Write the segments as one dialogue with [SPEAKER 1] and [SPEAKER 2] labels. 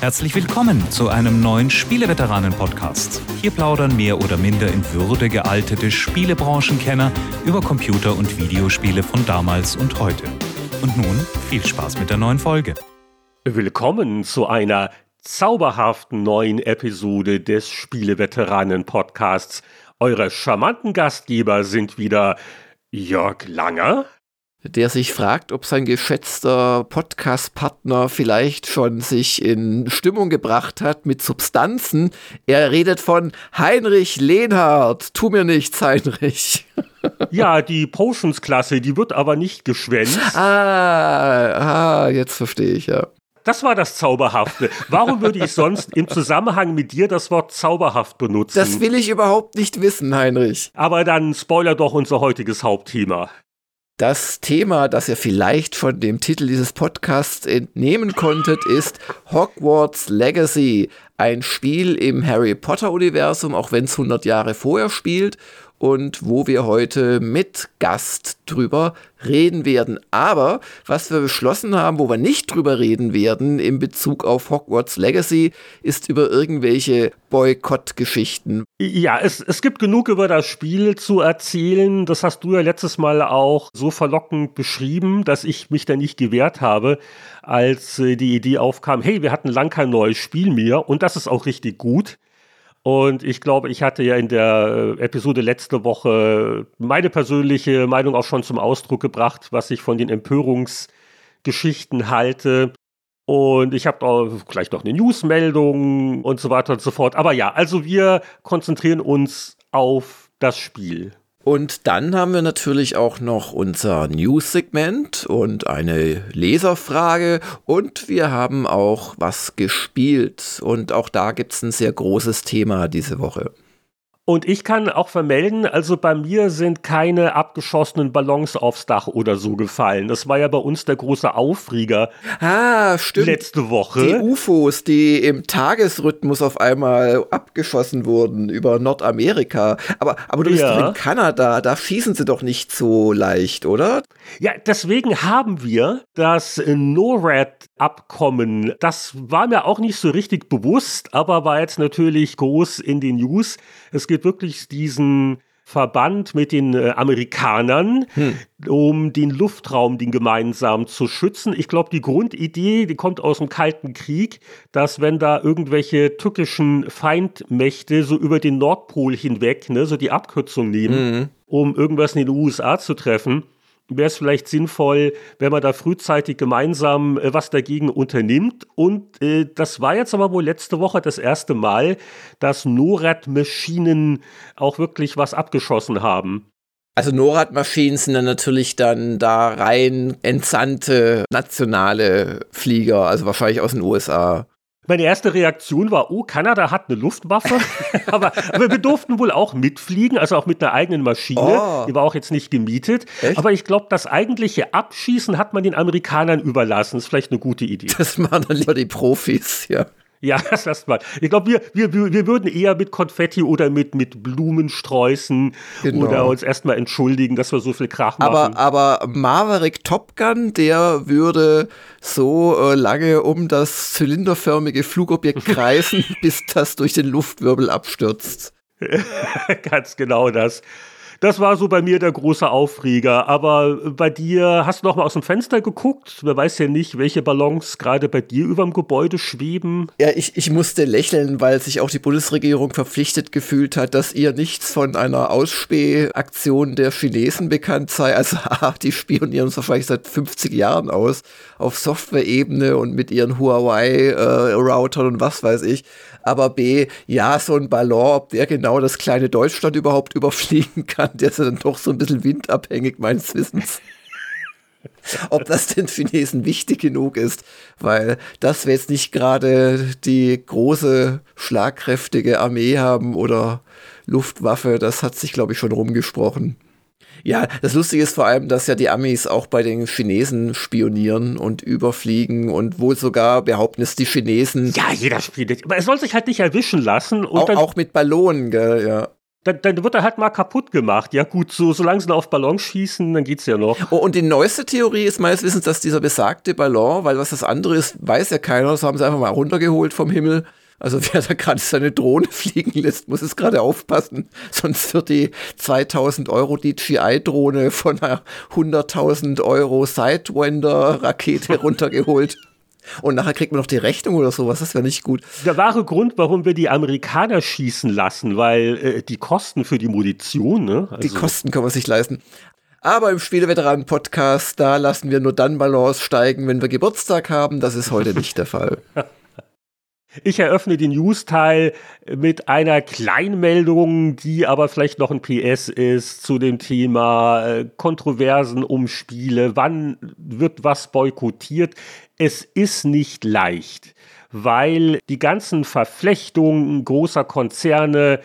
[SPEAKER 1] Herzlich willkommen zu einem neuen Spieleveteranen-Podcast. Hier plaudern mehr oder minder in Würde gealtete Spielebranchenkenner über Computer- und Videospiele von damals und heute. Und nun viel Spaß mit der neuen Folge.
[SPEAKER 2] Willkommen zu einer zauberhaften neuen Episode des Spieleveteranen-Podcasts. Eure charmanten Gastgeber sind wieder Jörg Langer
[SPEAKER 3] der sich fragt, ob sein geschätzter Podcast-Partner vielleicht schon sich in Stimmung gebracht hat mit Substanzen. Er redet von Heinrich Lehnhardt. Tu mir nichts, Heinrich.
[SPEAKER 2] Ja, die Potions-Klasse, die wird aber nicht geschwänzt.
[SPEAKER 3] Ah, ah, jetzt verstehe ich, ja.
[SPEAKER 2] Das war das Zauberhafte. Warum würde ich sonst im Zusammenhang mit dir das Wort zauberhaft benutzen?
[SPEAKER 3] Das will ich überhaupt nicht wissen, Heinrich.
[SPEAKER 2] Aber dann spoiler doch unser heutiges Hauptthema.
[SPEAKER 3] Das Thema, das ihr vielleicht von dem Titel dieses Podcasts entnehmen konntet, ist Hogwarts Legacy. Ein Spiel im Harry Potter-Universum, auch wenn es 100 Jahre vorher spielt und wo wir heute mit Gast drüber reden werden. Aber was wir beschlossen haben, wo wir nicht drüber reden werden in Bezug auf Hogwarts Legacy, ist über irgendwelche Boykottgeschichten.
[SPEAKER 2] Ja, es, es gibt genug über das Spiel zu erzählen. Das hast du ja letztes Mal auch so verlockend beschrieben, dass ich mich da nicht gewehrt habe, als äh, die Idee aufkam, hey, wir hatten lang kein neues Spiel mehr und das ist auch richtig gut. Und ich glaube, ich hatte ja in der äh, Episode letzte Woche meine persönliche Meinung auch schon zum Ausdruck gebracht, was ich von den Empörungsgeschichten halte. Und ich habe auch gleich noch eine Newsmeldung und so weiter und so fort. Aber ja, also wir konzentrieren uns auf das Spiel.
[SPEAKER 3] Und dann haben wir natürlich auch noch unser News-Segment und eine Leserfrage und wir haben auch was gespielt und auch da gibt es ein sehr großes Thema diese Woche.
[SPEAKER 2] Und ich kann auch vermelden, also bei mir sind keine abgeschossenen Ballons aufs Dach oder so gefallen. Das war ja bei uns der große Aufrieger.
[SPEAKER 3] Ah, stimmt.
[SPEAKER 2] Letzte Woche.
[SPEAKER 3] Die UFOs, die im Tagesrhythmus auf einmal abgeschossen wurden über Nordamerika. Aber, aber du bist ja. in Kanada, da schießen sie doch nicht so leicht, oder?
[SPEAKER 2] Ja, deswegen haben wir das NORAD-Abkommen. Das war mir auch nicht so richtig bewusst, aber war jetzt natürlich groß in den News. Es gibt wirklich diesen Verband mit den äh, Amerikanern, hm. um den Luftraum, den gemeinsam zu schützen. Ich glaube, die Grundidee, die kommt aus dem Kalten Krieg, dass wenn da irgendwelche tückischen Feindmächte so über den Nordpol hinweg, ne, so die Abkürzung nehmen, hm. um irgendwas in den USA zu treffen, wäre es vielleicht sinnvoll, wenn man da frühzeitig gemeinsam äh, was dagegen unternimmt. Und äh, das war jetzt aber wohl letzte Woche das erste Mal, dass NORAD-Maschinen auch wirklich was abgeschossen haben.
[SPEAKER 3] Also NORAD-Maschinen sind dann natürlich dann da rein entsandte nationale Flieger, also wahrscheinlich aus den USA.
[SPEAKER 2] Meine erste Reaktion war, oh, Kanada hat eine Luftwaffe. aber, aber, wir durften wohl auch mitfliegen, also auch mit einer eigenen Maschine. Oh. Die war auch jetzt nicht gemietet. Echt? Aber ich glaube, das eigentliche Abschießen hat man den Amerikanern überlassen. Das ist vielleicht eine gute Idee.
[SPEAKER 3] Das machen dann lieber die Profis, ja.
[SPEAKER 2] Ja, das erstmal. Ich glaube, wir, wir, wir würden eher mit Konfetti oder mit, mit Blumensträußen genau. oder uns erstmal entschuldigen, dass wir so viel Krach
[SPEAKER 3] machen. Aber, aber Maverick Top Gun, der würde so äh, lange um das zylinderförmige Flugobjekt kreisen, bis das durch den Luftwirbel abstürzt.
[SPEAKER 2] Ganz genau das. Das war so bei mir der große Aufreger. Aber bei dir, hast du noch mal aus dem Fenster geguckt? Wer weiß ja nicht, welche Ballons gerade bei dir über dem Gebäude schweben.
[SPEAKER 3] Ja, ich, ich musste lächeln, weil sich auch die Bundesregierung verpflichtet gefühlt hat, dass ihr nichts von einer Ausspähaktion der Chinesen bekannt sei. Also, die spionieren so vielleicht seit 50 Jahren aus, auf Software-Ebene und mit ihren Huawei-Routern äh, und was weiß ich aber B, ja, so ein Ballon, ob der genau das kleine Deutschland überhaupt überfliegen kann, der ist ja dann doch so ein bisschen windabhängig meines Wissens. ob das den Chinesen wichtig genug ist, weil das wir jetzt nicht gerade die große, schlagkräftige Armee haben oder Luftwaffe, das hat sich, glaube ich, schon rumgesprochen. Ja, das Lustige ist vor allem, dass ja die Amis auch bei den Chinesen spionieren und überfliegen und wohl sogar behaupten es die Chinesen.
[SPEAKER 2] Ja, jeder spielt. Aber er soll sich halt nicht erwischen lassen.
[SPEAKER 3] auch, auch mit Ballonen, gell, ja.
[SPEAKER 2] Dann, dann, wird er halt mal kaputt gemacht. Ja gut, so solange sie auf Ballon schießen, dann geht's ja noch.
[SPEAKER 3] Oh, und die neueste Theorie ist meines Wissens, dass dieser besagte Ballon, weil was das andere ist, weiß ja keiner, das haben sie einfach mal runtergeholt vom Himmel. Also wer da gerade seine Drohne fliegen lässt, muss es gerade aufpassen, sonst wird die 2000 Euro DJI-Drohne von einer 100.000 Euro Sidewinder-Rakete runtergeholt. Und nachher kriegt man noch die Rechnung oder sowas, das wäre nicht gut.
[SPEAKER 2] Der wahre Grund, warum wir die Amerikaner schießen lassen, weil äh, die Kosten für die Munition, ne?
[SPEAKER 3] Also die Kosten kann man sich leisten. Aber im Spieleveteranen-Podcast, da lassen wir nur dann Balance steigen, wenn wir Geburtstag haben. Das ist heute nicht der Fall.
[SPEAKER 2] Ich eröffne den News-Teil mit einer Kleinmeldung, die aber vielleicht noch ein PS ist zu dem Thema äh, Kontroversen um Spiele. Wann wird was boykottiert? Es ist nicht leicht, weil die ganzen Verflechtungen großer Konzerne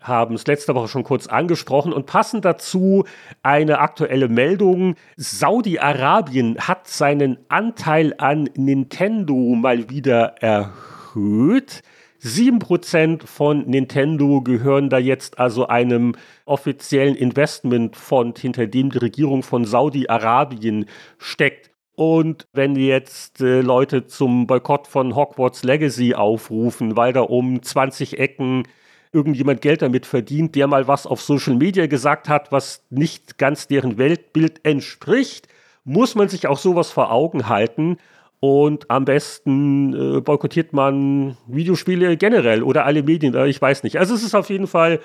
[SPEAKER 2] haben es letzte Woche schon kurz angesprochen und passend dazu eine aktuelle Meldung. Saudi-Arabien hat seinen Anteil an Nintendo mal wieder erhöht. 7% von Nintendo gehören da jetzt also einem offiziellen Investmentfonds, hinter dem die Regierung von Saudi-Arabien steckt. Und wenn jetzt äh, Leute zum Boykott von Hogwarts Legacy aufrufen, weil da um 20 Ecken irgendjemand Geld damit verdient, der mal was auf Social Media gesagt hat, was nicht ganz deren Weltbild entspricht, muss man sich auch sowas vor Augen halten. Und am besten äh, boykottiert man Videospiele generell oder alle Medien, äh, ich weiß nicht. Also es ist auf jeden Fall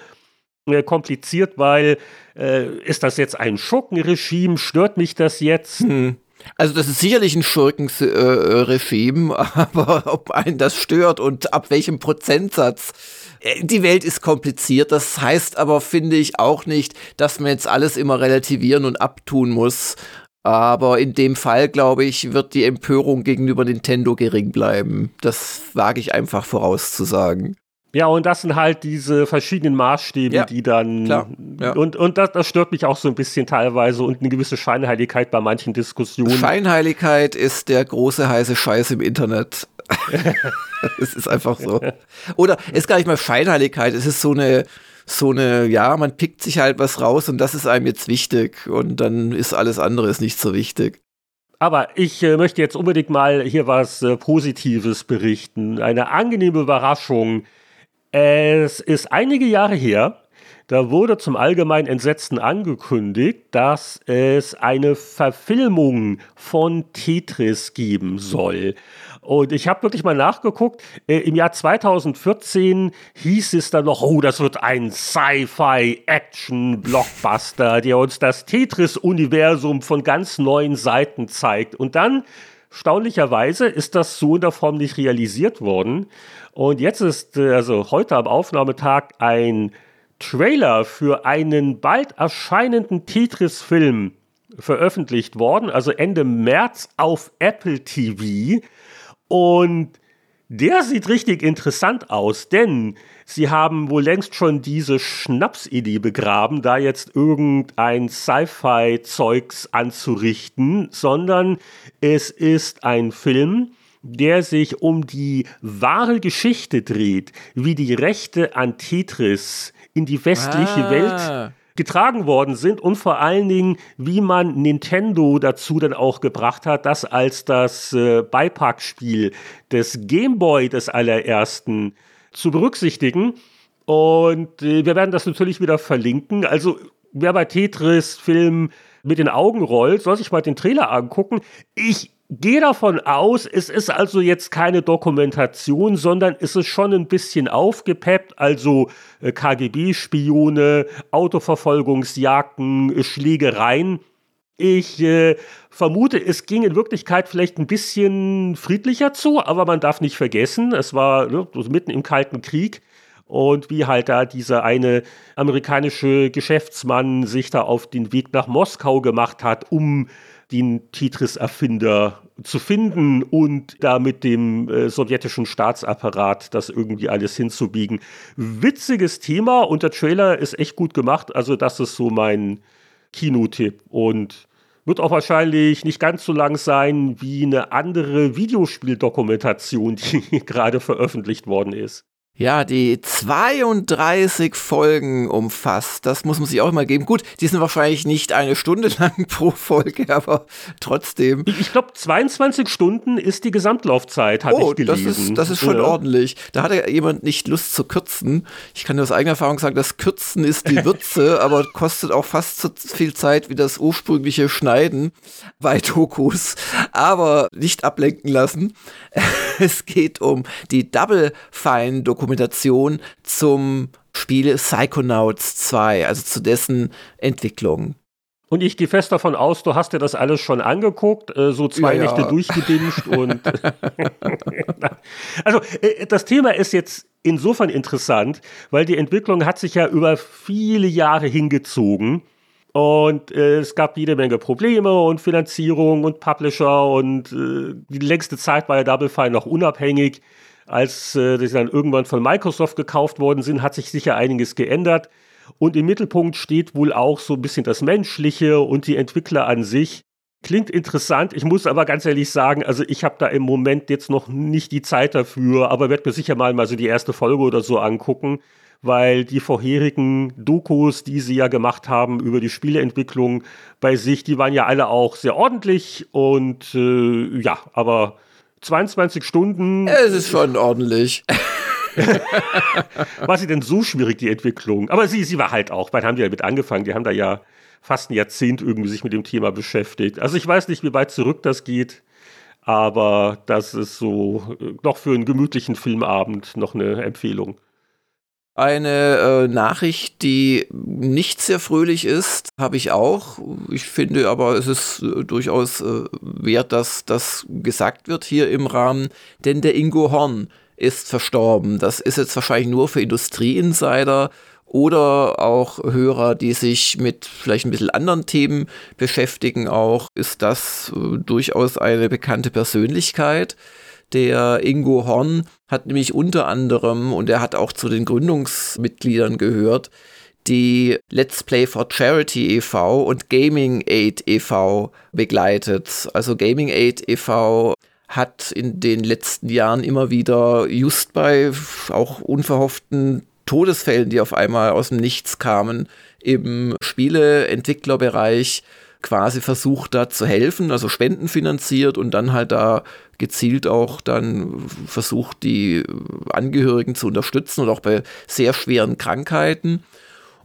[SPEAKER 2] äh, kompliziert, weil äh, ist das jetzt ein Schurkenregime? Stört mich das jetzt? Hm.
[SPEAKER 3] Also das ist sicherlich ein Schurkenregime, äh, aber ob einen das stört und ab welchem Prozentsatz. Äh, die Welt ist kompliziert, das heißt aber, finde ich auch nicht, dass man jetzt alles immer relativieren und abtun muss. Aber in dem Fall, glaube ich, wird die Empörung gegenüber Nintendo gering bleiben. Das wage ich einfach vorauszusagen.
[SPEAKER 2] Ja, und das sind halt diese verschiedenen Maßstäbe, ja, die dann. Klar, ja. Und, und das, das stört mich auch so ein bisschen teilweise und eine gewisse Scheinheiligkeit bei manchen Diskussionen.
[SPEAKER 3] Scheinheiligkeit ist der große heiße Scheiß im Internet. es ist einfach so. Oder ist gar nicht mal Scheinheiligkeit, es ist so eine, so eine, ja, man pickt sich halt was raus und das ist einem jetzt wichtig und dann ist alles andere ist nicht so wichtig.
[SPEAKER 2] Aber ich äh, möchte jetzt unbedingt mal hier was äh, Positives berichten. Eine angenehme Überraschung es ist einige Jahre her, da wurde zum allgemeinen Entsetzen angekündigt, dass es eine Verfilmung von Tetris geben soll. Und ich habe wirklich mal nachgeguckt. Äh, Im Jahr 2014 hieß es dann noch, oh, das wird ein Sci-Fi-Action-Blockbuster, der uns das Tetris-Universum von ganz neuen Seiten zeigt. Und dann, staunlicherweise, ist das so in der Form nicht realisiert worden. Und jetzt ist äh, also heute am Aufnahmetag ein Trailer für einen bald erscheinenden Tetris-Film veröffentlicht worden, also Ende März auf Apple TV. Und der sieht richtig interessant aus, denn sie haben wohl längst schon diese Schnapsidee begraben, da jetzt irgendein Sci-Fi-Zeugs anzurichten, sondern es ist ein Film, der sich um die wahre Geschichte dreht, wie die Rechte an Tetris in die westliche ah. Welt getragen worden sind und vor allen Dingen, wie man Nintendo dazu dann auch gebracht hat, das als das äh, Beipackspiel des Gameboy des allerersten zu berücksichtigen. Und äh, wir werden das natürlich wieder verlinken. Also wer bei Tetris Film mit den Augen rollt, soll sich mal den Trailer angucken. Ich gehe davon aus, es ist also jetzt keine Dokumentation, sondern es ist schon ein bisschen aufgepeppt, also äh, KGB-Spione, Autoverfolgungsjagden, äh, Schlägereien. Ich äh, vermute, es ging in Wirklichkeit vielleicht ein bisschen friedlicher zu, aber man darf nicht vergessen, es war ne, mitten im Kalten Krieg und wie halt da dieser eine amerikanische Geschäftsmann sich da auf den Weg nach Moskau gemacht hat, um den Tetris-Erfinder zu finden und da mit dem äh, sowjetischen Staatsapparat das irgendwie alles hinzubiegen. Witziges Thema und der Trailer ist echt gut gemacht. Also, das ist so mein Kinotipp und wird auch wahrscheinlich nicht ganz so lang sein wie eine andere Videospieldokumentation, die gerade veröffentlicht worden ist.
[SPEAKER 3] Ja, die 32 Folgen umfasst. Das muss man sich auch immer geben. Gut, die sind wahrscheinlich nicht eine Stunde lang pro Folge, aber trotzdem.
[SPEAKER 2] Ich glaube, 22 Stunden ist die Gesamtlaufzeit, habe oh, ich gelesen.
[SPEAKER 3] Das ist, das ist schon ja. ordentlich. Da hatte jemand nicht Lust zu kürzen. Ich kann aus eigener Erfahrung sagen, das Kürzen ist die Würze, aber kostet auch fast so viel Zeit wie das ursprüngliche Schneiden bei Dokus. Aber nicht ablenken lassen. es geht um die Double Fine Dokumentation zum Spiel Psychonauts 2, also zu dessen Entwicklung.
[SPEAKER 2] Und ich gehe fest davon aus, du hast dir das alles schon angeguckt, äh, so zwei ja, Nächte ja. durchgedingst und also äh, das Thema ist jetzt insofern interessant, weil die Entwicklung hat sich ja über viele Jahre hingezogen. Und äh, es gab jede Menge Probleme und Finanzierung und Publisher und äh, die längste Zeit war ja Double Fine noch unabhängig. Als äh, sie dann irgendwann von Microsoft gekauft worden sind, hat sich sicher einiges geändert. Und im Mittelpunkt steht wohl auch so ein bisschen das Menschliche und die Entwickler an sich. Klingt interessant. Ich muss aber ganz ehrlich sagen, also ich habe da im Moment jetzt noch nicht die Zeit dafür, aber werde mir sicher mal, mal so die erste Folge oder so angucken weil die vorherigen Dokus, die sie ja gemacht haben über die Spieleentwicklung bei sich, die waren ja alle auch sehr ordentlich und äh, ja, aber 22 Stunden.
[SPEAKER 3] Es ist schon ordentlich.
[SPEAKER 2] war sie denn so schwierig, die Entwicklung? Aber sie, sie war halt auch, weil haben die ja mit angefangen, die haben da ja fast ein Jahrzehnt irgendwie sich mit dem Thema beschäftigt. Also ich weiß nicht, wie weit zurück das geht, aber das ist so äh, noch für einen gemütlichen Filmabend noch eine Empfehlung
[SPEAKER 3] eine äh, Nachricht, die nicht sehr fröhlich ist, habe ich auch. Ich finde aber, es ist äh, durchaus äh, wert, dass das gesagt wird hier im Rahmen, denn der Ingo Horn ist verstorben. Das ist jetzt wahrscheinlich nur für Industrieinsider oder auch Hörer, die sich mit vielleicht ein bisschen anderen Themen beschäftigen, auch ist das äh, durchaus eine bekannte Persönlichkeit. Der Ingo Horn hat nämlich unter anderem, und er hat auch zu den Gründungsmitgliedern gehört, die Let's Play for Charity e.V. und Gaming Aid e.V. begleitet. Also Gaming Aid e.V. hat in den letzten Jahren immer wieder just bei auch unverhofften Todesfällen, die auf einmal aus dem Nichts kamen, im Spieleentwicklerbereich quasi versucht da zu helfen, also Spenden finanziert und dann halt da gezielt auch dann versucht, die Angehörigen zu unterstützen und auch bei sehr schweren Krankheiten.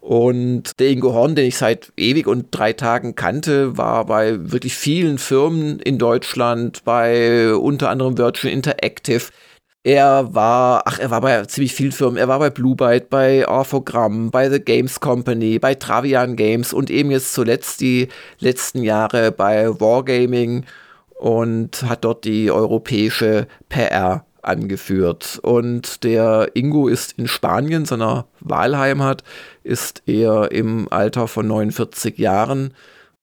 [SPEAKER 3] Und der Ingo Horn, den ich seit ewig und drei Tagen kannte, war bei wirklich vielen Firmen in Deutschland, bei unter anderem Virtual Interactive, er war, ach, er war bei ziemlich vielen Firmen. Er war bei Blue Byte, bei Orthogramm, bei The Games Company, bei Travian Games und eben jetzt zuletzt die letzten Jahre bei Wargaming und hat dort die europäische PR angeführt. Und der Ingo ist in Spanien, seiner Wahlheimat, ist er im Alter von 49 Jahren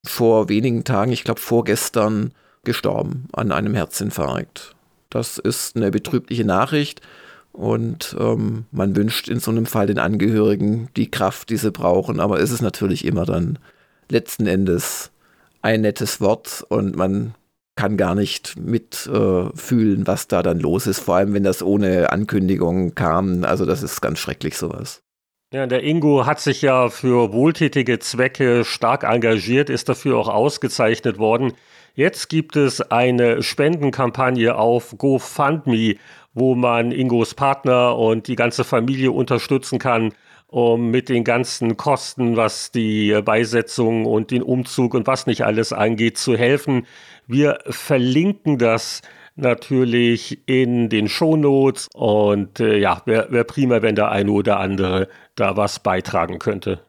[SPEAKER 3] vor wenigen Tagen, ich glaube vorgestern, gestorben an einem Herzinfarkt. Das ist eine betrübliche Nachricht. Und ähm, man wünscht in so einem Fall den Angehörigen die Kraft, die sie brauchen. Aber es ist natürlich immer dann letzten Endes ein nettes Wort und man kann gar nicht mitfühlen, äh, was da dann los ist. Vor allem, wenn das ohne Ankündigung kam. Also das ist ganz schrecklich sowas.
[SPEAKER 2] Ja, der Ingo hat sich ja für wohltätige Zwecke stark engagiert, ist dafür auch ausgezeichnet worden. Jetzt gibt es eine Spendenkampagne auf GoFundMe, wo man Ingos Partner und die ganze Familie unterstützen kann, um mit den ganzen Kosten, was die Beisetzung und den Umzug und was nicht alles angeht, zu helfen. Wir verlinken das natürlich in den Shownotes und äh, ja, wäre wär prima, wenn der eine oder andere da was beitragen könnte.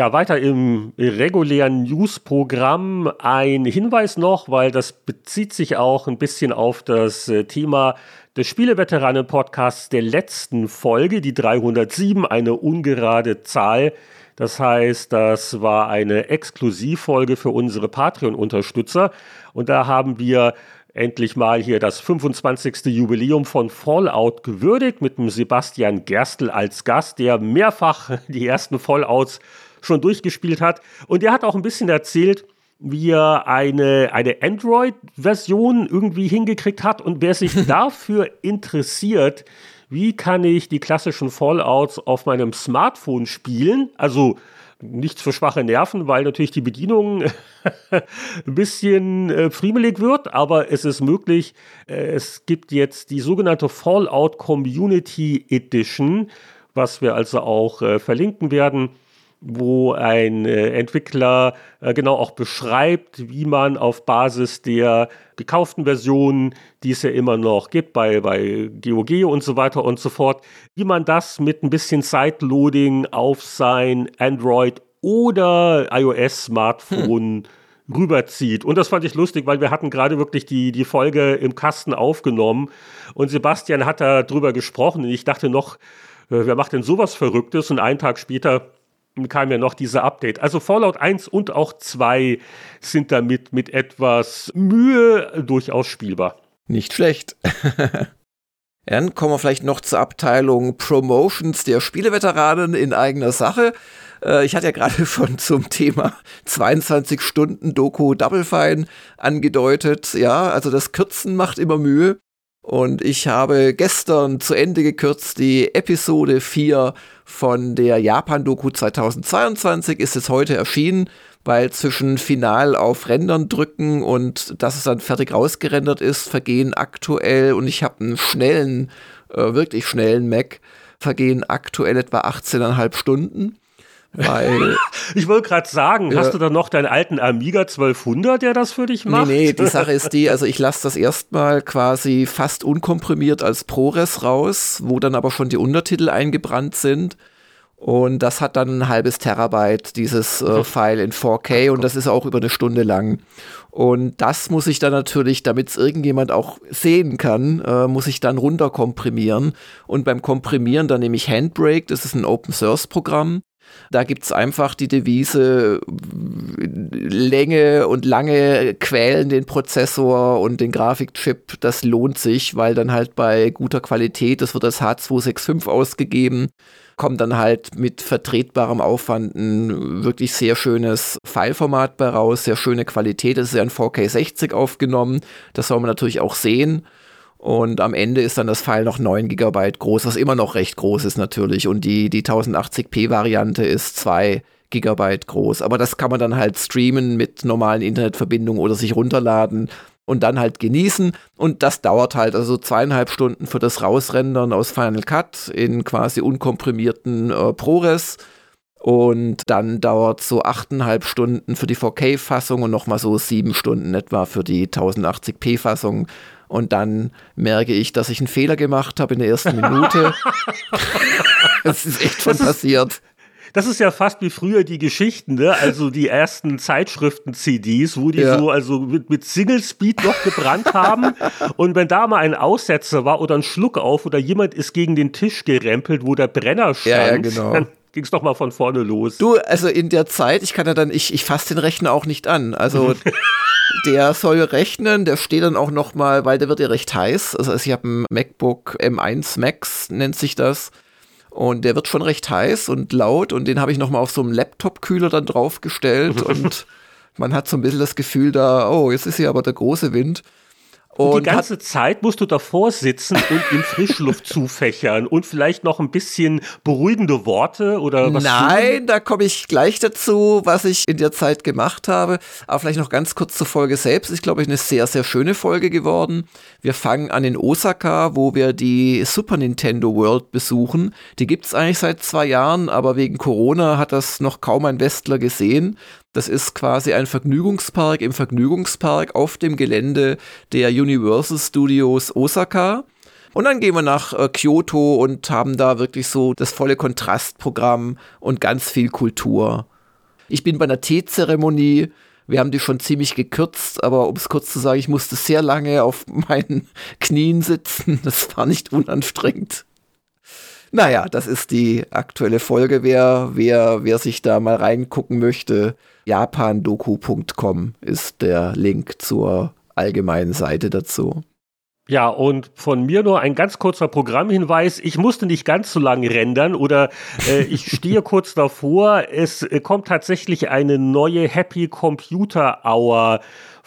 [SPEAKER 2] Ja, weiter im regulären News-Programm ein Hinweis noch, weil das bezieht sich auch ein bisschen auf das äh, Thema des Spieleveteranen-Podcasts der letzten Folge, die 307, eine ungerade Zahl. Das heißt, das war eine Exklusivfolge für unsere Patreon-Unterstützer. Und da haben wir endlich mal hier das 25. Jubiläum von Fallout gewürdigt mit dem Sebastian Gerstl als Gast, der mehrfach die ersten Fallouts schon durchgespielt hat. Und er hat auch ein bisschen erzählt, wie er eine, eine Android-Version irgendwie hingekriegt hat. Und wer sich dafür interessiert, wie kann ich die klassischen Fallouts auf meinem Smartphone spielen, also nichts für schwache Nerven, weil natürlich die Bedienung ein bisschen äh, friemelig wird, aber es ist möglich. Äh, es gibt jetzt die sogenannte Fallout Community Edition, was wir also auch äh, verlinken werden wo ein äh, Entwickler äh, genau auch beschreibt, wie man auf Basis der gekauften Versionen, die es ja immer noch gibt bei, bei GOG und so weiter und so fort, wie man das mit ein bisschen Sideloading auf sein Android oder iOS-Smartphone hm. rüberzieht. Und das fand ich lustig, weil wir hatten gerade wirklich die, die Folge im Kasten aufgenommen und Sebastian hat da drüber gesprochen und ich dachte noch, äh, wer macht denn sowas Verrücktes? Und einen Tag später kam ja noch dieser Update. Also Fallout 1 und auch 2 sind damit mit etwas Mühe durchaus spielbar.
[SPEAKER 3] Nicht schlecht. Dann kommen wir vielleicht noch zur Abteilung Promotions der Spieleveteranen in eigener Sache. Äh, ich hatte ja gerade schon zum Thema 22 Stunden Doku Double Fine angedeutet. Ja, also das Kürzen macht immer Mühe. Und ich habe gestern zu Ende gekürzt die Episode 4 von der Japan-Doku 2022. Ist es heute erschienen, weil zwischen Final auf Rendern drücken und dass es dann fertig rausgerendert ist, vergehen aktuell, und ich habe einen schnellen, äh, wirklich schnellen Mac, vergehen aktuell etwa 18,5 Stunden. Weil,
[SPEAKER 2] ich wollte gerade sagen, ja, hast du dann noch deinen alten Amiga 1200, der das für dich macht?
[SPEAKER 3] Nee, nee, die Sache ist die, also ich lasse das erstmal quasi fast unkomprimiert als ProRes raus, wo dann aber schon die Untertitel eingebrannt sind. Und das hat dann ein halbes Terabyte, dieses äh, File in 4K und das ist auch über eine Stunde lang. Und das muss ich dann natürlich, damit es irgendjemand auch sehen kann, äh, muss ich dann runterkomprimieren. Und beim Komprimieren, dann nehme ich Handbrake, das ist ein Open Source Programm. Da gibt es einfach die Devise, Länge und lange quälen den Prozessor und den Grafikchip. Das lohnt sich, weil dann halt bei guter Qualität, das wird als H265 ausgegeben, kommt dann halt mit vertretbarem Aufwand ein wirklich sehr schönes Fileformat bei raus, sehr schöne Qualität. Das ist ja in 4K 60 aufgenommen. Das soll man natürlich auch sehen. Und am Ende ist dann das File noch 9 GB groß, was immer noch recht groß ist natürlich. Und die, die 1080p-Variante ist 2 GB groß. Aber das kann man dann halt streamen mit normalen Internetverbindungen oder sich runterladen und dann halt genießen. Und das dauert halt also zweieinhalb Stunden für das Rausrendern aus Final Cut in quasi unkomprimierten äh, ProRes. Und dann dauert so achteinhalb Stunden für die 4K-Fassung und nochmal so sieben Stunden etwa für die 1080p-Fassung. Und dann merke ich, dass ich einen Fehler gemacht habe in der ersten Minute. das ist echt schon das passiert. Ist,
[SPEAKER 2] das ist ja fast wie früher die Geschichten, ne? Also die ersten Zeitschriften-CDs, wo die ja. so also mit, mit Single Speed noch gebrannt haben. Und wenn da mal ein Aussetzer war oder ein Schluck auf oder jemand ist gegen den Tisch gerempelt, wo der Brenner stand, ja, ja, genau. dann ging es doch mal von vorne los.
[SPEAKER 3] Du, also in der Zeit, ich kann ja dann, ich, ich fasse den Rechner auch nicht an. Also der soll rechnen, der steht dann auch noch mal, weil der wird ja recht heiß. Also, also ich habe ein MacBook M1 Max, nennt sich das. Und der wird schon recht heiß und laut und den habe ich noch mal auf so einem Laptop-Kühler dann draufgestellt und man hat so ein bisschen das Gefühl da, oh, jetzt ist hier aber der große Wind.
[SPEAKER 2] Und, die ganze Zeit musst du davor sitzen und in Frischluft zufächern und vielleicht noch ein bisschen beruhigende Worte oder was?
[SPEAKER 3] Nein, da komme ich gleich dazu, was ich in der Zeit gemacht habe. Aber vielleicht noch ganz kurz zur Folge selbst. Ist, glaube ich, eine sehr, sehr schöne Folge geworden. Wir fangen an in Osaka, wo wir die Super Nintendo World besuchen. Die gibt es eigentlich seit zwei Jahren, aber wegen Corona hat das noch kaum ein Westler gesehen. Das ist quasi ein Vergnügungspark im Vergnügungspark auf dem Gelände der Universal Studios Osaka. Und dann gehen wir nach äh, Kyoto und haben da wirklich so das volle Kontrastprogramm und ganz viel Kultur. Ich bin bei einer Teezeremonie. Wir haben die schon ziemlich gekürzt, aber um es kurz zu sagen, ich musste sehr lange auf meinen Knien sitzen. Das war nicht unanstrengend. Naja, das ist die aktuelle Folge. Wer, wer, wer sich da mal reingucken möchte, japandoku.com ist der Link zur allgemeinen Seite dazu.
[SPEAKER 2] Ja, und von mir nur ein ganz kurzer Programmhinweis. Ich musste nicht ganz so lange rendern oder äh, ich stehe kurz davor. Es äh, kommt tatsächlich eine neue Happy Computer Hour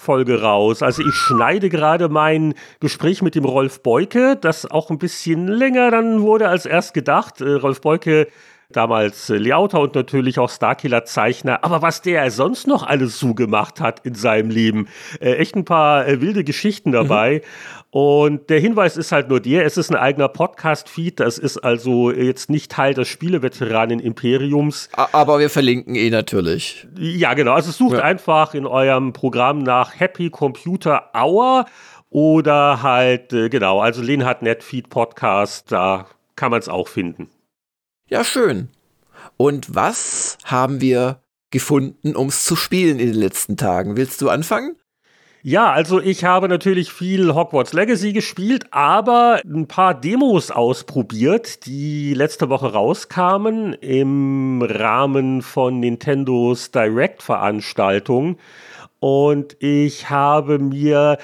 [SPEAKER 2] Folge raus. Also ich schneide gerade mein Gespräch mit dem Rolf Beuke, das auch ein bisschen länger dann wurde als erst gedacht. Äh, Rolf Beuke damals äh, Layouter und natürlich auch Starkiller-Zeichner. Aber was der sonst noch alles so gemacht hat in seinem Leben, äh, echt ein paar äh, wilde Geschichten dabei. Mhm. Und der Hinweis ist halt nur der, es ist ein eigener Podcast-Feed, das ist also jetzt nicht Teil des Spieleveteranen-Imperiums.
[SPEAKER 3] Aber wir verlinken eh natürlich.
[SPEAKER 2] Ja, genau. Also sucht ja. einfach in eurem Programm nach Happy Computer Hour oder halt, äh, genau, also Lenhard.net Feed Podcast, da kann man es auch finden.
[SPEAKER 3] Ja, schön. Und was haben wir gefunden, um es zu spielen in den letzten Tagen? Willst du anfangen?
[SPEAKER 2] Ja, also ich habe natürlich viel Hogwarts Legacy gespielt, aber ein paar Demos ausprobiert, die letzte Woche rauskamen im Rahmen von Nintendos Direct-Veranstaltung. Und ich habe mir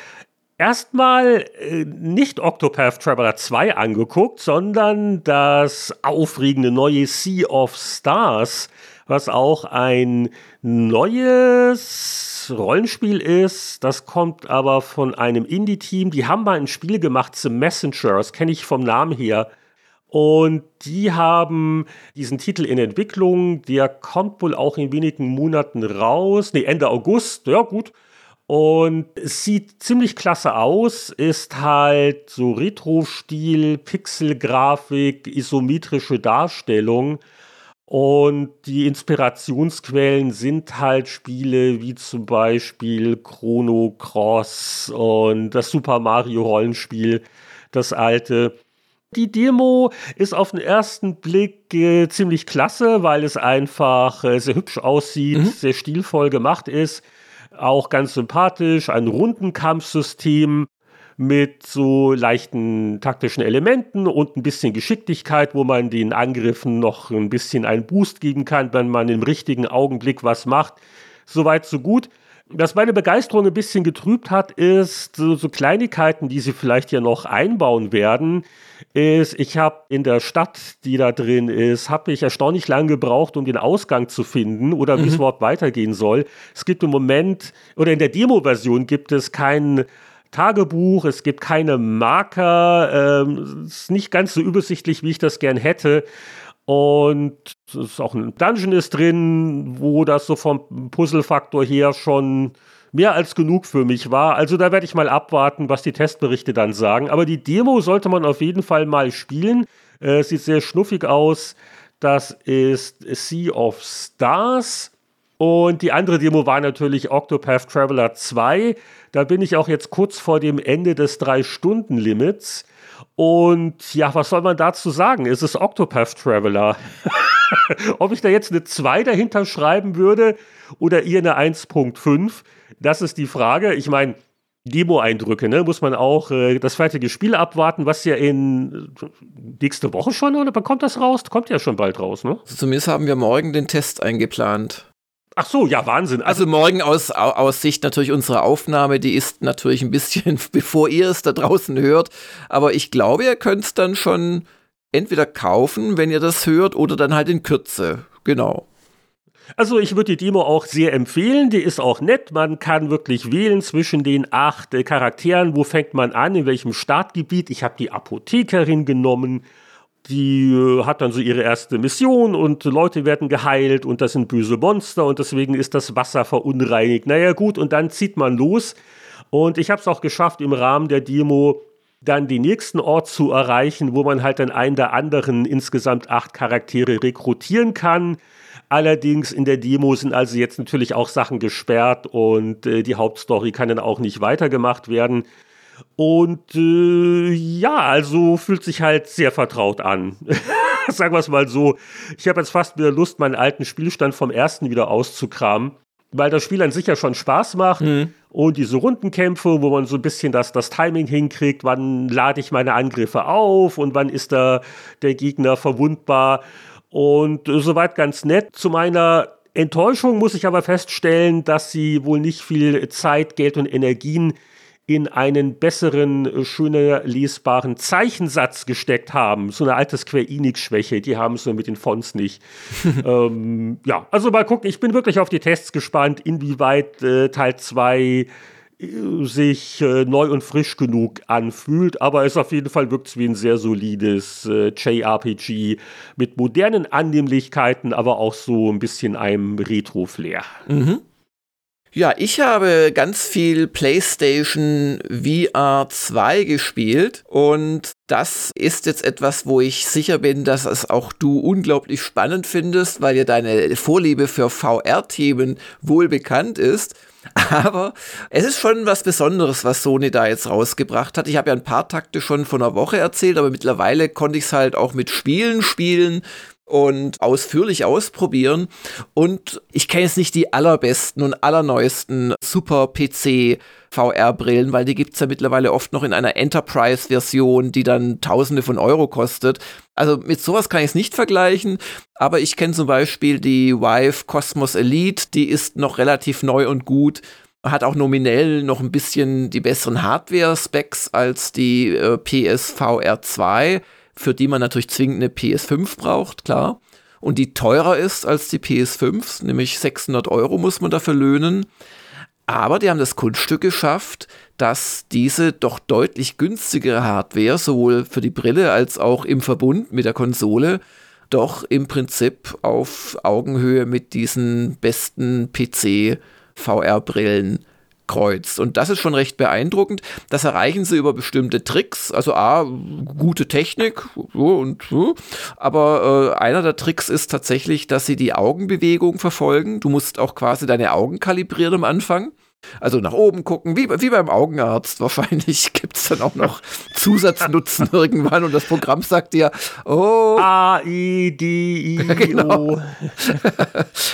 [SPEAKER 2] erstmal äh, nicht Octopath Traveler 2 angeguckt, sondern das aufregende neue Sea of Stars, was auch ein neues Rollenspiel ist. Das kommt aber von einem Indie-Team. Die haben mal ein Spiel gemacht, The Messenger. Das kenne ich vom Namen her. Und die haben diesen Titel in Entwicklung. Der kommt wohl auch in wenigen Monaten raus. Nee, Ende August. Ja, gut. Und es sieht ziemlich klasse aus, ist halt so Retro-Stil, Pixel-Grafik, isometrische Darstellung. Und die Inspirationsquellen sind halt Spiele wie zum Beispiel Chrono Cross und das Super Mario Rollenspiel, das alte. Die Demo ist auf den ersten Blick äh, ziemlich klasse, weil es einfach äh, sehr hübsch aussieht, mhm. sehr stilvoll gemacht ist, auch ganz sympathisch, ein Rundenkampfsystem mit so leichten taktischen Elementen und ein bisschen Geschicklichkeit, wo man den Angriffen noch ein bisschen einen Boost geben kann, wenn man im richtigen Augenblick was macht. Soweit, so gut. Was meine Begeisterung ein bisschen getrübt hat, ist so, so Kleinigkeiten, die sie vielleicht ja noch einbauen werden, ist, ich habe in der Stadt, die da drin ist, habe ich erstaunlich lange gebraucht, um den Ausgang zu finden oder mhm. wie es überhaupt weitergehen soll. Es gibt im Moment, oder in der Demo-Version gibt es keinen Tagebuch, es gibt keine Marker, ähm, es ist nicht ganz so übersichtlich, wie ich das gern hätte. Und es ist auch ein Dungeon ist drin, wo das so vom Puzzle-Faktor her schon mehr als genug für mich war. Also da werde ich mal abwarten, was die Testberichte dann sagen. Aber die Demo sollte man auf jeden Fall mal spielen. Äh, sieht sehr schnuffig aus. Das ist Sea of Stars. Und die andere Demo war natürlich Octopath Traveler 2. Da bin ich auch jetzt kurz vor dem Ende des Drei-Stunden-Limits. Und ja, was soll man dazu sagen? Es ist Octopath Traveler. Ob ich da jetzt eine 2 dahinter schreiben würde oder ihr eine 1.5, das ist die Frage. Ich meine, Demo-Eindrücke, ne? Muss man auch äh, das fertige Spiel abwarten, was ja in äh, nächste Woche schon, oder kommt das raus? Kommt ja schon bald raus, ne?
[SPEAKER 3] Also zumindest haben wir morgen den Test eingeplant.
[SPEAKER 2] Ach so, ja, Wahnsinn.
[SPEAKER 3] Also, also morgen aus, aus Sicht natürlich unserer Aufnahme, die ist natürlich ein bisschen, bevor ihr es da draußen hört. Aber ich glaube, ihr könnt es dann schon entweder kaufen, wenn ihr das hört, oder dann halt in Kürze. Genau.
[SPEAKER 2] Also ich würde die Demo auch sehr empfehlen. Die ist auch nett. Man kann wirklich wählen zwischen den acht äh, Charakteren. Wo fängt man an? In welchem Startgebiet? Ich habe die Apothekerin genommen die äh, hat dann so ihre erste Mission und Leute werden geheilt und das sind böse Monster und deswegen ist das Wasser verunreinigt. Naja gut, und dann zieht man los und ich habe es auch geschafft im Rahmen der Demo dann den nächsten Ort zu erreichen, wo man halt dann einen der anderen insgesamt acht Charaktere rekrutieren kann. Allerdings in der Demo sind also jetzt natürlich auch Sachen gesperrt und äh, die Hauptstory kann dann auch nicht weitergemacht werden. Und äh, ja, also fühlt sich halt sehr vertraut an. Sagen wir es mal so. Ich habe jetzt fast wieder Lust, meinen alten Spielstand vom ersten wieder auszukramen, weil das Spiel an sich ja schon Spaß macht. Mhm. Und diese Rundenkämpfe, wo man so ein bisschen das, das Timing hinkriegt, wann lade ich meine Angriffe auf und wann ist da der Gegner verwundbar. Und äh, soweit ganz nett. Zu meiner Enttäuschung muss ich aber feststellen, dass sie wohl nicht viel Zeit, Geld und Energien in einen besseren, äh, schöner lesbaren Zeichensatz gesteckt haben. So eine alte Square Enix-Schwäche, die haben es nur mit den Fonts nicht. ähm, ja, also mal gucken, ich bin wirklich auf die Tests gespannt, inwieweit äh, Teil 2 äh, sich äh, neu und frisch genug anfühlt, aber es auf jeden Fall wirkt wie ein sehr solides äh, JRPG mit modernen Annehmlichkeiten, aber auch so ein bisschen einem Retro-Flair.
[SPEAKER 3] Mhm. Ja, ich habe ganz viel PlayStation VR 2 gespielt und das ist jetzt etwas, wo ich sicher bin, dass es auch du unglaublich spannend findest, weil dir deine Vorliebe für VR-Themen wohl bekannt ist. Aber es ist schon was Besonderes, was Sony da jetzt rausgebracht hat. Ich habe ja ein paar Takte schon von einer Woche erzählt, aber mittlerweile konnte ich es halt auch mit Spielen spielen und ausführlich ausprobieren. Und ich kenne jetzt nicht die allerbesten und allerneuesten Super-PC VR-Brillen, weil die gibt es ja mittlerweile oft noch in einer Enterprise-Version, die dann Tausende von Euro kostet. Also mit sowas kann ich es nicht vergleichen, aber ich kenne zum Beispiel die Vive Cosmos Elite, die ist noch relativ neu und gut hat auch nominell noch ein bisschen die besseren Hardware-Specs als die äh, PSVR 2 für die man natürlich zwingend eine PS5 braucht, klar. Und die teurer ist als die PS5, nämlich 600 Euro muss man dafür löhnen. Aber die haben das Kunststück geschafft, dass diese doch deutlich günstigere Hardware, sowohl für die Brille als auch im Verbund mit der Konsole, doch im Prinzip auf Augenhöhe mit diesen besten PC-VR-Brillen kreuzt. Und das ist schon recht beeindruckend. Das erreichen sie über bestimmte Tricks. Also A, gute Technik so und so. Aber äh, einer der Tricks ist tatsächlich, dass sie die Augenbewegung verfolgen. Du musst auch quasi deine Augen kalibrieren am Anfang. Also nach oben gucken, wie, wie beim Augenarzt. Wahrscheinlich gibt es dann auch noch Zusatznutzen irgendwann und das Programm sagt dir, oh.
[SPEAKER 2] A, I, D, I,
[SPEAKER 3] genau. O.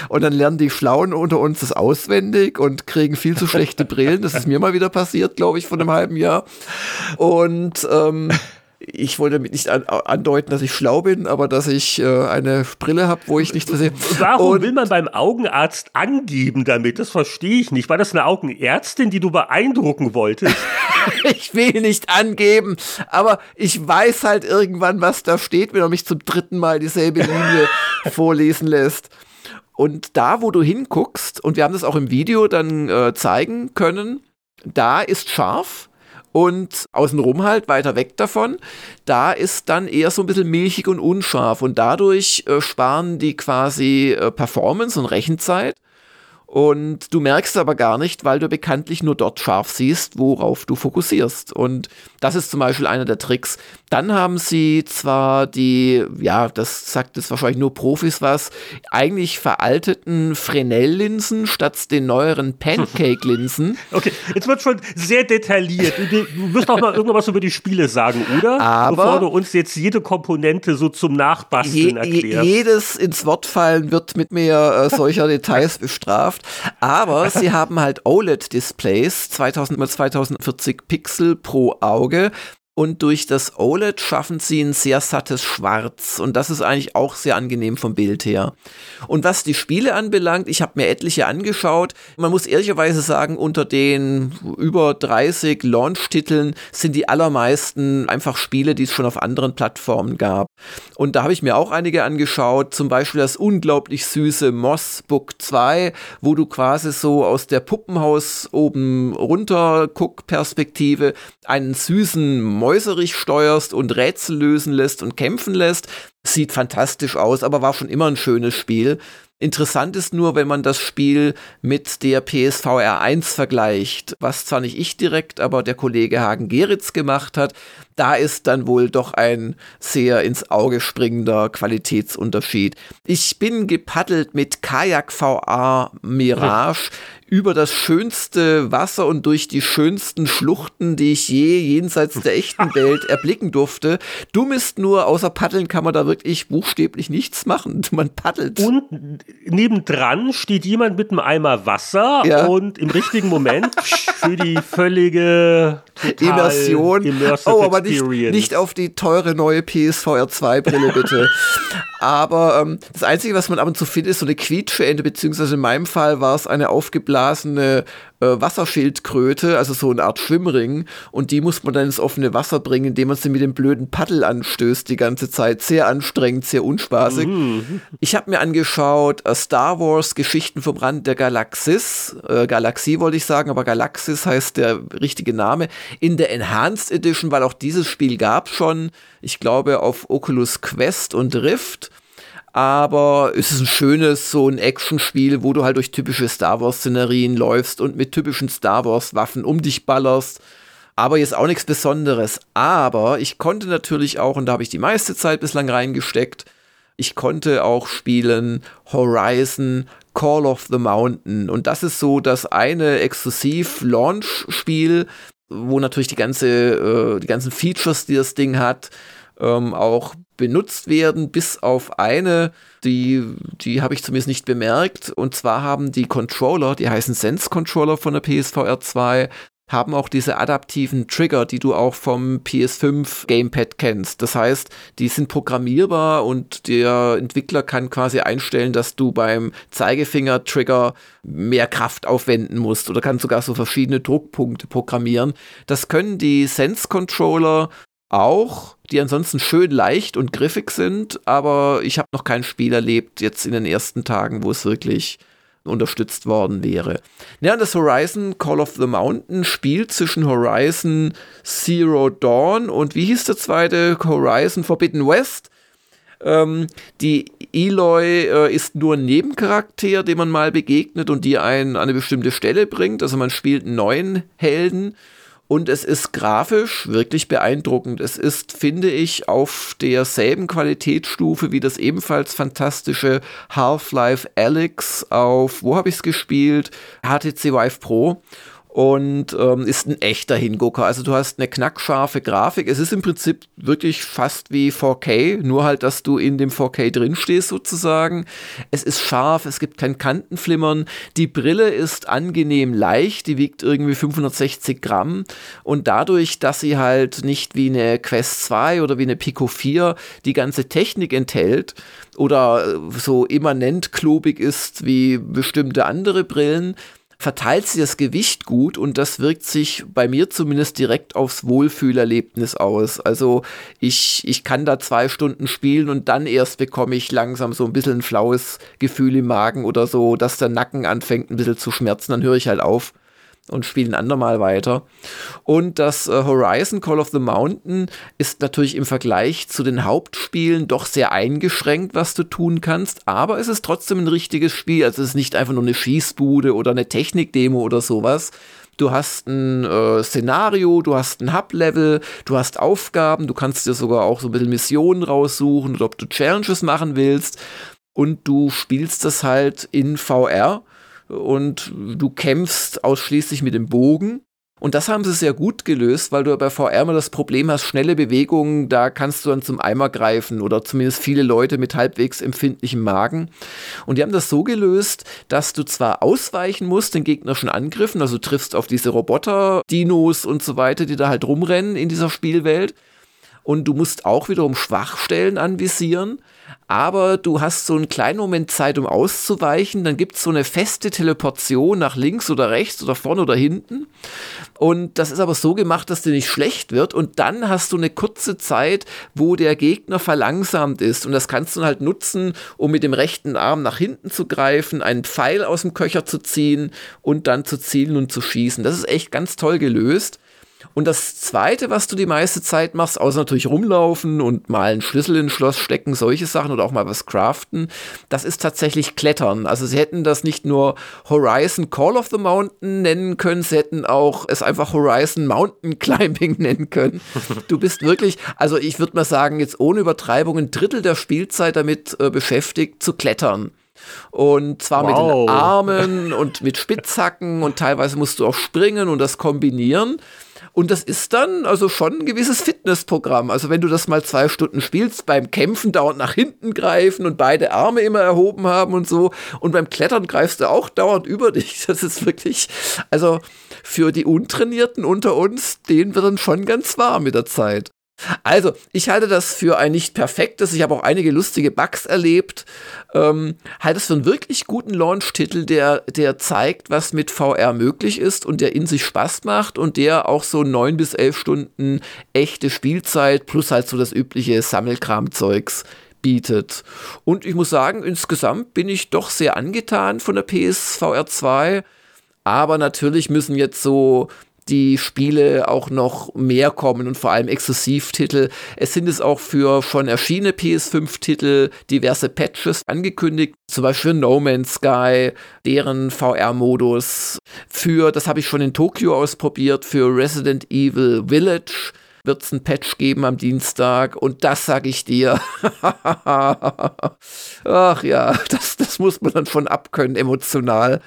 [SPEAKER 3] und dann lernen die Schlauen unter uns das auswendig und kriegen viel zu schlechte Brillen. Das ist mir mal wieder passiert, glaube ich, vor einem halben Jahr. Und ähm, ich wollte damit nicht an, andeuten, dass ich schlau bin, aber dass ich äh, eine Brille habe, wo ich nichts sehe.
[SPEAKER 2] Warum Und will man beim Augenarzt angeben damit? Das verstehe ich nicht. War das eine Augenärztin, die du beeindrucken wolltest?
[SPEAKER 3] ich will nicht angeben, aber ich weiß halt irgendwann, was da steht, wenn er mich zum dritten Mal dieselbe Linie vorlesen lässt. Und da, wo du hinguckst, und wir haben das auch im Video dann äh, zeigen können, da ist scharf und außenrum halt weiter weg davon. Da ist dann eher so ein bisschen milchig und unscharf und dadurch äh, sparen die quasi äh, Performance und Rechenzeit und du merkst aber gar nicht, weil du bekanntlich nur dort scharf siehst, worauf du fokussierst. Und das ist zum Beispiel einer der Tricks. Dann haben sie zwar die, ja, das sagt jetzt wahrscheinlich nur Profis was, eigentlich veralteten Fresnel-Linsen statt den neueren Pancake-Linsen.
[SPEAKER 2] Okay, jetzt wird schon sehr detailliert. Du, wirst auch mal irgendwas über die Spiele sagen, oder?
[SPEAKER 3] Aber
[SPEAKER 2] Bevor du uns jetzt jede Komponente so zum Nachbasteln je, erklärst.
[SPEAKER 3] Jedes ins Wort fallen wird mit mir äh, solcher Details bestraft. Aber sie haben halt OLED-Displays, 2000 x 2040 Pixel pro Auge. Und durch das OLED schaffen sie ein sehr sattes Schwarz. Und das ist eigentlich auch sehr angenehm vom Bild her. Und was die Spiele anbelangt, ich habe mir etliche angeschaut. Man muss ehrlicherweise sagen, unter den über 30 Launch-Titeln sind die allermeisten einfach Spiele, die es schon auf anderen Plattformen gab. Und da habe ich mir auch einige angeschaut. Zum Beispiel das unglaublich süße Moss Book 2, wo du quasi so aus der Puppenhaus oben runter Guck Perspektive einen süßen mäuserig steuerst und Rätsel lösen lässt und kämpfen lässt. Sieht fantastisch aus, aber war schon immer ein schönes Spiel. Interessant ist nur, wenn man das Spiel mit der PSVR 1 vergleicht, was zwar nicht ich direkt, aber der Kollege Hagen Geritz gemacht hat. Da ist dann wohl doch ein sehr ins Auge springender Qualitätsunterschied. Ich bin gepaddelt mit Kajak VR Mirage über das schönste Wasser und durch die schönsten Schluchten, die ich je jenseits der echten Welt erblicken durfte. Dumm ist nur, außer paddeln kann man da wirklich buchstäblich nichts machen. Man paddelt.
[SPEAKER 2] Und nebendran steht jemand mit einem Eimer Wasser
[SPEAKER 3] ja.
[SPEAKER 2] und im richtigen Moment für die völlige
[SPEAKER 3] Immersion. Oh, aber nicht, nicht auf die teure neue PSVR 2 Brille bitte. aber ähm, das Einzige, was man ab und zu findet, ist so eine Quietscheente, beziehungsweise in meinem Fall war es eine aufgeblasene aufgeblasene äh, Wasserschildkröte, also so eine Art Schwimmring. Und die muss man dann ins offene Wasser bringen, indem man sie mit dem blöden Paddel anstößt die ganze Zeit. Sehr anstrengend, sehr unspaßig. Mhm. Ich habe mir angeschaut äh, Star Wars Geschichten vom Rand der Galaxis. Äh, Galaxie wollte ich sagen, aber Galaxis heißt der richtige Name. In der Enhanced Edition, weil auch dieses Spiel gab schon. Ich glaube auf Oculus Quest und Rift aber es ist ein schönes, so ein Actionspiel, wo du halt durch typische Star Wars-Szenerien läufst und mit typischen Star Wars-Waffen um dich ballerst. Aber jetzt auch nichts Besonderes. Aber ich konnte natürlich auch, und da habe ich die meiste Zeit bislang reingesteckt, ich konnte auch spielen Horizon Call of the Mountain. Und das ist so das eine Exklusiv-Launch-Spiel, wo natürlich die, ganze, äh, die ganzen Features, die das Ding hat, ähm, auch benutzt werden, bis auf eine, die, die habe ich zumindest nicht bemerkt. Und zwar haben die Controller, die heißen Sense Controller von der PSVR 2, haben auch diese adaptiven Trigger, die du auch vom PS5 Gamepad kennst. Das heißt, die sind programmierbar und der Entwickler kann quasi einstellen, dass du beim Zeigefinger-Trigger mehr Kraft aufwenden musst oder kann sogar so verschiedene Druckpunkte programmieren. Das können die Sense Controller auch, die ansonsten schön leicht und griffig sind, aber ich habe noch kein Spiel erlebt jetzt in den ersten Tagen, wo es wirklich unterstützt worden wäre. Ja, das Horizon Call of the Mountain spielt zwischen Horizon Zero Dawn und wie hieß der zweite? Horizon Forbidden West. Ähm, die Eloy äh, ist nur ein Nebencharakter, dem man mal begegnet und die einen an eine bestimmte Stelle bringt. Also man spielt einen neuen Helden und es ist grafisch wirklich beeindruckend. Es ist, finde ich, auf derselben Qualitätsstufe wie das ebenfalls fantastische Half-Life Alyx auf, wo habe ich es gespielt? HTC Vive Pro und ähm, ist ein echter Hingucker. Also du hast eine knackscharfe Grafik. Es ist im Prinzip wirklich fast wie 4K, nur halt, dass du in dem 4K drin stehst sozusagen. Es ist scharf, es gibt kein Kantenflimmern. Die Brille ist angenehm leicht, die wiegt irgendwie 560 Gramm und dadurch, dass sie halt nicht wie eine Quest 2 oder wie eine Pico 4 die ganze Technik enthält oder äh, so immanent klobig ist wie bestimmte andere Brillen, verteilt sie das Gewicht gut und das wirkt sich bei mir zumindest direkt aufs Wohlfühlerlebnis aus. Also ich, ich kann da zwei Stunden spielen und dann erst bekomme ich langsam so ein bisschen ein flaues Gefühl im Magen oder so, dass der Nacken anfängt ein bisschen zu schmerzen, dann höre ich halt auf und spielen andermal weiter. Und das äh, Horizon Call of the Mountain ist natürlich im Vergleich zu den Hauptspielen doch sehr eingeschränkt, was du tun kannst, aber es ist trotzdem ein richtiges Spiel. Also es ist nicht einfach nur eine Schießbude oder eine Technikdemo oder sowas. Du hast ein äh, Szenario, du hast ein Hub-Level, du hast Aufgaben, du kannst dir sogar auch so ein bisschen Missionen raussuchen oder ob du Challenges machen willst. Und du spielst das halt in VR und du kämpfst ausschließlich mit dem Bogen. Und das haben sie sehr gut gelöst, weil du bei VR immer das Problem hast, schnelle Bewegungen, da kannst du dann zum Eimer greifen oder zumindest viele Leute mit halbwegs empfindlichem Magen. Und die haben das so gelöst, dass du zwar ausweichen musst den gegnerischen Angriffen, also triffst auf diese Roboter, Dinos und so weiter, die da halt rumrennen in dieser Spielwelt. Und du musst auch wiederum Schwachstellen anvisieren aber du hast so einen kleinen Moment Zeit, um auszuweichen. Dann gibt es so eine feste Teleportation nach links oder rechts oder vorne oder hinten. Und das ist aber so gemacht, dass dir nicht schlecht wird. Und dann hast du eine kurze Zeit, wo der Gegner verlangsamt ist. Und das kannst du halt nutzen, um mit dem rechten Arm nach hinten zu greifen, einen Pfeil aus dem Köcher zu ziehen und dann zu zielen und zu schießen. Das ist echt ganz toll gelöst. Und das Zweite, was du die meiste Zeit machst, außer natürlich rumlaufen und mal einen Schlüssel ins Schloss stecken, solche Sachen oder auch mal was craften, das ist tatsächlich Klettern. Also sie hätten das nicht nur Horizon Call of the Mountain nennen können, sie hätten auch es einfach Horizon Mountain Climbing nennen können. Du bist wirklich, also ich würde mal sagen, jetzt ohne Übertreibung ein Drittel der Spielzeit damit äh, beschäftigt zu klettern. Und zwar wow. mit den Armen und mit Spitzhacken und teilweise musst du auch springen und das kombinieren. Und das ist dann also schon ein gewisses Fitnessprogramm. Also wenn du das mal zwei Stunden spielst, beim Kämpfen dauernd nach hinten greifen und beide Arme immer erhoben haben und so. Und beim Klettern greifst du auch dauernd über dich. Das ist wirklich, also für die Untrainierten unter uns, denen wird dann schon ganz warm mit der Zeit. Also, ich halte das für ein nicht perfektes, ich habe auch einige lustige Bugs erlebt, ähm, halte es für einen wirklich guten Launch-Titel, der, der zeigt, was mit VR möglich ist und der in sich Spaß macht und der auch so neun bis elf Stunden echte Spielzeit plus halt so das übliche Sammelkram-Zeugs bietet. Und ich muss sagen, insgesamt bin ich doch sehr angetan von der PSVR 2. Aber natürlich müssen jetzt so die Spiele auch noch mehr kommen und vor allem Exklusivtitel. Es sind es auch für schon erschienene PS5-Titel diverse Patches angekündigt, zum Beispiel No Man's Sky, deren VR-Modus. Für, das habe ich schon in Tokio ausprobiert, für Resident Evil Village wird es ein Patch geben am Dienstag und das sage ich dir. Ach ja, das, das muss man dann schon abkönnen, emotional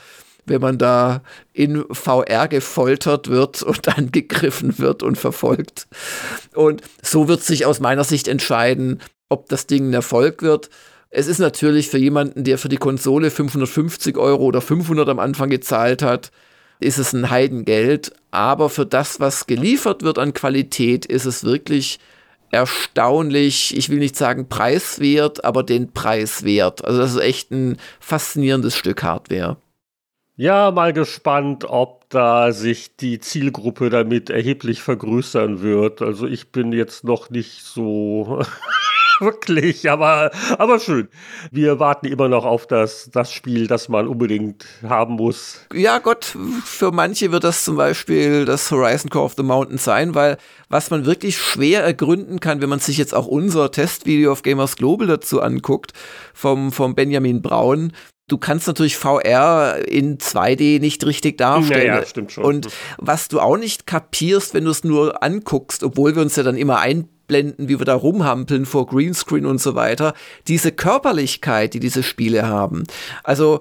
[SPEAKER 3] wenn man da in VR gefoltert wird und angegriffen wird und verfolgt. Und so wird sich aus meiner Sicht entscheiden, ob das Ding ein Erfolg wird. Es ist natürlich für jemanden, der für die Konsole 550 Euro oder 500 am Anfang gezahlt hat, ist es ein Heidengeld. Aber für das, was geliefert wird an Qualität, ist es wirklich erstaunlich, ich will nicht sagen preiswert, aber den Preis wert. Also das ist echt ein faszinierendes Stück Hardware.
[SPEAKER 2] Ja, mal gespannt, ob da sich die Zielgruppe damit erheblich vergrößern wird. Also ich bin jetzt noch nicht so wirklich, aber, aber schön. Wir warten immer noch auf das, das Spiel, das man unbedingt haben muss.
[SPEAKER 3] Ja, Gott, für manche wird das zum Beispiel das Horizon Core of the Mountain sein, weil was man wirklich schwer ergründen kann, wenn man sich jetzt auch unser Testvideo auf Gamers Global dazu anguckt, vom, vom Benjamin Braun, du kannst natürlich VR in 2D nicht richtig darstellen. Ja,
[SPEAKER 2] ja, stimmt schon.
[SPEAKER 3] Und was du auch nicht kapierst, wenn du es nur anguckst, obwohl wir uns ja dann immer einblenden, wie wir da rumhampeln vor Greenscreen und so weiter, diese Körperlichkeit, die diese Spiele haben. Also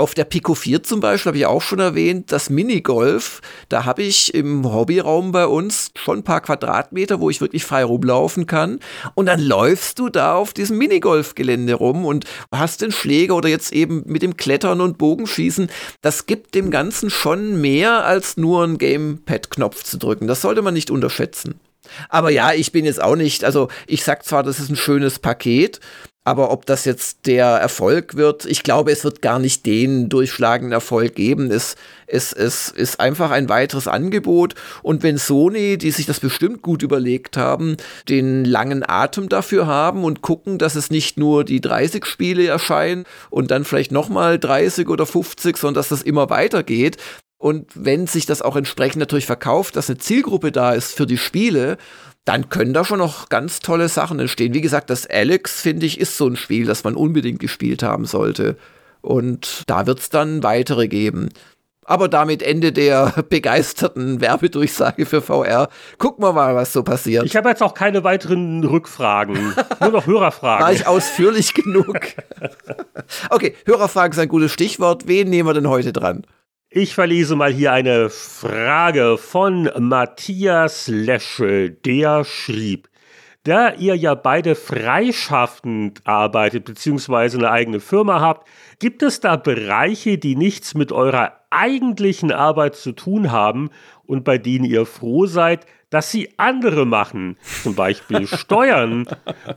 [SPEAKER 3] auf der Pico 4 zum Beispiel habe ich auch schon erwähnt, das Minigolf, da habe ich im Hobbyraum bei uns schon ein paar Quadratmeter, wo ich wirklich frei rumlaufen kann. Und dann läufst du da auf diesem Minigolfgelände rum und hast den Schläger oder jetzt eben mit dem Klettern und Bogenschießen. Das gibt dem Ganzen schon mehr als nur einen Gamepad-Knopf zu drücken. Das sollte man nicht unterschätzen. Aber ja, ich bin jetzt auch nicht, also ich sag zwar, das ist ein schönes Paket, aber ob das jetzt der Erfolg wird, ich glaube, es wird gar nicht den durchschlagenden Erfolg geben. Es, es, es ist einfach ein weiteres Angebot. Und wenn Sony, die sich das bestimmt gut überlegt haben, den langen Atem dafür haben und gucken, dass es nicht nur die 30 Spiele erscheinen und dann vielleicht nochmal 30 oder 50, sondern dass das immer weitergeht, und wenn sich das auch entsprechend natürlich verkauft, dass eine Zielgruppe da ist für die Spiele, dann können da schon noch ganz tolle Sachen entstehen. Wie gesagt, das Alex, finde ich, ist so ein Spiel, das man unbedingt gespielt haben sollte. Und da wird es dann weitere geben. Aber damit Ende der begeisterten Werbedurchsage für VR. Gucken wir mal, was so passiert.
[SPEAKER 2] Ich habe jetzt auch keine weiteren Rückfragen. Nur noch Hörerfragen.
[SPEAKER 3] War ich ausführlich genug? okay, Hörerfragen ist ein gutes Stichwort. Wen nehmen wir denn heute dran?
[SPEAKER 2] Ich verlese mal hier eine Frage von Matthias Leschel, der schrieb, da ihr ja beide freischaffend arbeitet bzw. eine eigene Firma habt, gibt es da Bereiche, die nichts mit eurer eigentlichen Arbeit zu tun haben und bei denen ihr froh seid, dass sie andere machen, zum Beispiel Steuern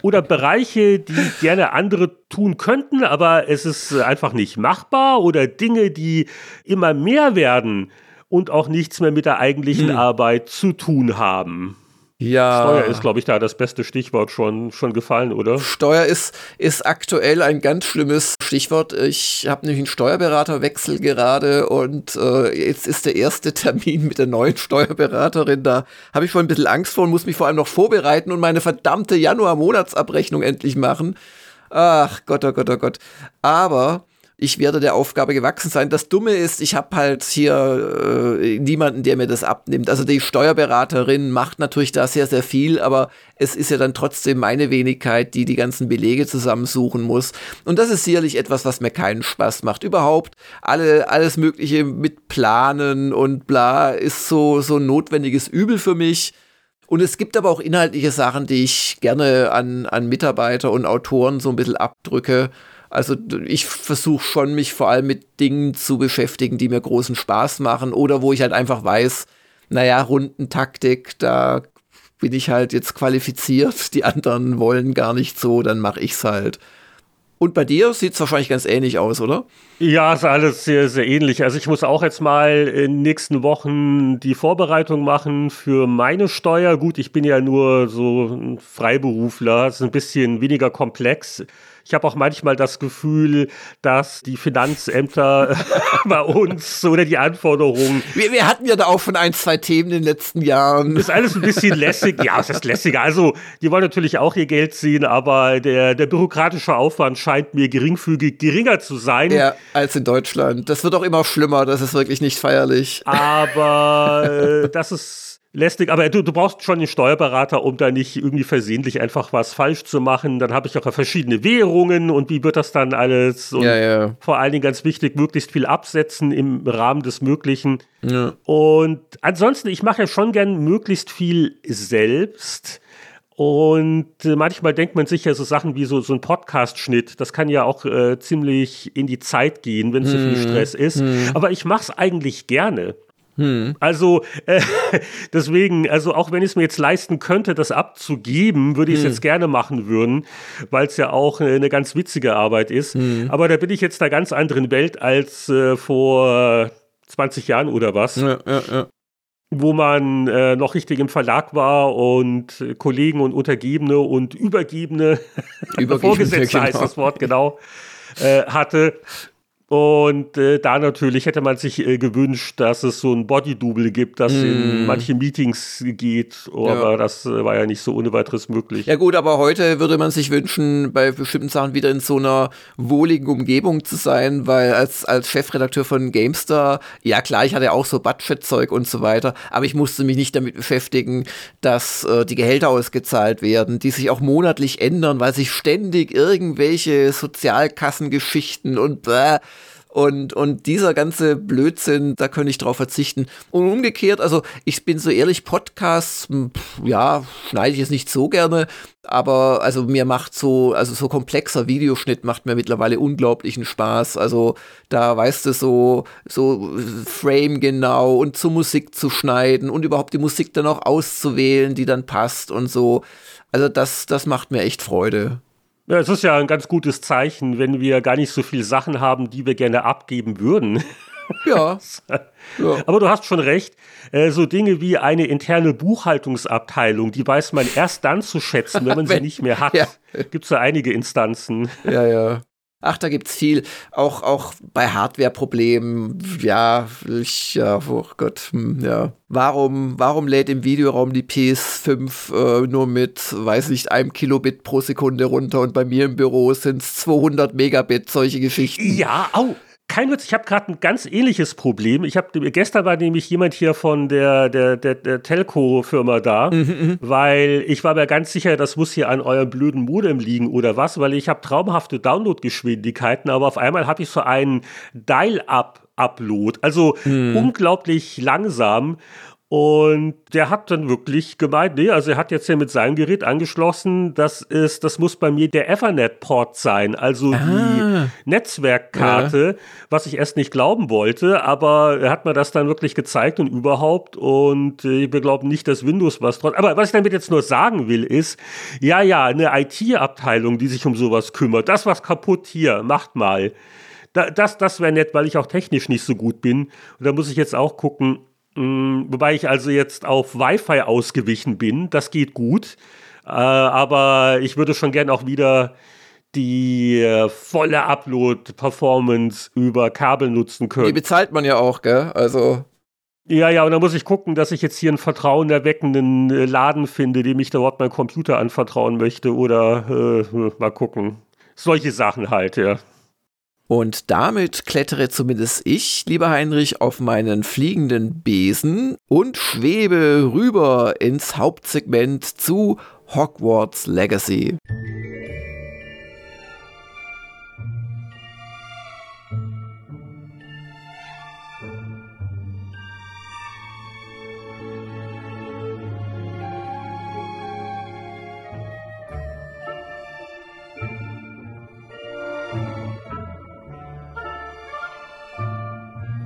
[SPEAKER 2] oder Bereiche, die gerne andere tun könnten, aber es ist einfach nicht machbar oder Dinge, die immer mehr werden und auch nichts mehr mit der eigentlichen hm. Arbeit zu tun haben.
[SPEAKER 3] Ja.
[SPEAKER 2] Steuer ist, glaube ich, da das beste Stichwort schon, schon gefallen, oder?
[SPEAKER 3] Steuer ist, ist aktuell ein ganz schlimmes Stichwort. Ich habe nämlich einen Steuerberaterwechsel gerade und äh, jetzt ist der erste Termin mit der neuen Steuerberaterin. Da habe ich schon ein bisschen Angst vor und muss mich vor allem noch vorbereiten und meine verdammte Januar-Monatsabrechnung endlich machen. Ach Gott, oh Gott, oh Gott. Aber ich werde der Aufgabe gewachsen sein. Das Dumme ist, ich habe halt hier äh, niemanden, der mir das abnimmt. Also die Steuerberaterin macht natürlich da sehr, sehr viel, aber es ist ja dann trotzdem meine Wenigkeit, die die ganzen Belege zusammensuchen muss. Und das ist sicherlich etwas, was mir keinen Spaß macht. Überhaupt alle, alles Mögliche mit Planen und bla ist so, so ein notwendiges Übel für mich. Und es gibt aber auch inhaltliche Sachen, die ich gerne an, an Mitarbeiter und Autoren so ein bisschen abdrücke. Also ich versuche schon, mich vor allem mit Dingen zu beschäftigen, die mir großen Spaß machen oder wo ich halt einfach weiß, naja, Rundentaktik, da bin ich halt jetzt qualifiziert, die anderen wollen gar nicht so, dann mache ich's halt. Und bei dir sieht es wahrscheinlich ganz ähnlich aus, oder?
[SPEAKER 2] Ja, ist alles sehr, sehr ähnlich. Also ich muss auch jetzt mal in den nächsten Wochen die Vorbereitung machen für meine Steuer. Gut, ich bin ja nur so ein Freiberufler, ist ein bisschen weniger komplex. Ich habe auch manchmal das Gefühl, dass die Finanzämter bei uns oder die Anforderungen.
[SPEAKER 3] Wir, wir, hatten ja da auch von ein, zwei Themen in den letzten Jahren.
[SPEAKER 2] Ist alles ein bisschen lässig. Ja, es ist lässiger. Also, die wollen natürlich auch ihr Geld ziehen, aber der, der bürokratische Aufwand scheint mir geringfügig geringer zu sein.
[SPEAKER 3] Ja, als in Deutschland. Das wird auch immer schlimmer. Das ist wirklich nicht feierlich.
[SPEAKER 2] Aber äh, das ist lästig, aber du, du brauchst schon einen Steuerberater, um da nicht irgendwie versehentlich einfach was falsch zu machen. Dann habe ich auch verschiedene Währungen und wie wird das dann alles? Und
[SPEAKER 3] ja, ja.
[SPEAKER 2] vor allen Dingen ganz wichtig, möglichst viel absetzen im Rahmen des Möglichen.
[SPEAKER 3] Ja.
[SPEAKER 2] Und ansonsten, ich mache ja schon gern möglichst viel selbst. Und äh, manchmal denkt man sich ja so Sachen wie so, so ein Podcast-Schnitt, das kann ja auch äh, ziemlich in die Zeit gehen, wenn zu viel mhm. Stress ist. Hm. Aber ich mache es eigentlich gerne.
[SPEAKER 3] Hm.
[SPEAKER 2] Also äh, deswegen, also auch wenn ich es mir jetzt leisten könnte, das abzugeben, würde ich es hm. jetzt gerne machen würden, weil es ja auch äh, eine ganz witzige Arbeit ist.
[SPEAKER 3] Hm.
[SPEAKER 2] Aber da bin ich jetzt in einer ganz anderen Welt als äh, vor 20 Jahren oder was.
[SPEAKER 3] Ja, ja, ja.
[SPEAKER 2] Wo man äh, noch richtig im Verlag war und Kollegen und Untergebene und Übergebene,
[SPEAKER 3] Übergebene
[SPEAKER 2] Vorgesetzte genau. heißt das Wort, genau, äh, hatte. Und äh, da natürlich hätte man sich äh, gewünscht, dass es so ein Body-Double gibt, das mm. in manche Meetings geht, aber ja. das äh, war ja nicht so ohne weiteres möglich.
[SPEAKER 3] Ja gut, aber heute würde man sich wünschen, bei bestimmten Sachen wieder in so einer wohligen Umgebung zu sein, weil als, als Chefredakteur von GameStar, ja klar, ich hatte auch so Budgetzeug und so weiter, aber ich musste mich nicht damit beschäftigen, dass äh, die Gehälter ausgezahlt werden, die sich auch monatlich ändern, weil sich ständig irgendwelche Sozialkassengeschichten und äh, und, und dieser ganze Blödsinn, da könnte ich drauf verzichten. Und umgekehrt, also ich bin so ehrlich, Podcasts, hm, ja, schneide ich es nicht so gerne, aber also mir macht so, also so komplexer Videoschnitt macht mir mittlerweile unglaublichen Spaß. Also da weißt du so, so Frame genau und zur Musik zu schneiden und überhaupt die Musik dann auch auszuwählen, die dann passt und so. Also das, das macht mir echt Freude.
[SPEAKER 2] Ja, es ist ja ein ganz gutes Zeichen, wenn wir gar nicht so viele Sachen haben, die wir gerne abgeben würden.
[SPEAKER 3] Ja.
[SPEAKER 2] ja. Aber du hast schon recht. Äh, so Dinge wie eine interne Buchhaltungsabteilung, die weiß man erst dann zu schätzen, wenn man wenn, sie nicht mehr hat. Ja. Gibt es ja einige Instanzen.
[SPEAKER 3] Ja, ja. Ach, da gibt's viel. Auch, auch bei Hardware-Problemen. Ja, ich, ja, oh Gott, hm, ja. Warum, warum lädt im Videoraum die PS5 äh, nur mit, weiß nicht, einem Kilobit pro Sekunde runter und bei mir im Büro sind es 200 Megabit, solche Geschichten.
[SPEAKER 2] Ja, au kein Witz, ich habe gerade ein ganz ähnliches Problem. Ich habe gestern war nämlich jemand hier von der der der, der Telco-Firma da,
[SPEAKER 3] mhm, mhm,
[SPEAKER 2] weil ich war mir ganz sicher, das muss hier an eurem blöden Modem liegen oder was, weil ich habe traumhafte Downloadgeschwindigkeiten, aber auf einmal habe ich so einen Dial-up Upload, also mhm. unglaublich langsam und der hat dann wirklich gemeint, nee, also er hat jetzt ja mit seinem Gerät angeschlossen, das ist, das muss bei mir der Ethernet-Port sein, also ah. die Netzwerkkarte, ja. was ich erst nicht glauben wollte, aber er hat mir das dann wirklich gezeigt und überhaupt und äh, wir glauben nicht, dass Windows was dran. Aber was ich damit jetzt nur sagen will, ist, ja, ja, eine IT-Abteilung, die sich um sowas kümmert, das was kaputt hier, macht mal. Da, das das wäre nett, weil ich auch technisch nicht so gut bin. Und da muss ich jetzt auch gucken, wobei ich also jetzt auf Wi-Fi ausgewichen bin. Das geht gut. Äh, aber ich würde schon gern auch wieder die äh, volle Upload-Performance über Kabel nutzen können. Die
[SPEAKER 3] bezahlt man ja auch, gell? Also.
[SPEAKER 2] Ja, ja, und da muss ich gucken, dass ich jetzt hier einen vertrauenerweckenden äh, Laden finde, dem ich dort meinen Computer anvertrauen möchte oder äh, mal gucken. Solche Sachen halt, ja.
[SPEAKER 3] Und damit klettere zumindest ich, lieber Heinrich, auf meinen fliegenden Besen und schwebe rüber ins Hauptsegment zu Hogwarts Legacy.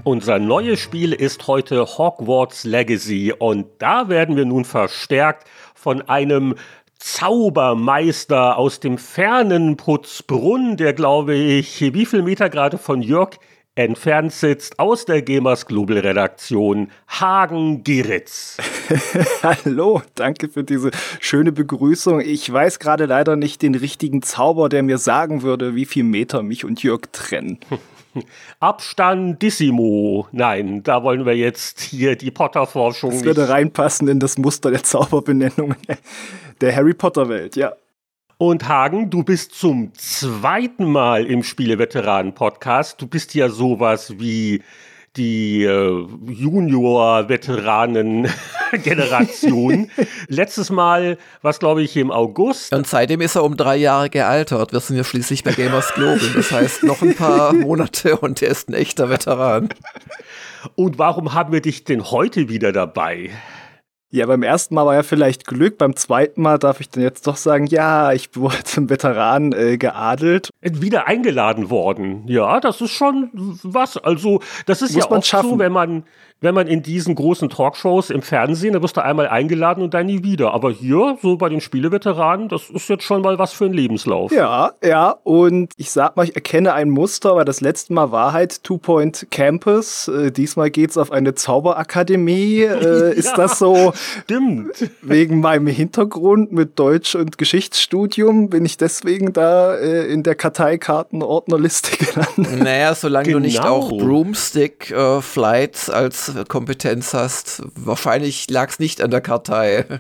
[SPEAKER 2] Unser neues Spiel ist heute Hogwarts Legacy und da werden wir nun verstärkt von einem Zaubermeister aus dem fernen Putzbrunn, der glaube ich, wie viel Meter gerade von Jörg entfernt sitzt, aus der Gamers Global Redaktion, Hagen Geritz.
[SPEAKER 4] Hallo, danke für diese schöne Begrüßung. Ich weiß gerade leider nicht den richtigen Zauber, der mir sagen würde, wie viel Meter mich und Jörg trennen.
[SPEAKER 2] Abstandissimo. Nein, da wollen wir jetzt hier die Potter-Forschung.
[SPEAKER 4] Das würde reinpassen in das Muster der Zauberbenennungen der Harry Potter-Welt, ja.
[SPEAKER 2] Und Hagen, du bist zum zweiten Mal im Spieleveteranen-Podcast. Du bist ja sowas wie die äh, Junior-Veteranen-Generation. Letztes Mal, was glaube ich im August.
[SPEAKER 3] Und seitdem ist er um drei Jahre gealtert. Wir sind ja schließlich bei Gamers Global. Das heißt, noch ein paar Monate und er ist ein echter Veteran.
[SPEAKER 2] Und warum haben wir dich denn heute wieder dabei?
[SPEAKER 4] Ja, beim ersten Mal war ja vielleicht Glück, beim zweiten Mal darf ich dann jetzt doch sagen, ja, ich wurde zum Veteran äh, geadelt.
[SPEAKER 2] Wieder eingeladen worden. Ja, das ist schon was. Also, das ist Muss ja auch so, wenn man wenn man in diesen großen Talkshows im Fernsehen, da wirst du einmal eingeladen und dann nie wieder. Aber hier, so bei den Spieleveteranen, das ist jetzt schon mal was für ein Lebenslauf.
[SPEAKER 4] Ja, ja, und ich sag mal, ich erkenne ein Muster, weil das letzte Mal war halt Two Point Campus. Äh, diesmal geht's auf eine Zauberakademie. Äh, ist ja, das so?
[SPEAKER 2] Stimmt.
[SPEAKER 4] Wegen meinem Hintergrund mit Deutsch- und Geschichtsstudium bin ich deswegen da äh, in der Karteikartenordnerliste gelandet.
[SPEAKER 3] Naja, solange genau. du nicht genau. auch Broomstick äh, Flights als Kompetenz hast. Wahrscheinlich lag es nicht an der Kartei.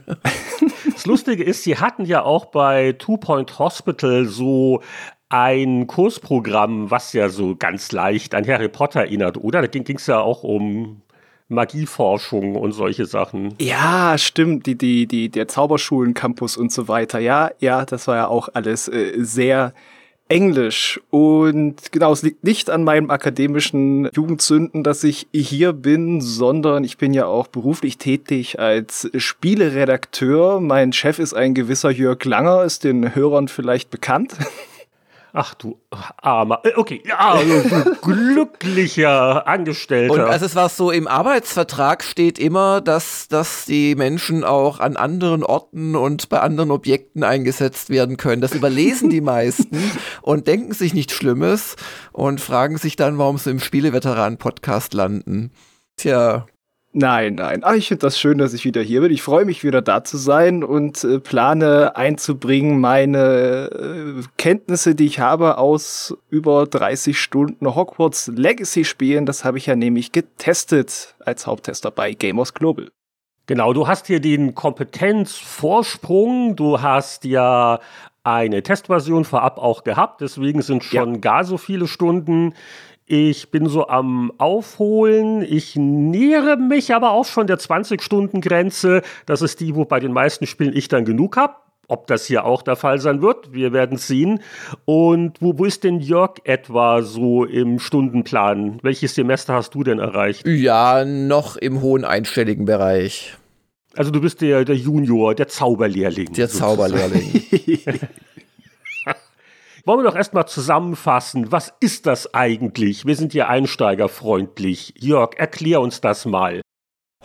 [SPEAKER 2] Das Lustige ist, sie hatten ja auch bei Two Point Hospital so ein Kursprogramm, was ja so ganz leicht an Harry Potter erinnert, oder? Da ging es ja auch um Magieforschung und solche Sachen.
[SPEAKER 4] Ja, stimmt, die, die, die, der Zauberschulen-Campus und so weiter. Ja, ja, das war ja auch alles äh, sehr Englisch. Und genau, es liegt nicht an meinem akademischen Jugendzünden, dass ich hier bin, sondern ich bin ja auch beruflich tätig als Spieleredakteur. Mein Chef ist ein gewisser Jörg Langer, ist den Hörern vielleicht bekannt.
[SPEAKER 2] Ach du armer, äh, okay, ja, also glücklicher Angestellter.
[SPEAKER 3] Und also es war so, im Arbeitsvertrag steht immer, dass, dass die Menschen auch an anderen Orten und bei anderen Objekten eingesetzt werden können. Das überlesen die meisten und denken sich nichts Schlimmes und fragen sich dann, warum sie im Spieleveteranen-Podcast landen. Tja.
[SPEAKER 4] Nein, nein. Ach, ich finde das schön, dass ich wieder hier bin. Ich freue mich wieder da zu sein und äh, plane einzubringen meine äh, Kenntnisse, die ich habe aus über 30 Stunden Hogwarts Legacy Spielen. Das habe ich ja nämlich getestet als Haupttester bei Gamers Global.
[SPEAKER 2] Genau, du hast hier den Kompetenzvorsprung. Du hast ja eine Testversion vorab auch gehabt. Deswegen sind schon ja. gar so viele Stunden ich bin so am Aufholen. Ich nähere mich aber auch schon der 20-Stunden-Grenze. Das ist die, wo bei den meisten Spielen ich dann genug habe. Ob das hier auch der Fall sein wird, wir werden sehen. Und wo, wo ist denn Jörg etwa so im Stundenplan? Welches Semester hast du denn erreicht?
[SPEAKER 3] Ja, noch im hohen einstelligen Bereich.
[SPEAKER 2] Also du bist der, der Junior, der Zauberlehrling.
[SPEAKER 3] Der Zauberlehrling.
[SPEAKER 2] Wollen wir doch erstmal zusammenfassen, was ist das eigentlich? Wir sind hier einsteigerfreundlich. Jörg, erklär uns das mal.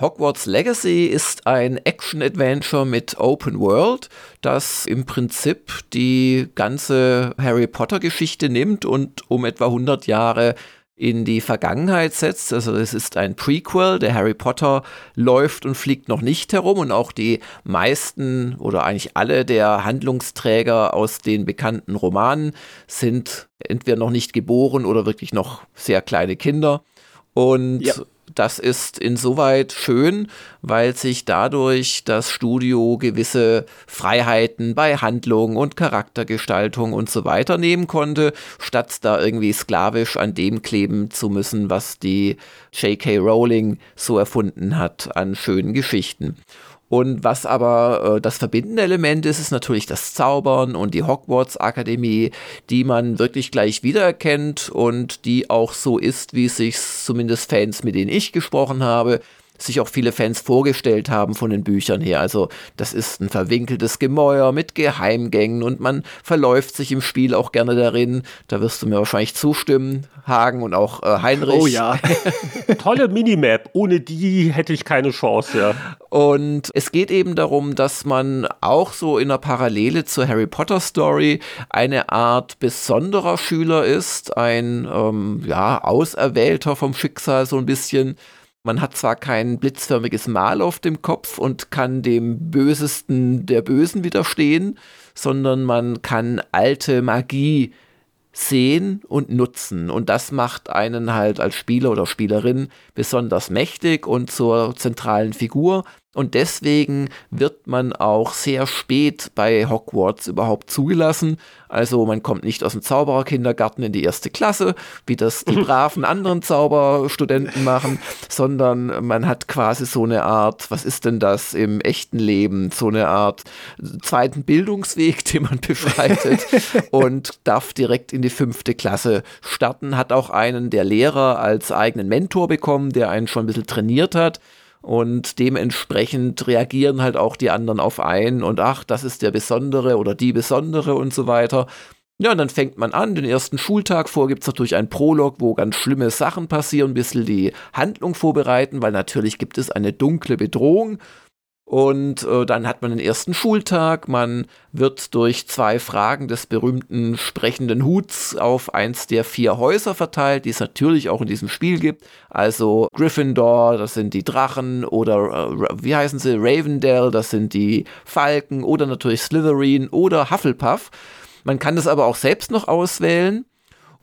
[SPEAKER 3] Hogwarts Legacy ist ein Action-Adventure mit Open World, das im Prinzip die ganze Harry Potter-Geschichte nimmt und um etwa 100 Jahre in die Vergangenheit setzt. Also es ist ein Prequel, der Harry Potter läuft und fliegt noch nicht herum und auch die meisten oder eigentlich alle der Handlungsträger aus den bekannten Romanen sind entweder noch nicht geboren oder wirklich noch sehr kleine Kinder. Und ja das ist insoweit schön, weil sich dadurch das Studio gewisse Freiheiten bei Handlung und Charaktergestaltung und so weiter nehmen konnte, statt da irgendwie sklavisch an dem kleben zu müssen, was die J.K. Rowling so erfunden hat an schönen Geschichten. Und was aber äh, das verbindende Element ist, ist natürlich das Zaubern und die Hogwarts-Akademie, die man wirklich gleich wiedererkennt und die auch so ist, wie sich zumindest Fans, mit denen ich gesprochen habe, sich auch viele Fans vorgestellt haben von den Büchern her. Also das ist ein verwinkeltes Gemäuer mit Geheimgängen und man verläuft sich im Spiel auch gerne darin. Da wirst du mir wahrscheinlich zustimmen, Hagen und auch äh, Heinrich.
[SPEAKER 4] Oh ja.
[SPEAKER 2] Tolle Minimap, ohne die hätte ich keine Chance, ja.
[SPEAKER 3] Und es geht eben darum, dass man auch so in der Parallele zur Harry Potter Story eine Art besonderer Schüler ist, ein ähm, ja, Auserwählter vom Schicksal so ein bisschen. Man hat zwar kein blitzförmiges Mal auf dem Kopf und kann dem Bösesten der Bösen widerstehen, sondern man kann alte Magie sehen und nutzen. Und das macht einen halt als Spieler oder Spielerin besonders mächtig und zur zentralen Figur. Und deswegen wird man auch sehr spät bei Hogwarts überhaupt zugelassen. Also man kommt nicht aus dem Zaubererkindergarten in die erste Klasse, wie das die braven anderen Zauberstudenten machen, sondern man hat quasi so eine Art, was ist denn das im echten Leben, so eine Art zweiten Bildungsweg, den man beschreitet und darf direkt in die fünfte Klasse starten, hat auch einen der Lehrer als eigenen Mentor bekommen, der einen schon ein bisschen trainiert hat und dementsprechend reagieren halt auch die anderen auf ein und ach, das ist der Besondere oder die Besondere und so weiter. Ja, und dann fängt man an, den ersten Schultag vor gibt es natürlich einen Prolog, wo ganz schlimme Sachen passieren, ein bisschen die Handlung vorbereiten, weil natürlich gibt es eine dunkle Bedrohung und äh, dann hat man den ersten Schultag, man wird durch zwei Fragen des berühmten sprechenden Huts auf eins der vier Häuser verteilt, die es natürlich auch in diesem Spiel gibt. Also Gryffindor, das sind die Drachen, oder äh, wie heißen sie, Ravendale, das sind die Falken, oder natürlich Slytherin oder Hufflepuff. Man kann das aber auch selbst noch auswählen.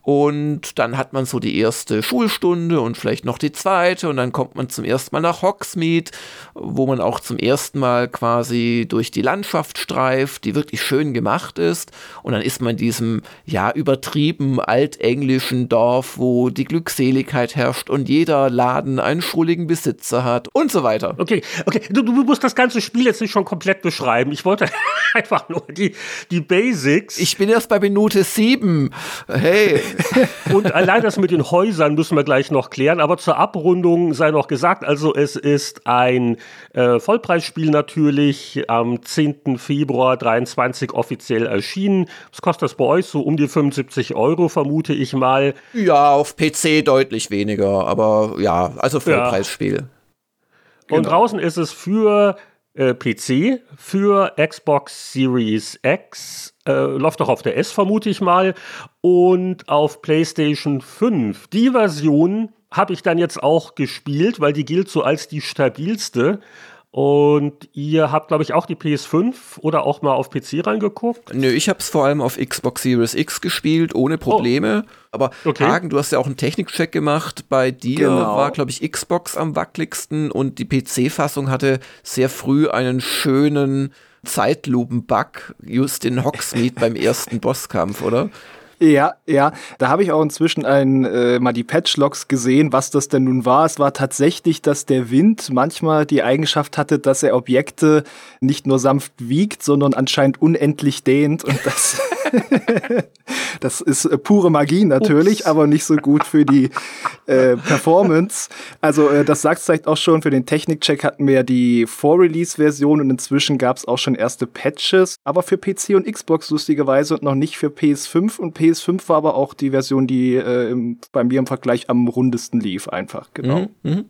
[SPEAKER 3] Und dann hat man so die erste Schulstunde und vielleicht noch die zweite und dann kommt man zum ersten Mal nach Hogsmeade, wo man auch zum ersten Mal quasi durch die Landschaft streift, die wirklich schön gemacht ist. Und dann ist man in diesem, ja, übertrieben altenglischen Dorf, wo die Glückseligkeit herrscht und jeder Laden einen schrulligen Besitzer hat und so weiter.
[SPEAKER 2] Okay, okay, du, du musst das ganze Spiel jetzt nicht schon komplett beschreiben. Ich wollte einfach nur die, die Basics.
[SPEAKER 3] Ich bin erst bei Minute sieben. Hey.
[SPEAKER 2] Und allein das mit den Häusern müssen wir gleich noch klären. Aber zur Abrundung sei noch gesagt, also es ist ein äh, Vollpreisspiel natürlich am 10. Februar 23 offiziell erschienen. Was kostet das bei euch? So um die 75 Euro, vermute ich mal.
[SPEAKER 3] Ja, auf PC deutlich weniger, aber ja, also Vollpreisspiel. Ja.
[SPEAKER 2] Und genau. draußen ist es für äh, PC, für Xbox Series X, äh, läuft auch auf der S, vermute ich mal, und auf PlayStation 5. Die Version habe ich dann jetzt auch gespielt, weil die gilt so als die stabilste. Und ihr habt, glaube ich, auch die PS5 oder auch mal auf PC reingeguckt?
[SPEAKER 3] Nö, ich habe es vor allem auf Xbox Series X gespielt, ohne Probleme. Oh. Aber okay. Hagen, du hast ja auch einen Technikcheck gemacht. Bei dir genau. war, glaube ich, Xbox am wackeligsten und die PC-Fassung hatte sehr früh einen schönen Zeitlupen-Bug, just in Hogsmeade beim ersten Bosskampf, oder?
[SPEAKER 4] Ja, ja, da habe ich auch inzwischen ein, äh, mal die Patchlogs gesehen, was das denn nun war. Es war tatsächlich, dass der Wind manchmal die Eigenschaft hatte, dass er Objekte nicht nur sanft wiegt, sondern anscheinend unendlich dehnt und das das ist äh, pure Magie natürlich, Ups. aber nicht so gut für die äh, Performance. Also äh, das sagt vielleicht auch schon, für den Technikcheck hatten wir ja die Vor-Release-Version und inzwischen gab es auch schon erste Patches, aber für PC und Xbox lustigerweise und noch nicht für PS5 und PS5 war aber auch die Version, die äh, bei mir im Vergleich am rundesten lief einfach, genau. Mhm, mh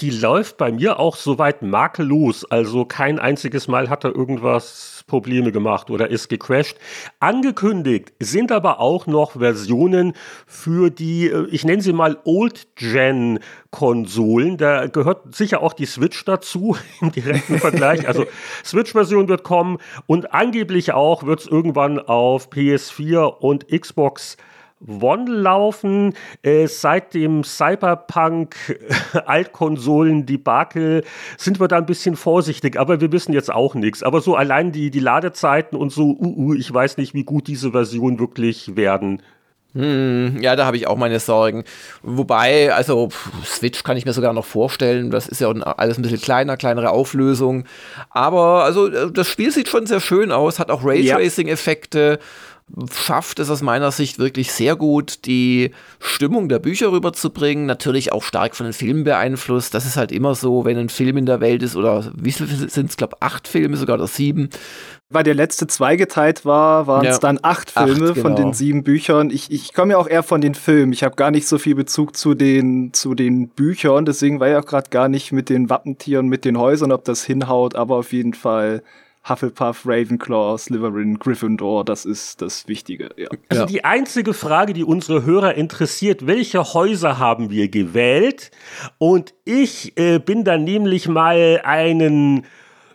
[SPEAKER 2] die läuft bei mir auch soweit makellos. Also kein einziges Mal hat er irgendwas Probleme gemacht oder ist gecrashed. Angekündigt sind aber auch noch Versionen für die, äh, ich nenne sie mal Old-Gen-Konsolen. Da gehört sicher auch die Switch dazu im direkten Vergleich. Also Switch-Version wird kommen und angeblich auch wird es irgendwann auf PS4 und Xbox One laufen. Äh, seit dem Cyberpunk Altkonsolen-Debakel sind wir da ein bisschen vorsichtig, aber wir wissen jetzt auch nichts. Aber so allein die, die Ladezeiten und so, uh, uh, ich weiß nicht, wie gut diese Versionen wirklich werden.
[SPEAKER 3] Hm, ja, da habe ich auch meine Sorgen. Wobei, also Switch kann ich mir sogar noch vorstellen. Das ist ja alles ein bisschen kleiner, kleinere Auflösung. Aber also das Spiel sieht schon sehr schön aus, hat auch Raytracing-Effekte. Schafft es aus meiner Sicht wirklich sehr gut, die Stimmung der Bücher rüberzubringen. Natürlich auch stark von den Filmen beeinflusst. Das ist halt immer so, wenn ein Film in der Welt ist, oder wie viel sind es, glaube acht Filme sogar oder sieben.
[SPEAKER 4] Weil der letzte zweigeteilt war, waren es ja, dann acht Filme acht, genau. von den sieben Büchern. Ich, ich komme ja auch eher von den Filmen. Ich habe gar nicht so viel Bezug zu den, zu den Büchern. Deswegen war ich auch gerade gar nicht mit den Wappentieren, mit den Häusern, ob das hinhaut. Aber auf jeden Fall Hufflepuff, Ravenclaw, Slytherin, Gryffindor, das ist das Wichtige. Ja.
[SPEAKER 2] Also die einzige Frage, die unsere Hörer interessiert, welche Häuser haben wir gewählt? Und ich äh, bin dann nämlich mal einen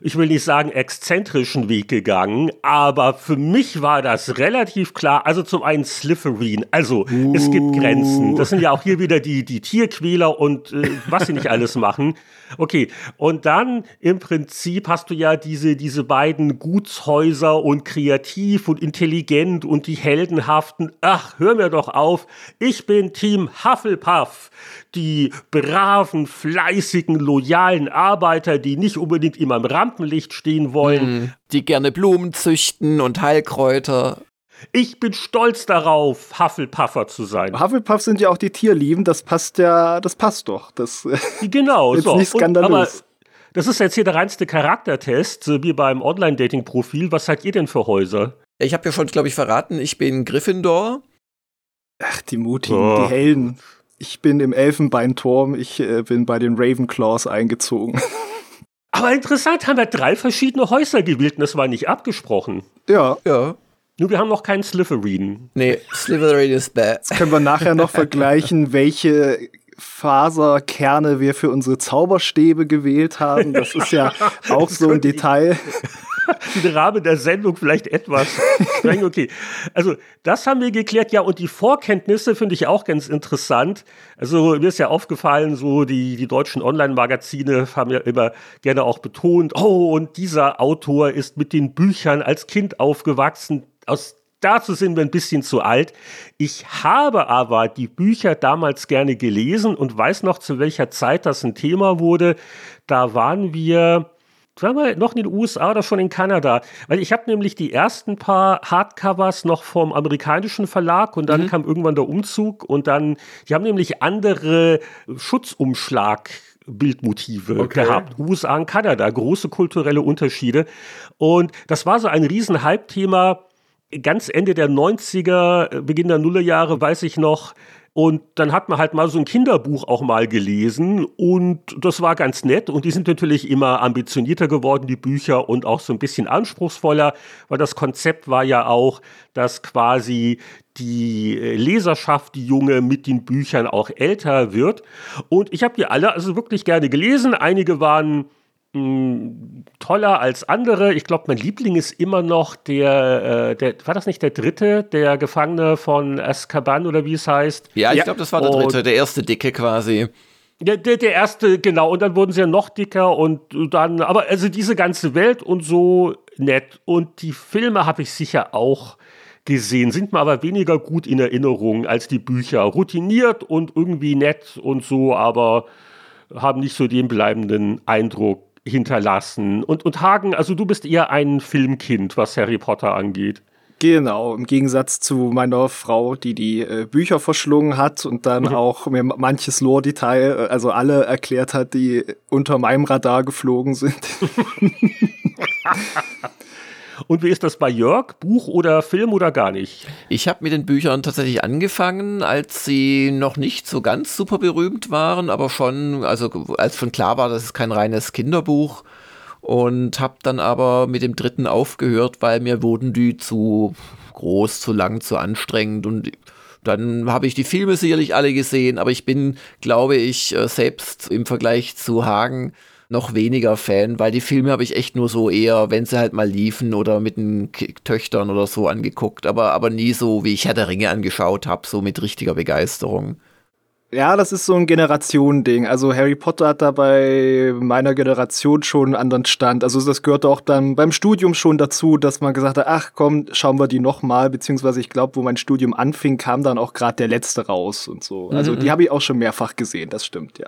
[SPEAKER 2] ich will nicht sagen exzentrischen Weg gegangen, aber für mich war das relativ klar. Also zum einen Slytherin, also uh. es gibt Grenzen. Das sind ja auch hier wieder die, die Tierquäler und äh, was sie nicht alles machen. Okay, und dann im Prinzip hast du ja diese, diese beiden Gutshäuser und kreativ und intelligent und die heldenhaften. Ach, hör mir doch auf. Ich bin Team Hufflepuff die braven, fleißigen, loyalen Arbeiter, die nicht unbedingt immer im Rampenlicht stehen wollen. Mhm.
[SPEAKER 3] Die gerne Blumen züchten und Heilkräuter.
[SPEAKER 2] Ich bin stolz darauf, Hufflepuffer zu sein.
[SPEAKER 4] Hufflepuff sind ja auch die Tierlieben, das passt ja, das passt doch. Das
[SPEAKER 2] genau,
[SPEAKER 4] ist so. nicht skandalös. Und, aber
[SPEAKER 2] das ist jetzt hier der reinste Charaktertest, wie beim Online-Dating-Profil. Was seid ihr denn für Häuser?
[SPEAKER 3] Ich habe ja schon, glaube ich, verraten, ich bin Gryffindor.
[SPEAKER 4] Ach, die Mutigen, oh. die Helden. Ich bin im Elfenbeinturm, ich äh, bin bei den Ravenclaws eingezogen.
[SPEAKER 2] Aber interessant, haben wir drei verschiedene Häuser gewählt und das war nicht abgesprochen.
[SPEAKER 4] Ja. Ja.
[SPEAKER 2] Nur wir haben noch keinen Slytherin.
[SPEAKER 3] Nee, Slytherin ist bad.
[SPEAKER 4] Jetzt können wir nachher noch vergleichen, welche Faserkerne wir für unsere Zauberstäbe gewählt haben. Das ist ja auch so ein Detail.
[SPEAKER 2] den Rahmen der Sendung vielleicht etwas streng. Okay, also das haben wir geklärt. Ja, und die Vorkenntnisse finde ich auch ganz interessant. Also mir ist ja aufgefallen, so die, die deutschen Online-Magazine haben ja immer gerne auch betont, oh, und dieser Autor ist mit den Büchern als Kind aufgewachsen. Aus dazu sind wir ein bisschen zu alt. Ich habe aber die Bücher damals gerne gelesen und weiß noch, zu welcher Zeit das ein Thema wurde. Da waren wir sagen wir, noch in den USA oder schon in Kanada. Weil ich habe nämlich die ersten paar Hardcovers noch vom amerikanischen Verlag und dann mhm. kam irgendwann der Umzug und dann, die haben nämlich andere Schutzumschlag Bildmotive okay. gehabt. USA und Kanada, große kulturelle Unterschiede. Und das war so ein riesen Hype-Thema. Ganz Ende der 90er, Beginn der Nullerjahre, weiß ich noch, und dann hat man halt mal so ein Kinderbuch auch mal gelesen und das war ganz nett. Und die sind natürlich immer ambitionierter geworden, die Bücher, und auch so ein bisschen anspruchsvoller, weil das Konzept war ja auch, dass quasi die äh, Leserschaft, die junge, mit den Büchern auch älter wird. Und ich habe die alle also wirklich gerne gelesen. Einige waren toller als andere. Ich glaube, mein Liebling ist immer noch der, äh, der, war das nicht der dritte, der Gefangene von Azkaban oder wie es heißt?
[SPEAKER 3] Ja, ich glaube, das war der dritte, der erste Dicke quasi.
[SPEAKER 2] Der, der, der erste, genau, und dann wurden sie ja noch dicker und dann, aber also diese ganze Welt und so nett. Und die Filme habe ich sicher auch gesehen, sind mir aber weniger gut in Erinnerung als die Bücher. Routiniert und irgendwie nett und so, aber haben nicht so den bleibenden Eindruck hinterlassen. Und, und Hagen, also du bist eher ein Filmkind, was Harry Potter angeht.
[SPEAKER 4] Genau, im Gegensatz zu meiner Frau, die die äh, Bücher verschlungen hat und dann mhm. auch mir manches Lore-Detail, äh, also alle erklärt hat, die unter meinem Radar geflogen sind.
[SPEAKER 2] Und wie ist das bei Jörg? Buch oder Film oder gar nicht?
[SPEAKER 3] Ich habe mit den Büchern tatsächlich angefangen, als sie noch nicht so ganz super berühmt waren, aber schon, also als schon klar war, das ist kein reines Kinderbuch. Und habe dann aber mit dem dritten aufgehört, weil mir wurden die zu groß, zu lang, zu anstrengend und dann habe ich die Filme sicherlich alle gesehen, aber ich bin, glaube ich, äh, selbst im Vergleich zu Hagen noch weniger Fan, weil die Filme habe ich echt nur so eher, wenn sie halt mal liefen oder mit den Töchtern oder so angeguckt, aber, aber nie so, wie ich Herr der Ringe angeschaut habe, so mit richtiger Begeisterung.
[SPEAKER 4] Ja, das ist so ein Generationending. Also Harry Potter hat da bei meiner Generation schon einen anderen Stand. Also das gehört auch dann beim Studium schon dazu, dass man gesagt hat, ach komm, schauen wir die noch mal. Beziehungsweise ich glaube, wo mein Studium anfing, kam dann auch gerade der letzte raus und so. Also mhm. die habe ich auch schon mehrfach gesehen, das stimmt, ja.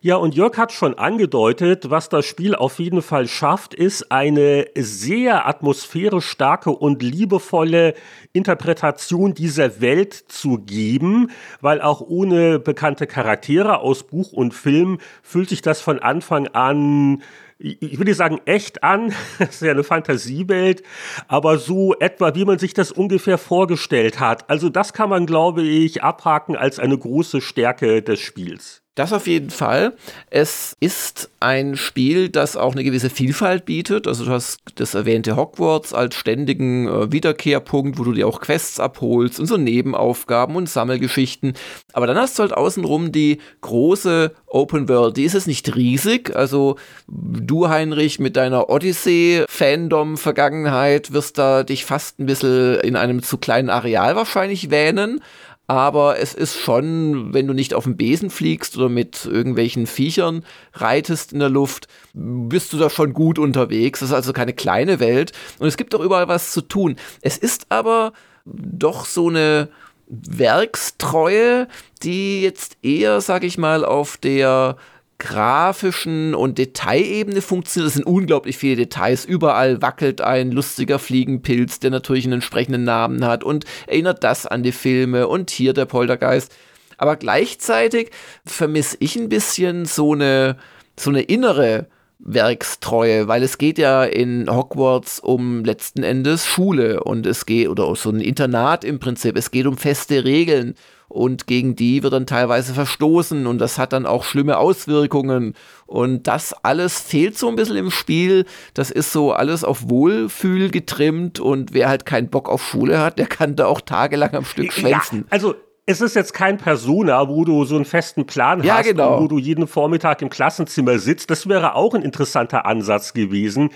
[SPEAKER 2] Ja, und Jörg hat schon angedeutet, was das Spiel auf jeden Fall schafft, ist eine sehr atmosphärisch starke und liebevolle Interpretation dieser Welt zu geben, weil auch ohne bekannte Charaktere aus Buch und Film fühlt sich das von Anfang an ich würde sagen, echt an. Das ist ja eine Fantasiewelt, aber so etwa, wie man sich das ungefähr vorgestellt hat. Also das kann man, glaube ich, abhaken als eine große Stärke des Spiels.
[SPEAKER 3] Das auf jeden Fall. Es ist ein Spiel, das auch eine gewisse Vielfalt bietet. Also du hast das erwähnte Hogwarts als ständigen äh, Wiederkehrpunkt, wo du dir auch Quests abholst und so Nebenaufgaben und Sammelgeschichten. Aber dann hast du halt außenrum die große Open World. Die ist es nicht riesig. Also du, Heinrich, mit deiner Odyssey-Fandom-Vergangenheit wirst da dich fast ein bisschen in einem zu kleinen Areal wahrscheinlich wähnen aber es ist schon, wenn du nicht auf dem Besen fliegst oder mit irgendwelchen Viechern reitest in der Luft, bist du da schon gut unterwegs. Das ist also keine kleine Welt und es gibt auch überall was zu tun. Es ist aber doch so eine Werkstreue, die jetzt eher, sag ich mal, auf der grafischen und Detailebene funktioniert. Es sind unglaublich viele Details. Überall wackelt ein lustiger Fliegenpilz, der natürlich einen entsprechenden Namen hat und erinnert das an die Filme und hier der Poltergeist. Aber gleichzeitig vermisse ich ein bisschen so eine, so eine innere Werkstreue, weil es geht ja in Hogwarts um letzten Endes Schule und es geht, oder so ein Internat im Prinzip, es geht um feste Regeln und gegen die wird dann teilweise verstoßen und das hat dann auch schlimme Auswirkungen und das alles fehlt so ein bisschen im Spiel. Das ist so alles auf Wohlfühl getrimmt und wer halt keinen Bock auf Schule hat, der kann da auch tagelang am Stück schwänzen.
[SPEAKER 2] Ja, also es ist jetzt kein Persona, wo du so einen festen Plan
[SPEAKER 3] ja,
[SPEAKER 2] hast,
[SPEAKER 3] genau.
[SPEAKER 2] wo du jeden Vormittag im Klassenzimmer sitzt. Das wäre auch ein interessanter Ansatz gewesen.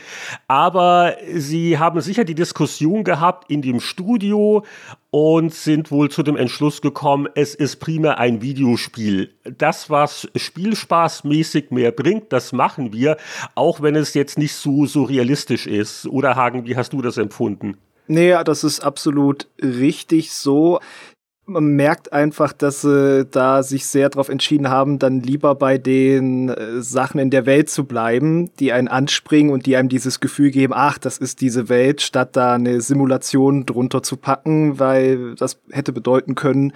[SPEAKER 2] Aber sie haben sicher die Diskussion gehabt in dem Studio und sind wohl zu dem Entschluss gekommen, es ist primär ein Videospiel. Das, was spielspaßmäßig mehr bringt, das machen wir, auch wenn es jetzt nicht so, so realistisch ist. Oder Hagen, wie hast du das empfunden?
[SPEAKER 4] Nee, das ist absolut richtig so man merkt einfach, dass sie da sich sehr darauf entschieden haben, dann lieber bei den äh, Sachen in der Welt zu bleiben, die einen anspringen und die einem dieses Gefühl geben, ach, das ist diese Welt, statt da eine Simulation drunter zu packen, weil das hätte bedeuten können,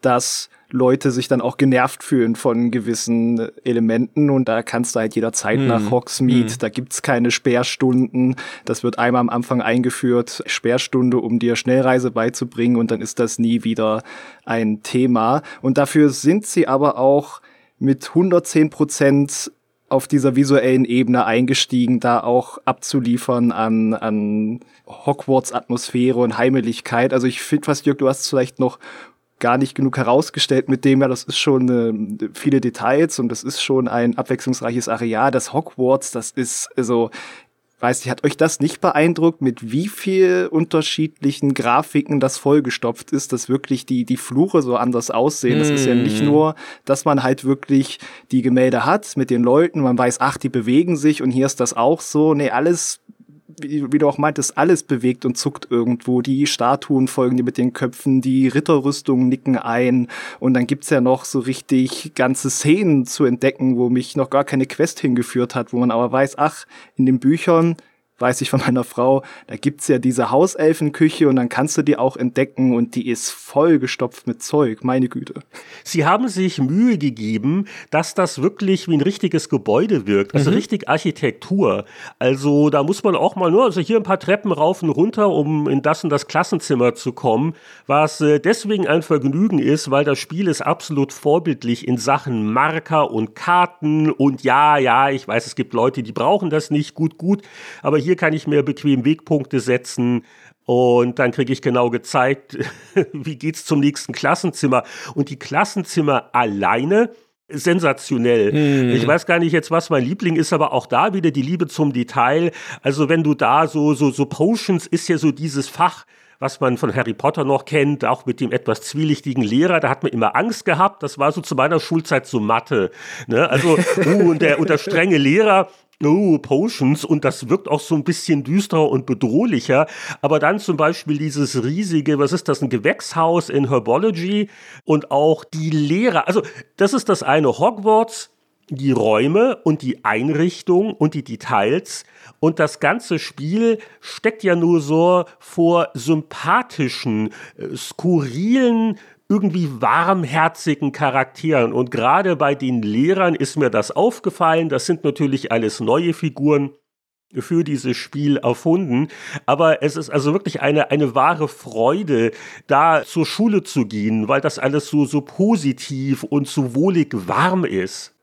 [SPEAKER 4] dass Leute sich dann auch genervt fühlen von gewissen Elementen und da kannst du halt jederzeit mhm. nach Hogsmeade, mhm. da gibt's keine Sperrstunden, das wird einmal am Anfang eingeführt, Sperrstunde, um dir Schnellreise beizubringen und dann ist das nie wieder ein Thema und dafür sind sie aber auch mit 110 Prozent auf dieser visuellen Ebene eingestiegen, da auch abzuliefern an, an Hogwarts-Atmosphäre und Heimeligkeit. Also ich finde fast, Jörg, du hast vielleicht noch gar nicht genug herausgestellt mit dem, ja, das ist schon äh, viele Details und das ist schon ein abwechslungsreiches Areal. Das Hogwarts, das ist, also, weiß ich, hat euch das nicht beeindruckt, mit wie viel unterschiedlichen Grafiken das vollgestopft ist, dass wirklich die, die Flure so anders aussehen. Das ist ja nicht mhm. nur, dass man halt wirklich die Gemälde hat mit den Leuten, man weiß, ach, die bewegen sich und hier ist das auch so. Nee, alles wie, wie du auch meintest, alles bewegt und zuckt irgendwo. Die Statuen folgen dir mit den Köpfen, die Ritterrüstungen nicken ein. Und dann gibt's ja noch so richtig ganze Szenen zu entdecken, wo mich noch gar keine Quest hingeführt hat, wo man aber weiß, ach, in den Büchern weiß ich von meiner Frau, da gibt's ja diese Hauselfenküche und dann kannst du die auch entdecken und die ist vollgestopft mit Zeug, meine Güte.
[SPEAKER 2] Sie haben sich Mühe gegeben, dass das wirklich wie ein richtiges Gebäude wirkt, also mhm. richtig Architektur. Also da muss man auch mal nur, also hier ein paar Treppen rauf und runter, um in das und das Klassenzimmer zu kommen, was äh, deswegen ein Vergnügen ist, weil das Spiel ist absolut vorbildlich in Sachen Marker und Karten und ja, ja, ich weiß, es gibt Leute, die brauchen das nicht, gut, gut, aber hier kann ich mir bequem Wegpunkte setzen. Und dann kriege ich genau gezeigt, wie geht's zum nächsten Klassenzimmer. Und die Klassenzimmer alleine sensationell. Hm. Ich weiß gar nicht jetzt, was mein Liebling ist, aber auch da wieder die Liebe zum Detail. Also wenn du da so, so, so Potions ist ja so dieses Fach, was man von Harry Potter noch kennt, auch mit dem etwas zwielichtigen Lehrer, da hat man immer Angst gehabt. Das war so zu meiner Schulzeit so Mathe. Ne? Also, uh, und, der, und der strenge Lehrer, oh, Potions und das wirkt auch so ein bisschen düsterer und bedrohlicher. Aber dann zum Beispiel dieses riesige, was ist das, ein Gewächshaus in Herbology und auch die Lehrer. Also, das ist das eine. Hogwarts die Räume und die Einrichtung und die Details. Und das ganze Spiel steckt ja nur so vor sympathischen, äh, skurrilen, irgendwie warmherzigen Charakteren. Und gerade bei den Lehrern ist mir das aufgefallen. Das sind natürlich alles neue Figuren für dieses Spiel erfunden. Aber es ist also wirklich eine, eine wahre Freude, da zur Schule zu gehen, weil das alles so, so positiv und so wohlig warm ist.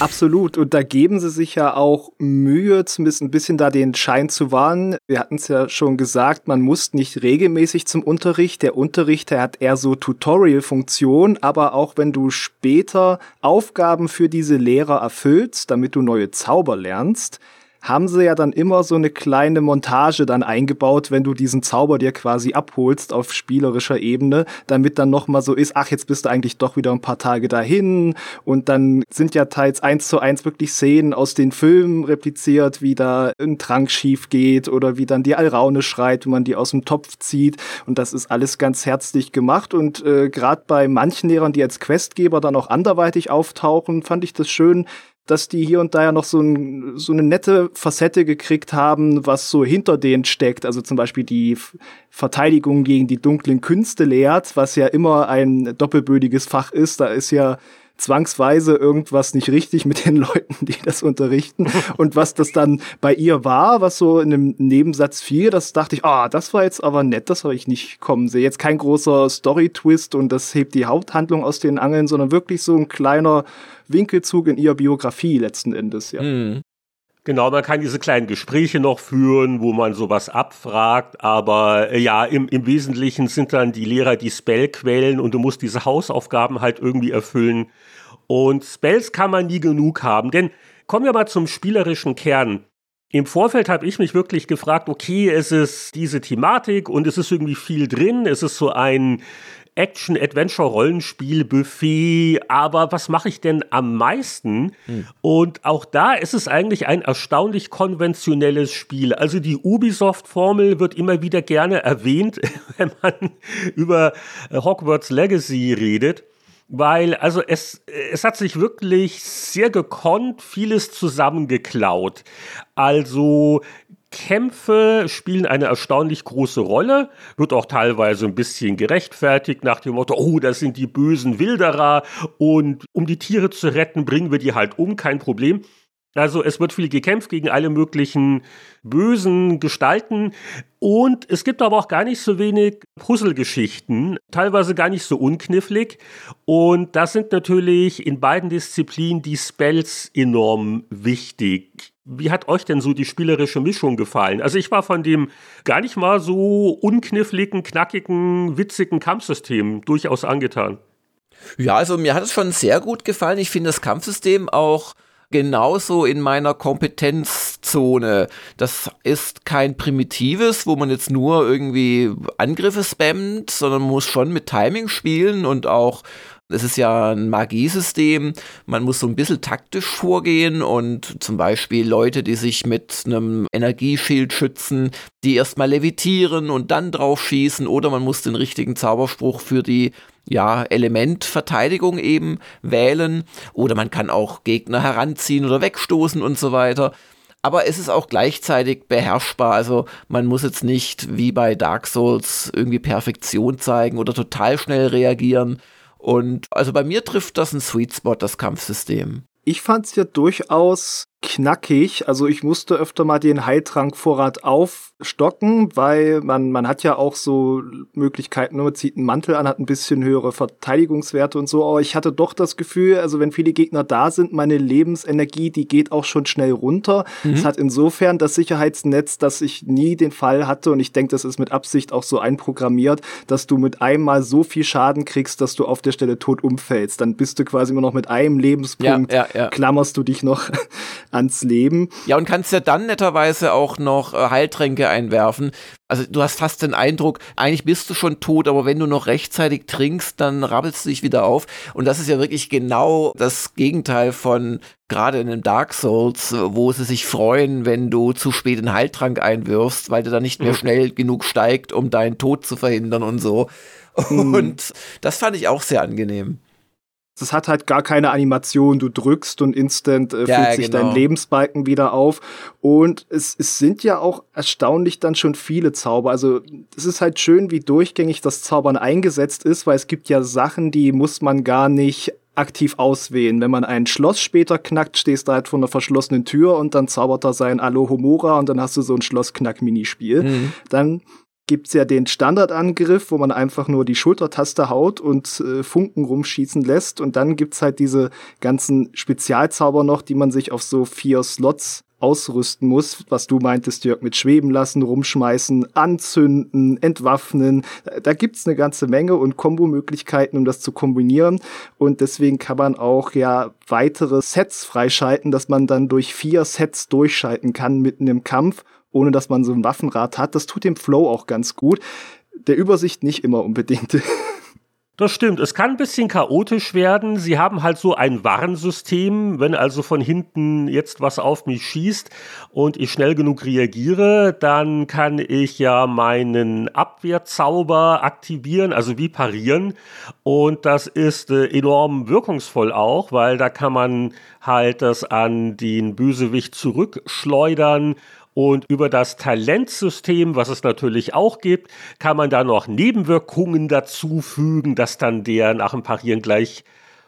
[SPEAKER 4] Absolut. Und da geben sie sich ja auch Mühe, zumindest ein bisschen da den Schein zu wahren. Wir hatten es ja schon gesagt, man muss nicht regelmäßig zum Unterricht. Der Unterricht, der hat eher so Tutorial-Funktion, aber auch wenn du später Aufgaben für diese Lehrer erfüllst, damit du neue Zauber lernst, haben sie ja dann immer so eine kleine Montage dann eingebaut, wenn du diesen Zauber dir quasi abholst auf spielerischer Ebene, damit dann noch mal so ist, ach, jetzt bist du eigentlich doch wieder ein paar Tage dahin und dann sind ja teils eins zu eins wirklich Szenen aus den Filmen repliziert, wie da ein Trank schief geht oder wie dann die Alraune schreit, wenn man die aus dem Topf zieht und das ist alles ganz herzlich gemacht und äh, gerade bei manchen Lehrern, die als Questgeber dann auch anderweitig auftauchen, fand ich das schön, dass die hier und da ja noch so, ein, so eine nette Facette gekriegt haben, was so hinter denen steckt. Also zum Beispiel die Verteidigung gegen die dunklen Künste lehrt, was ja immer ein doppelbödiges Fach ist. Da ist ja zwangsweise irgendwas nicht richtig mit den Leuten, die das unterrichten. Und was das dann bei ihr war, was so in einem Nebensatz fiel, das dachte ich, ah, das war jetzt aber nett, das habe ich nicht kommen sehen. Jetzt kein großer Story-Twist und das hebt die Haupthandlung aus den Angeln, sondern wirklich so ein kleiner Winkelzug in ihrer Biografie letzten Endes, ja. Mhm.
[SPEAKER 2] Genau, man kann diese kleinen Gespräche noch führen, wo man sowas abfragt, aber äh, ja, im, im Wesentlichen sind dann die Lehrer die Spellquellen und du musst diese Hausaufgaben halt irgendwie erfüllen. Und Spells kann man nie genug haben, denn kommen wir mal zum spielerischen Kern. Im Vorfeld habe ich mich wirklich gefragt, okay, es ist diese Thematik und es ist irgendwie viel drin, es ist so ein Action-Adventure-Rollenspiel-Buffet, aber was mache ich denn am meisten? Hm. Und auch da ist es eigentlich ein erstaunlich konventionelles Spiel. Also die Ubisoft-Formel wird immer wieder gerne erwähnt, wenn man über Hogwarts Legacy redet weil also es, es hat sich wirklich sehr gekonnt vieles zusammengeklaut. Also Kämpfe spielen eine erstaunlich große Rolle, wird auch teilweise ein bisschen gerechtfertigt nach dem Motto, oh, das sind die bösen Wilderer und um die Tiere zu retten, bringen wir die halt um, kein Problem. Also es wird viel gekämpft gegen alle möglichen bösen Gestalten und es gibt aber auch gar nicht so wenig Puzzlegeschichten, teilweise gar nicht so unknifflig und das sind natürlich in beiden Disziplinen die Spells enorm wichtig. Wie hat euch denn so die spielerische Mischung gefallen? Also ich war von dem gar nicht mal so unkniffligen, knackigen, witzigen Kampfsystem durchaus angetan.
[SPEAKER 3] Ja, also mir hat es schon sehr gut gefallen. Ich finde das Kampfsystem auch genauso in meiner Kompetenzzone. Das ist kein primitives, wo man jetzt nur irgendwie Angriffe spammt, sondern muss schon mit Timing spielen und auch es ist ja ein Magiesystem. Man muss so ein bisschen taktisch vorgehen und zum Beispiel Leute, die sich mit einem Energieschild schützen, die erstmal levitieren und dann drauf schießen oder man muss den richtigen Zauberspruch für die ja, Elementverteidigung eben wählen oder man kann auch Gegner heranziehen oder wegstoßen und so weiter. Aber es ist auch gleichzeitig beherrschbar. Also man muss jetzt nicht wie bei Dark Souls irgendwie Perfektion zeigen oder total schnell reagieren, und also bei mir trifft das ein Sweet Spot, das Kampfsystem.
[SPEAKER 4] Ich fand's ja durchaus knackig. Also ich musste öfter mal den Heiltrankvorrat aufstocken, weil man, man hat ja auch so Möglichkeiten, man zieht einen Mantel an, hat ein bisschen höhere Verteidigungswerte und so. Aber ich hatte doch das Gefühl, also wenn viele Gegner da sind, meine Lebensenergie, die geht auch schon schnell runter. Mhm. Es hat insofern das Sicherheitsnetz, dass ich nie den Fall hatte und ich denke, das ist mit Absicht auch so einprogrammiert, dass du mit einmal so viel Schaden kriegst, dass du auf der Stelle tot umfällst. Dann bist du quasi immer noch mit einem Lebenspunkt, ja, ja, ja. klammerst du dich noch ans Leben.
[SPEAKER 3] Ja, und kannst ja dann netterweise auch noch äh, Heiltränke einwerfen. Also du hast fast den Eindruck, eigentlich bist du schon tot, aber wenn du noch rechtzeitig trinkst, dann rabbelst du dich wieder auf. Und das ist ja wirklich genau das Gegenteil von gerade in den Dark Souls, wo sie sich freuen, wenn du zu spät einen Heiltrank einwirfst, weil der dann nicht mehr mhm. schnell genug steigt, um deinen Tod zu verhindern und so. Mhm. Und das fand ich auch sehr angenehm.
[SPEAKER 4] Das hat halt gar keine Animation. Du drückst und instant äh, ja, füllt sich genau. dein Lebensbalken wieder auf. Und es, es sind ja auch erstaunlich dann schon viele Zauber. Also es ist halt schön, wie durchgängig das Zaubern eingesetzt ist, weil es gibt ja Sachen, die muss man gar nicht aktiv auswählen. Wenn man ein Schloss später knackt, stehst du halt vor einer verschlossenen Tür und dann zaubert er sein Alohomora und dann hast du so ein Schlossknack-Minispiel. Mhm. Dann gibt's ja den Standardangriff, wo man einfach nur die Schultertaste haut und äh, Funken rumschießen lässt. Und dann gibt's halt diese ganzen Spezialzauber noch, die man sich auf so vier Slots ausrüsten muss, was du meintest, Jörg, mit Schweben lassen, rumschmeißen, anzünden, entwaffnen. Da gibt's eine ganze Menge und Kombomöglichkeiten, um das zu kombinieren. Und deswegen kann man auch ja weitere Sets freischalten, dass man dann durch vier Sets durchschalten kann mitten im Kampf, ohne dass man so ein Waffenrad hat. Das tut dem Flow auch ganz gut. Der Übersicht nicht immer unbedingt.
[SPEAKER 2] Das stimmt. Es kann ein bisschen chaotisch werden. Sie haben halt so ein Warnsystem. Wenn also von hinten jetzt was auf mich schießt und ich schnell genug reagiere, dann kann ich ja meinen Abwehrzauber aktivieren, also wie parieren. Und das ist äh, enorm wirkungsvoll auch, weil da kann man halt das an den Bösewicht zurückschleudern und über das Talentsystem, was es natürlich auch gibt, kann man da noch Nebenwirkungen dazufügen, dass dann der nach dem Parieren gleich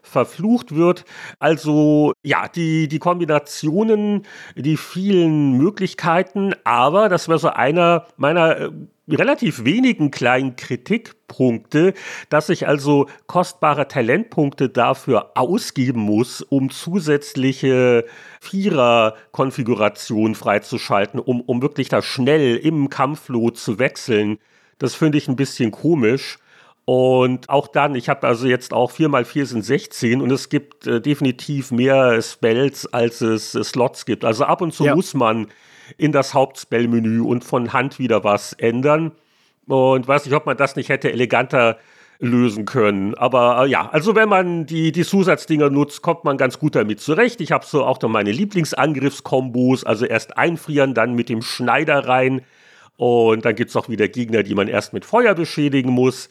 [SPEAKER 2] verflucht wird. Also ja, die, die Kombinationen, die vielen Möglichkeiten, aber das wäre so einer meiner äh, relativ wenigen kleinen Kritikpunkte, dass ich also kostbare Talentpunkte dafür ausgeben muss, um zusätzliche Vierer-Konfiguration freizuschalten, um, um wirklich da schnell im Kampflot zu wechseln. Das finde ich ein bisschen komisch. Und auch dann, ich habe also jetzt auch 4 x 4 sind 16 und es gibt äh, definitiv mehr Spells, als es äh, Slots gibt. Also ab und zu ja. muss man in das Hauptspellmenü und von Hand wieder was ändern. Und weiß nicht, ob man das nicht hätte eleganter lösen können. Aber äh, ja, also wenn man die, die Zusatzdinger nutzt, kommt man ganz gut damit zurecht. Ich habe so auch noch meine Lieblingsangriffskombos, also erst einfrieren, dann mit dem Schneider rein. Und dann gibt es auch wieder Gegner, die man erst mit Feuer beschädigen muss.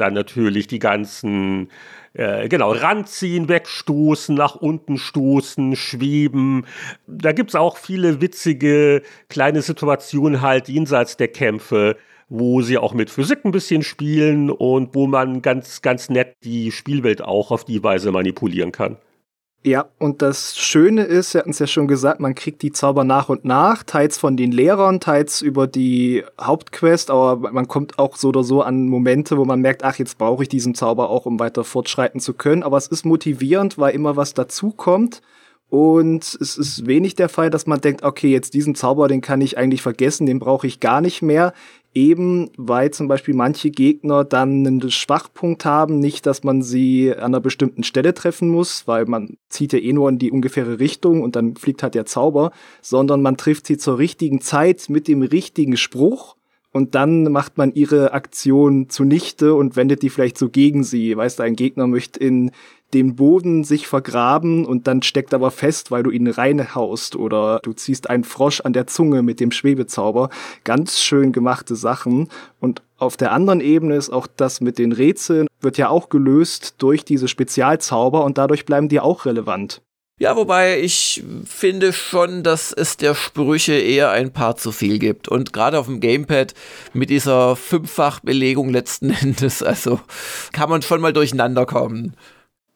[SPEAKER 2] Dann natürlich die ganzen, äh, genau, ranziehen, wegstoßen, nach unten stoßen, schweben. Da gibt es auch viele witzige kleine Situationen halt jenseits der Kämpfe, wo sie auch mit Physik ein bisschen spielen und wo man ganz, ganz nett die Spielwelt auch auf die Weise manipulieren kann.
[SPEAKER 4] Ja, und das Schöne ist, wir hatten es ja schon gesagt, man kriegt die Zauber nach und nach, teils von den Lehrern, teils über die Hauptquest, aber man kommt auch so oder so an Momente, wo man merkt, ach, jetzt brauche ich diesen Zauber auch, um weiter fortschreiten zu können. Aber es ist motivierend, weil immer was dazukommt. Und es ist wenig der Fall, dass man denkt, okay, jetzt diesen Zauber, den kann ich eigentlich vergessen, den brauche ich gar nicht mehr eben weil zum Beispiel manche Gegner dann einen Schwachpunkt haben, nicht, dass man sie an einer bestimmten Stelle treffen muss, weil man zieht ja eh nur in die ungefähre Richtung und dann fliegt halt der Zauber, sondern man trifft sie zur richtigen Zeit mit dem richtigen Spruch und dann macht man ihre Aktion zunichte und wendet die vielleicht so gegen sie. Weißt du, ein Gegner möchte in den Boden sich vergraben und dann steckt aber fest, weil du ihn reinhaust oder du ziehst einen Frosch an der Zunge mit dem Schwebezauber. Ganz schön gemachte Sachen. Und auf der anderen Ebene ist auch das mit den Rätseln, wird ja auch gelöst durch diese Spezialzauber und dadurch bleiben die auch relevant.
[SPEAKER 3] Ja, wobei ich finde schon, dass es der Sprüche eher ein paar zu viel gibt. Und gerade auf dem Gamepad mit dieser Fünffachbelegung letzten Endes, also kann man schon mal durcheinander kommen.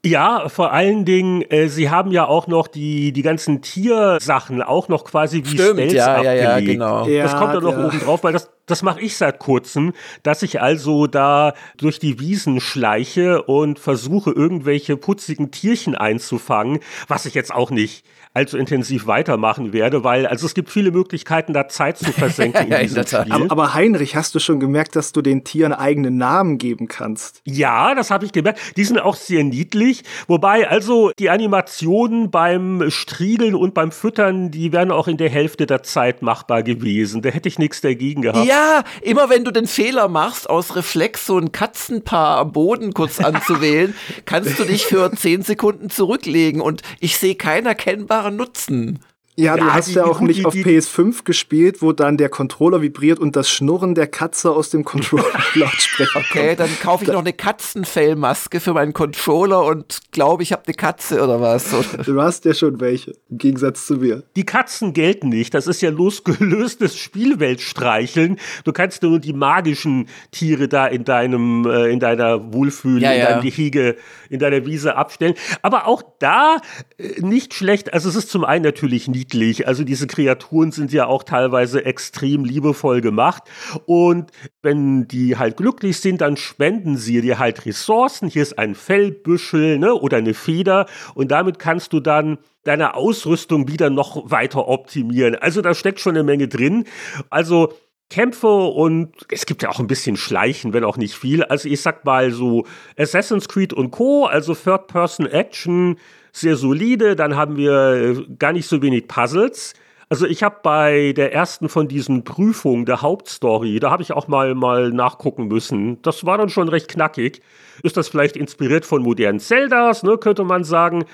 [SPEAKER 2] Ja, vor allen Dingen, äh, sie haben ja auch noch die, die ganzen Tiersachen auch noch quasi wie
[SPEAKER 3] Stimmt, Spells ja, abgelegt. Ja, ja,
[SPEAKER 2] genau. Das ja, kommt da noch ja. oben drauf, weil das, das mache ich seit kurzem, dass ich also da durch die Wiesen schleiche und versuche, irgendwelche putzigen Tierchen einzufangen, was ich jetzt auch nicht allzu intensiv weitermachen werde, weil also es gibt viele Möglichkeiten, da Zeit zu versenken in diesem Spiel.
[SPEAKER 4] Aber, aber, Heinrich, hast du schon gemerkt, dass du den Tieren eigenen Namen geben kannst?
[SPEAKER 2] Ja, das habe ich gemerkt. Die sind auch sehr niedlich. Wobei also die Animationen beim Striegeln und beim Füttern, die wären auch in der Hälfte der Zeit machbar gewesen. Da hätte ich nichts dagegen gehabt.
[SPEAKER 3] Ja, immer wenn du den Fehler machst, aus Reflex so ein Katzenpaar am Boden kurz anzuwählen, kannst du dich für zehn Sekunden zurücklegen und ich sehe keinen erkennbaren Nutzen.
[SPEAKER 4] Ja, du ja, hast die, ja auch die, nicht die, auf PS5 gespielt, wo dann der Controller vibriert und das Schnurren der Katze aus dem Controller-Lautsprecher
[SPEAKER 3] Okay, dann kaufe ich noch eine Katzenfellmaske für meinen Controller und glaube, ich habe eine Katze oder was.
[SPEAKER 4] Du hast ja schon welche, im Gegensatz zu mir.
[SPEAKER 2] Die Katzen gelten nicht, das ist ja losgelöstes Spielweltstreicheln. Du kannst nur die magischen Tiere da in deinem, äh, in deiner Wohlfühl, ja, in deinem Gehege, in deiner Wiese abstellen. Aber auch da äh, nicht schlecht, also es ist zum einen natürlich nie niedlich. Also diese Kreaturen sind ja auch teilweise extrem liebevoll gemacht. Und wenn die halt glücklich sind, dann spenden sie dir halt Ressourcen. Hier ist ein Fellbüschel ne, oder eine Feder. Und damit kannst du dann deine Ausrüstung wieder noch weiter optimieren. Also da steckt schon eine Menge drin. Also Kämpfe und es gibt ja auch ein bisschen Schleichen, wenn auch nicht viel. Also ich sag mal so Assassin's Creed und Co., also Third-Person-Action, sehr solide. Dann haben wir äh, gar nicht so wenig Puzzles. Also ich habe bei der ersten von diesen Prüfungen der Hauptstory, da habe ich auch mal mal nachgucken müssen. Das war dann schon recht knackig. Ist das vielleicht inspiriert von modernen Zeldas, ne, könnte man sagen.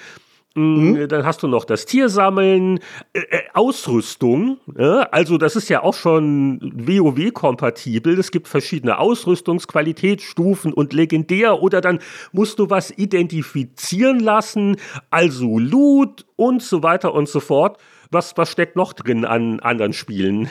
[SPEAKER 2] Mhm. Dann hast du noch das Tiersammeln, äh, äh, Ausrüstung. Ja? Also das ist ja auch schon WoW-kompatibel. Es gibt verschiedene Ausrüstungsqualitätsstufen und legendär oder dann musst du was identifizieren lassen, also Loot und so weiter und so fort. Was, was steckt noch drin an anderen Spielen?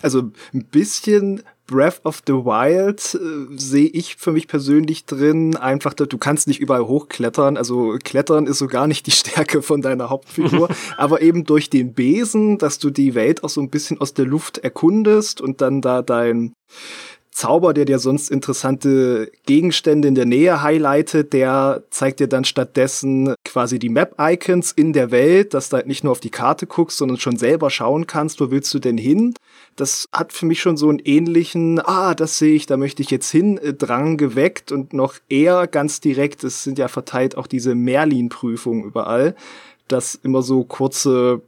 [SPEAKER 4] Also ein bisschen Breath of the Wild äh, sehe ich für mich persönlich drin. Einfach, du kannst nicht überall hochklettern. Also Klettern ist so gar nicht die Stärke von deiner Hauptfigur. aber eben durch den Besen, dass du die Welt auch so ein bisschen aus der Luft erkundest und dann da dein Zauber, der dir sonst interessante Gegenstände in der Nähe highlightet, der zeigt dir dann stattdessen quasi die Map-Icons in der Welt, dass du halt nicht nur auf die Karte guckst, sondern schon selber schauen kannst, wo willst du denn hin. Das hat für mich schon so einen ähnlichen, ah, das sehe ich, da möchte ich jetzt hin, äh, Drang geweckt und noch eher ganz direkt, es sind ja verteilt auch diese Merlin-Prüfungen überall, dass immer so kurze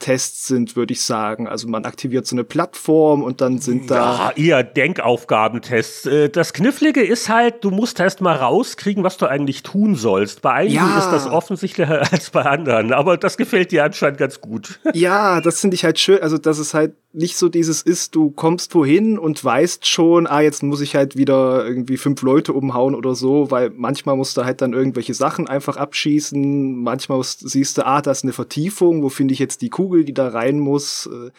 [SPEAKER 4] Geschicklichkeitstests sind, würde ich sagen. Also man aktiviert so eine Plattform und dann sind da.
[SPEAKER 2] Ja, eher Denkaufgabentests. Äh, das Knifflige ist halt, du musst erst mal rauskriegen, was du eigentlich tun sollst. Bei einigen ja. ist das offensichtlicher als bei anderen, aber das gefällt dir anscheinend ganz gut.
[SPEAKER 4] Ja, das finde ich halt schön. Also, dass es halt nicht so dieses ist, du kommst wohin und weißt schon, ah, jetzt muss ich halt wieder irgendwie fünf Leute umhauen oder so, weil manchmal musst du halt dann irgendwelche Sachen einfach abschießen, manchmal musst, siehst du, ah, da ist eine Vertiefung, wo finde ich jetzt die Kugel, die da rein muss. Äh,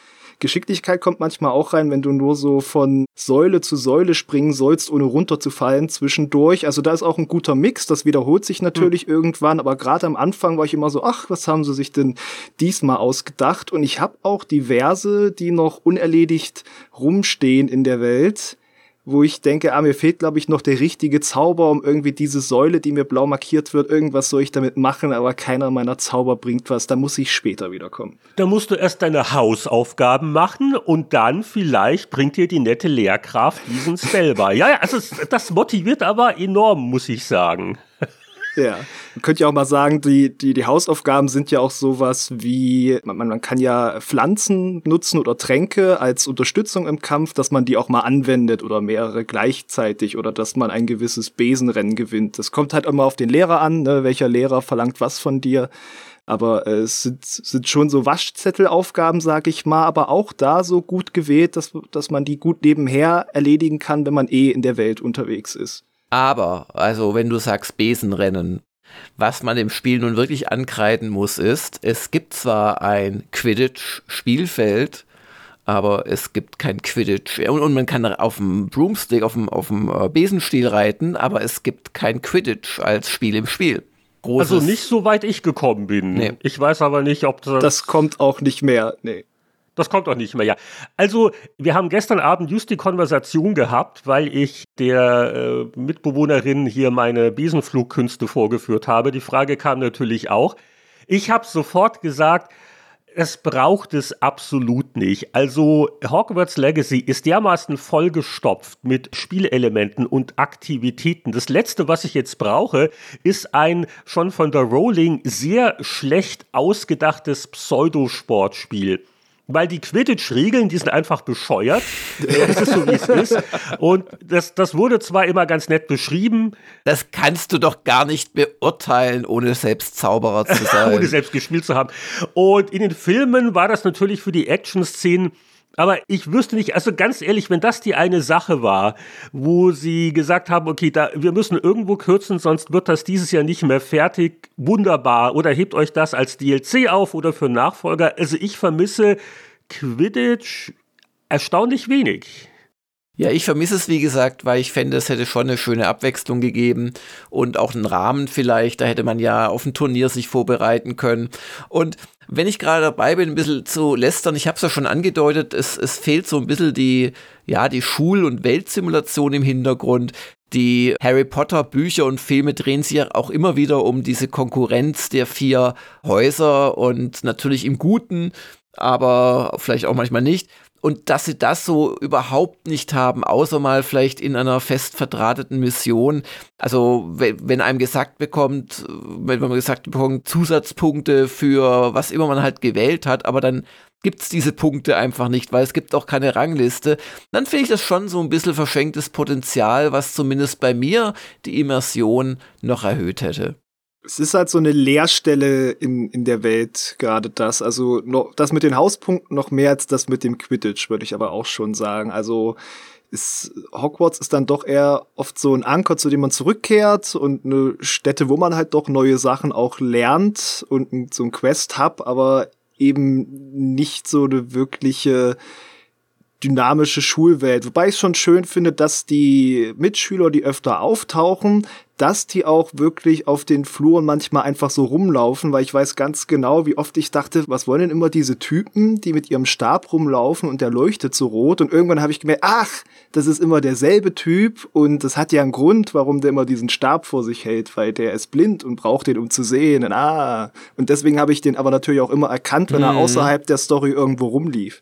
[SPEAKER 4] Geschicklichkeit kommt manchmal auch rein, wenn du nur so von Säule zu Säule springen sollst, ohne runterzufallen zwischendurch. Also da ist auch ein guter Mix. Das wiederholt sich natürlich mhm. irgendwann, aber gerade am Anfang war ich immer so, ach, was haben sie sich denn diesmal ausgedacht? Und ich habe auch diverse, die noch unerledigt rumstehen in der Welt wo ich denke, ah, mir fehlt, glaube ich, noch der richtige Zauber, um irgendwie diese Säule, die mir blau markiert wird, irgendwas soll ich damit machen, aber keiner meiner Zauber bringt was, da muss ich später wiederkommen.
[SPEAKER 2] Da musst du erst deine Hausaufgaben machen und dann vielleicht bringt dir die nette Lehrkraft diesen Spell bei. Ja, ja, also das motiviert aber enorm, muss ich sagen.
[SPEAKER 4] Ja, man könnte ja auch mal sagen, die, die, die Hausaufgaben sind ja auch sowas wie, man, man kann ja Pflanzen nutzen oder Tränke als Unterstützung im Kampf, dass man die auch mal anwendet oder mehrere gleichzeitig oder dass man ein gewisses Besenrennen gewinnt. Das kommt halt immer auf den Lehrer an, ne? welcher Lehrer verlangt was von dir. Aber äh, es sind, sind schon so Waschzettelaufgaben, sag ich mal, aber auch da so gut gewählt, dass, dass man die gut nebenher erledigen kann, wenn man eh in der Welt unterwegs ist.
[SPEAKER 3] Aber, also wenn du sagst Besenrennen, was man dem Spiel nun wirklich ankreiden muss, ist, es gibt zwar ein Quidditch-Spielfeld, aber es gibt kein Quidditch. Und, und, man kann auf dem Broomstick, auf dem, auf dem äh, Besenstiel reiten, aber es gibt kein Quidditch als Spiel im Spiel.
[SPEAKER 2] Großes also nicht so weit ich gekommen bin. Nee. Ich weiß aber nicht, ob
[SPEAKER 4] das. Das kommt auch nicht mehr. Nee.
[SPEAKER 2] Das kommt auch nicht mehr, ja. Also, wir haben gestern Abend just die Konversation gehabt, weil ich der äh, Mitbewohnerin hier meine Besenflugkünste vorgeführt habe. Die Frage kam natürlich auch. Ich habe sofort gesagt, es braucht es absolut nicht. Also Hogwarts Legacy ist dermaßen vollgestopft mit Spielelementen und Aktivitäten. Das letzte, was ich jetzt brauche, ist ein schon von der Rowling sehr schlecht ausgedachtes Pseudosportspiel weil die Quidditch-Regeln, die sind einfach bescheuert. das ist so, wie es ist. Und das, das wurde zwar immer ganz nett beschrieben.
[SPEAKER 3] Das kannst du doch gar nicht beurteilen, ohne selbst Zauberer zu sein.
[SPEAKER 2] ohne selbst gespielt zu haben. Und in den Filmen war das natürlich für die Action-Szenen aber ich wüsste nicht, also ganz ehrlich, wenn das die eine Sache war, wo sie gesagt haben, okay, da, wir müssen irgendwo kürzen, sonst wird das dieses Jahr nicht mehr fertig, wunderbar. Oder hebt euch das als DLC auf oder für Nachfolger. Also ich vermisse Quidditch erstaunlich wenig.
[SPEAKER 3] Ja, ich vermisse es, wie gesagt, weil ich fände, es hätte schon eine schöne Abwechslung gegeben und auch einen Rahmen vielleicht. Da hätte man ja auf ein Turnier sich vorbereiten können. Und wenn ich gerade dabei bin, ein bisschen zu lästern, ich habe es ja schon angedeutet, es, es fehlt so ein bisschen die, ja, die Schul- und Weltsimulation im Hintergrund. Die Harry Potter Bücher und Filme drehen sich ja auch immer wieder um diese Konkurrenz der vier Häuser und natürlich im Guten, aber vielleicht auch manchmal nicht und dass sie das so überhaupt nicht haben, außer mal vielleicht in einer fest verdrahteten Mission. Also wenn einem gesagt bekommt, wenn man gesagt bekommt, Zusatzpunkte für was immer man halt gewählt hat, aber dann gibt's diese Punkte einfach nicht, weil es gibt auch keine Rangliste, dann finde ich das schon so ein bisschen verschenktes Potenzial, was zumindest bei mir die Immersion noch erhöht hätte
[SPEAKER 4] es ist halt so eine Leerstelle in, in der Welt, gerade das. Also noch, das mit den Hauspunkten noch mehr als das mit dem Quidditch, würde ich aber auch schon sagen. Also ist, Hogwarts ist dann doch eher oft so ein Anker, zu dem man zurückkehrt und eine Stätte, wo man halt doch neue Sachen auch lernt und so ein Quest-Hub, aber eben nicht so eine wirkliche dynamische Schulwelt. Wobei ich schon schön finde, dass die Mitschüler, die öfter auftauchen, dass die auch wirklich auf den Fluren manchmal einfach so rumlaufen, weil ich weiß ganz genau, wie oft ich dachte, was wollen denn immer diese Typen, die mit ihrem Stab rumlaufen und der leuchtet so rot und irgendwann habe ich gemerkt, ach, das ist immer derselbe Typ und das hat ja einen Grund, warum der immer diesen Stab vor sich hält, weil der ist blind und braucht den, um zu sehen. Und, ah, und deswegen habe ich den aber natürlich auch immer erkannt, wenn mhm. er außerhalb der Story irgendwo rumlief.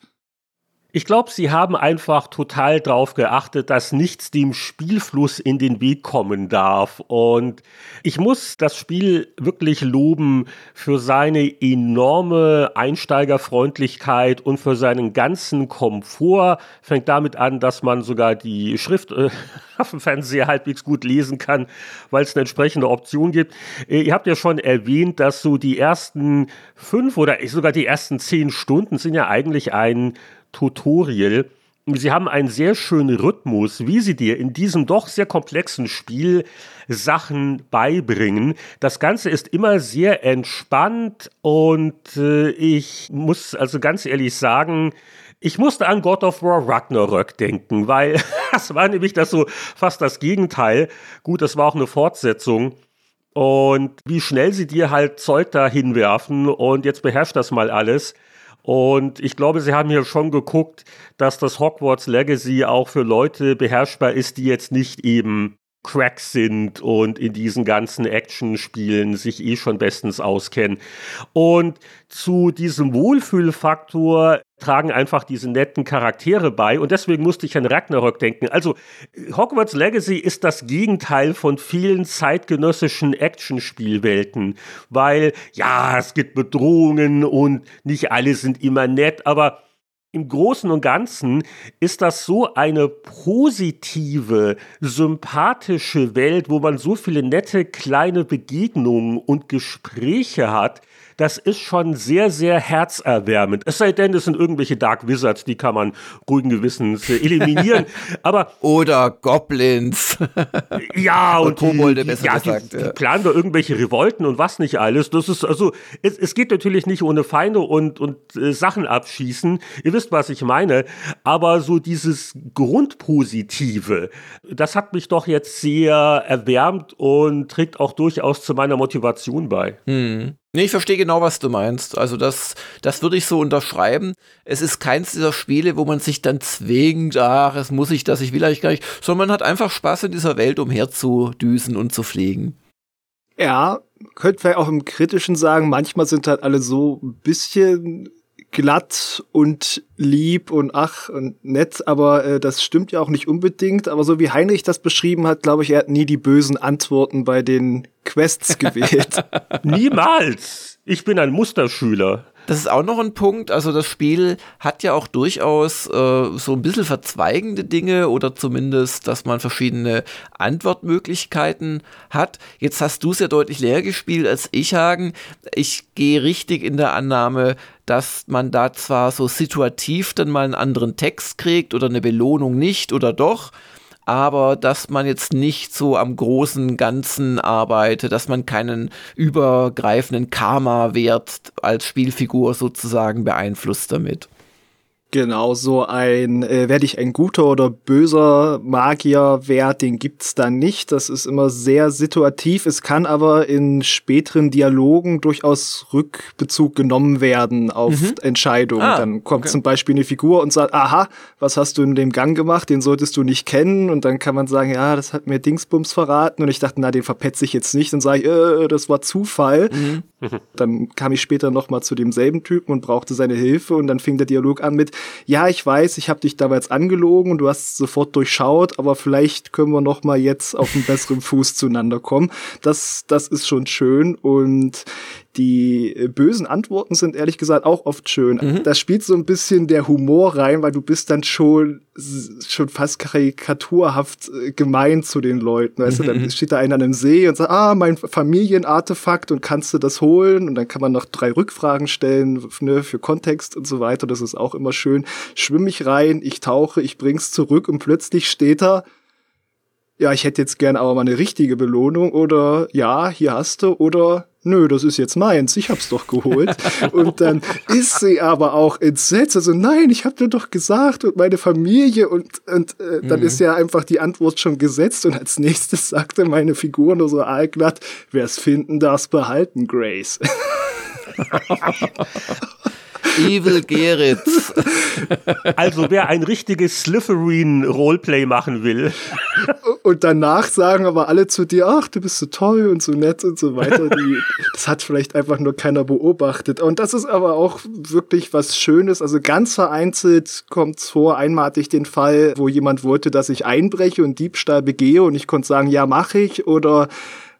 [SPEAKER 2] Ich glaube, sie haben einfach total darauf geachtet, dass nichts dem Spielfluss in den Weg kommen darf. Und ich muss das Spiel wirklich loben für seine enorme Einsteigerfreundlichkeit und für seinen ganzen Komfort. Fängt damit an, dass man sogar die Schrift äh, auf dem Fernseher halbwegs gut lesen kann, weil es eine entsprechende Option gibt. Äh, ihr habt ja schon erwähnt, dass so die ersten fünf oder sogar die ersten zehn Stunden sind ja eigentlich ein Tutorial. Sie haben einen sehr schönen Rhythmus, wie sie dir in diesem doch sehr komplexen Spiel Sachen beibringen. Das Ganze ist immer sehr entspannt und äh, ich muss also ganz ehrlich sagen, ich musste an God of War Ragnarök denken, weil das war nämlich das so fast das Gegenteil. Gut, das war auch eine Fortsetzung. Und wie schnell sie dir halt Zeug da hinwerfen und jetzt beherrscht das mal alles. Und ich glaube, sie haben hier schon geguckt, dass das Hogwarts Legacy auch für Leute beherrschbar ist, die jetzt nicht eben Cracks sind und in diesen ganzen Action-Spielen sich eh schon bestens auskennen. Und zu diesem Wohlfühlfaktor tragen einfach diese netten Charaktere bei und deswegen musste ich an Ragnarök denken. Also Hogwarts Legacy ist das Gegenteil von vielen zeitgenössischen Actionspielwelten, weil ja, es gibt Bedrohungen und nicht alle sind immer nett, aber im Großen und Ganzen ist das so eine positive, sympathische Welt, wo man so viele nette kleine Begegnungen und Gespräche hat, das ist schon sehr, sehr herzerwärmend. Es sei denn, es sind irgendwelche Dark Wizards, die kann man ruhigen Gewissens eliminieren. Aber
[SPEAKER 3] Oder Goblins.
[SPEAKER 2] ja, und
[SPEAKER 3] Kobolde besser
[SPEAKER 2] ja,
[SPEAKER 3] gesagt.
[SPEAKER 2] Die, die planen da irgendwelche Revolten und was nicht alles. Das ist also, es, es geht natürlich nicht ohne Feinde und, und äh, Sachen abschießen. Ihr wisst, was ich meine. Aber so dieses Grundpositive, das hat mich doch jetzt sehr erwärmt und trägt auch durchaus zu meiner Motivation bei.
[SPEAKER 3] Hm. Nee, ich verstehe genau, was du meinst. Also das, das würde ich so unterschreiben. Es ist keins dieser Spiele, wo man sich dann zwingt, ach, es muss ich das, ich will eigentlich gar nicht, sondern man hat einfach Spaß in dieser Welt, umherzudüsen und zu fliegen.
[SPEAKER 4] Ja, könnte vielleicht auch im Kritischen sagen, manchmal sind halt alle so ein bisschen glatt und lieb und ach und nett, aber äh, das stimmt ja auch nicht unbedingt. Aber so wie Heinrich das beschrieben hat, glaube ich, er hat nie die bösen Antworten bei den Quests gewählt.
[SPEAKER 2] Niemals! Ich bin ein Musterschüler.
[SPEAKER 3] Das ist auch noch ein Punkt. Also das Spiel hat ja auch durchaus äh, so ein bisschen verzweigende Dinge oder zumindest, dass man verschiedene Antwortmöglichkeiten hat. Jetzt hast du es ja deutlich leer gespielt als ich, Hagen. Ich gehe richtig in der Annahme, dass man da zwar so situativ dann mal einen anderen Text kriegt oder eine Belohnung nicht oder doch, aber dass man jetzt nicht so am großen Ganzen arbeitet, dass man keinen übergreifenden Karma-Wert als Spielfigur sozusagen beeinflusst damit.
[SPEAKER 4] Genau, so ein, äh, werde ich ein guter oder böser Magier Wert, den gibt's da nicht. Das ist immer sehr situativ. Es kann aber in späteren Dialogen durchaus Rückbezug genommen werden auf mhm. Entscheidungen. Ah, dann kommt okay. zum Beispiel eine Figur und sagt, aha, was hast du in dem Gang gemacht? Den solltest du nicht kennen. Und dann kann man sagen, ja, das hat mir Dingsbums verraten. Und ich dachte, na, den verpetze ich jetzt nicht. Dann sage ich, äh, das war Zufall. Mhm. Dann kam ich später noch mal zu demselben Typen und brauchte seine Hilfe. Und dann fing der Dialog an mit, ja, ich weiß, ich habe dich damals angelogen und du hast sofort durchschaut, aber vielleicht können wir noch mal jetzt auf einen besseren Fuß zueinander kommen. Das, das ist schon schön und die äh, bösen Antworten sind ehrlich gesagt auch oft schön. Mhm. Da spielt so ein bisschen der Humor rein, weil du bist dann schon, schon fast karikaturhaft äh, gemein zu den Leuten. Weißt mhm. du, dann mhm. steht da einer an einem See und sagt, ah, mein Familienartefakt und kannst du das holen? Und dann kann man noch drei Rückfragen stellen, ne, für Kontext und so weiter. Das ist auch immer schön. Schwimme ich rein, ich tauche, ich bring's zurück und plötzlich steht da, ja, ich hätte jetzt gern aber mal eine richtige Belohnung oder ja, hier hast du oder nö, das ist jetzt meins, ich hab's doch geholt. und dann ist sie aber auch entsetzt, also nein, ich hab dir doch gesagt und meine Familie und, und äh, dann mhm. ist ja einfach die Antwort schon gesetzt und als nächstes sagte meine Figur nur so allglatt, wer's finden darf's behalten, Grace.
[SPEAKER 3] Evil Geritz.
[SPEAKER 2] Also wer ein richtiges Slytherin-Roleplay machen will.
[SPEAKER 4] Und danach sagen aber alle zu dir, ach, du bist so toll und so nett und so weiter. Die, das hat vielleicht einfach nur keiner beobachtet. Und das ist aber auch wirklich was Schönes. Also ganz vereinzelt kommt es vor. Einmal hatte ich den Fall, wo jemand wollte, dass ich einbreche und Diebstahl begehe und ich konnte sagen, ja, mache ich. Oder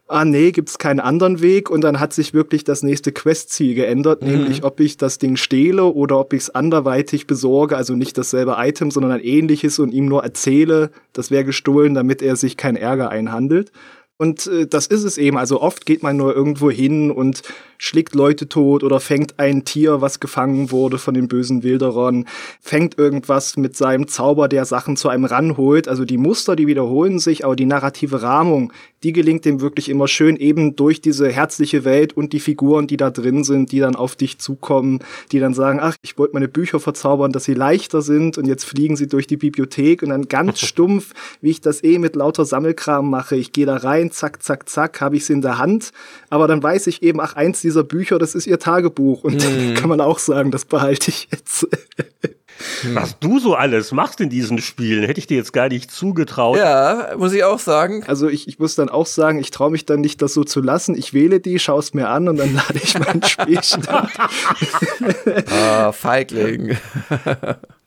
[SPEAKER 4] ah nee, gibt's keinen anderen Weg und dann hat sich wirklich das nächste Questziel geändert, mhm. nämlich ob ich das Ding stehle oder ob ich es anderweitig besorge, also nicht dasselbe Item, sondern ein ähnliches und ihm nur erzähle, das wäre gestohlen, damit er sich kein Ärger einhandelt. Und äh, das ist es eben. Also oft geht man nur irgendwo hin und schlägt Leute tot oder fängt ein Tier, was gefangen wurde von den bösen Wilderern, fängt irgendwas mit seinem Zauber, der Sachen zu einem ranholt. Also die Muster, die wiederholen sich, aber die narrative Rahmung, die gelingt dem wirklich immer schön, eben durch diese herzliche Welt und die Figuren, die da drin sind, die dann auf dich zukommen, die dann sagen, ach, ich wollte meine Bücher verzaubern, dass sie leichter sind und jetzt fliegen sie durch die Bibliothek und dann ganz stumpf, wie ich das eh mit lauter Sammelkram mache. Ich gehe da rein, zack, zack, zack, habe ich sie in der Hand, aber dann weiß ich eben, ach, eins dieser Bücher, das ist ihr Tagebuch. Und mhm. kann man auch sagen, das behalte ich jetzt.
[SPEAKER 2] Was du so alles machst in diesen Spielen, hätte ich dir jetzt gar nicht zugetraut.
[SPEAKER 3] Ja, muss ich auch sagen.
[SPEAKER 4] Also ich, ich muss dann auch sagen, ich traue mich dann nicht, das so zu lassen. Ich wähle die, schaue es mir an und dann lade ich mein Spielstand.
[SPEAKER 3] ah, Feigling.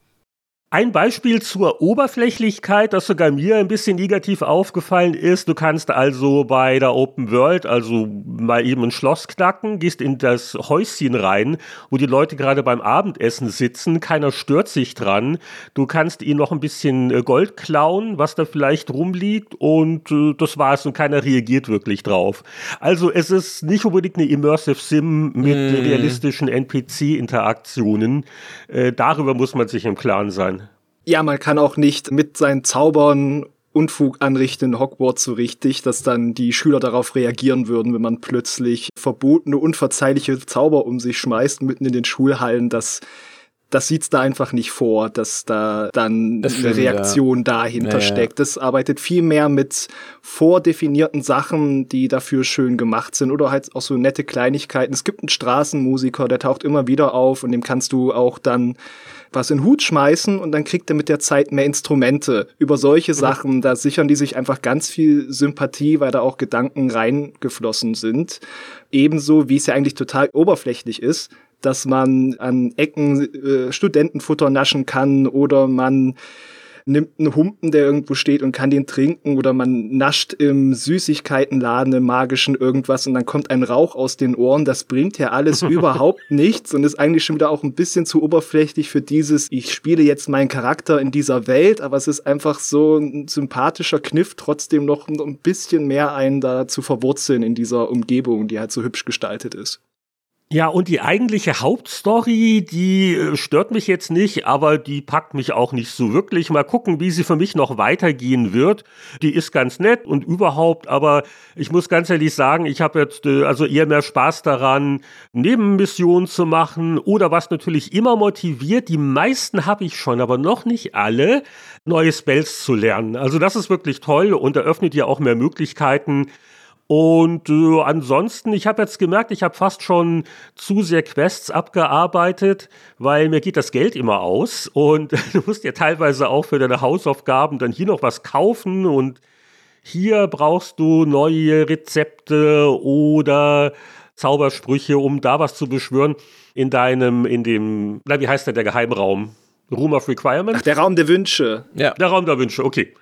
[SPEAKER 2] Ein Beispiel zur Oberflächlichkeit, das sogar mir ein bisschen negativ aufgefallen ist. Du kannst also bei der Open World, also mal eben ein Schloss knacken, gehst in das Häuschen rein, wo die Leute gerade beim Abendessen sitzen. Keiner stört sich dran. Du kannst ihnen noch ein bisschen äh, Gold klauen, was da vielleicht rumliegt und äh, das war's und keiner reagiert wirklich drauf. Also es ist nicht unbedingt eine Immersive Sim mit mm. realistischen NPC-Interaktionen. Äh, darüber muss man sich im Klaren sein.
[SPEAKER 4] Ja, man kann auch nicht mit seinen Zaubern Unfug anrichten in Hogwarts so richtig, dass dann die Schüler darauf reagieren würden, wenn man plötzlich verbotene, unverzeihliche Zauber um sich schmeißt mitten in den Schulhallen. Das, das sieht's da einfach nicht vor, dass da dann das eine Reaktion ja. dahinter naja. steckt. Das arbeitet viel mehr mit vordefinierten Sachen, die dafür schön gemacht sind oder halt auch so nette Kleinigkeiten. Es gibt einen Straßenmusiker, der taucht immer wieder auf und dem kannst du auch dann was in den Hut schmeißen und dann kriegt er mit der Zeit mehr Instrumente. Über solche. Sachen, da sichern die sich einfach ganz viel Sympathie, weil da auch Gedanken reingeflossen sind. Ebenso, wie es ja eigentlich total oberflächlich ist, dass man an Ecken äh, Studentenfutter naschen kann oder man nimmt einen Humpen, der irgendwo steht und kann den trinken oder man nascht im Süßigkeitenladen im magischen irgendwas und dann kommt ein Rauch aus den Ohren. Das bringt ja alles überhaupt nichts und ist eigentlich schon wieder auch ein bisschen zu oberflächlich für dieses, ich spiele jetzt meinen Charakter in dieser Welt, aber es ist einfach so ein sympathischer Kniff, trotzdem noch ein bisschen mehr einen da zu verwurzeln in dieser Umgebung, die halt so hübsch gestaltet ist.
[SPEAKER 2] Ja, und die eigentliche Hauptstory, die äh, stört mich jetzt nicht, aber die packt mich auch nicht so wirklich. Mal gucken, wie sie für mich noch weitergehen wird. Die ist ganz nett und überhaupt, aber ich muss ganz ehrlich sagen, ich habe jetzt äh, also eher mehr Spaß daran, Nebenmissionen zu machen oder was natürlich immer motiviert, die meisten habe ich schon, aber noch nicht alle, neue Spells zu lernen. Also das ist wirklich toll und eröffnet ja auch mehr Möglichkeiten und äh, ansonsten, ich habe jetzt gemerkt, ich habe fast schon zu sehr Quests abgearbeitet, weil mir geht das Geld immer aus. Und du musst ja teilweise auch für deine Hausaufgaben dann hier noch was kaufen und hier brauchst du neue Rezepte oder Zaubersprüche, um da was zu beschwören in deinem, in dem, na, wie heißt der, der Geheimraum? Room of Requirement? Ach,
[SPEAKER 4] der Raum der Wünsche.
[SPEAKER 2] Ja. Der Raum der Wünsche, okay.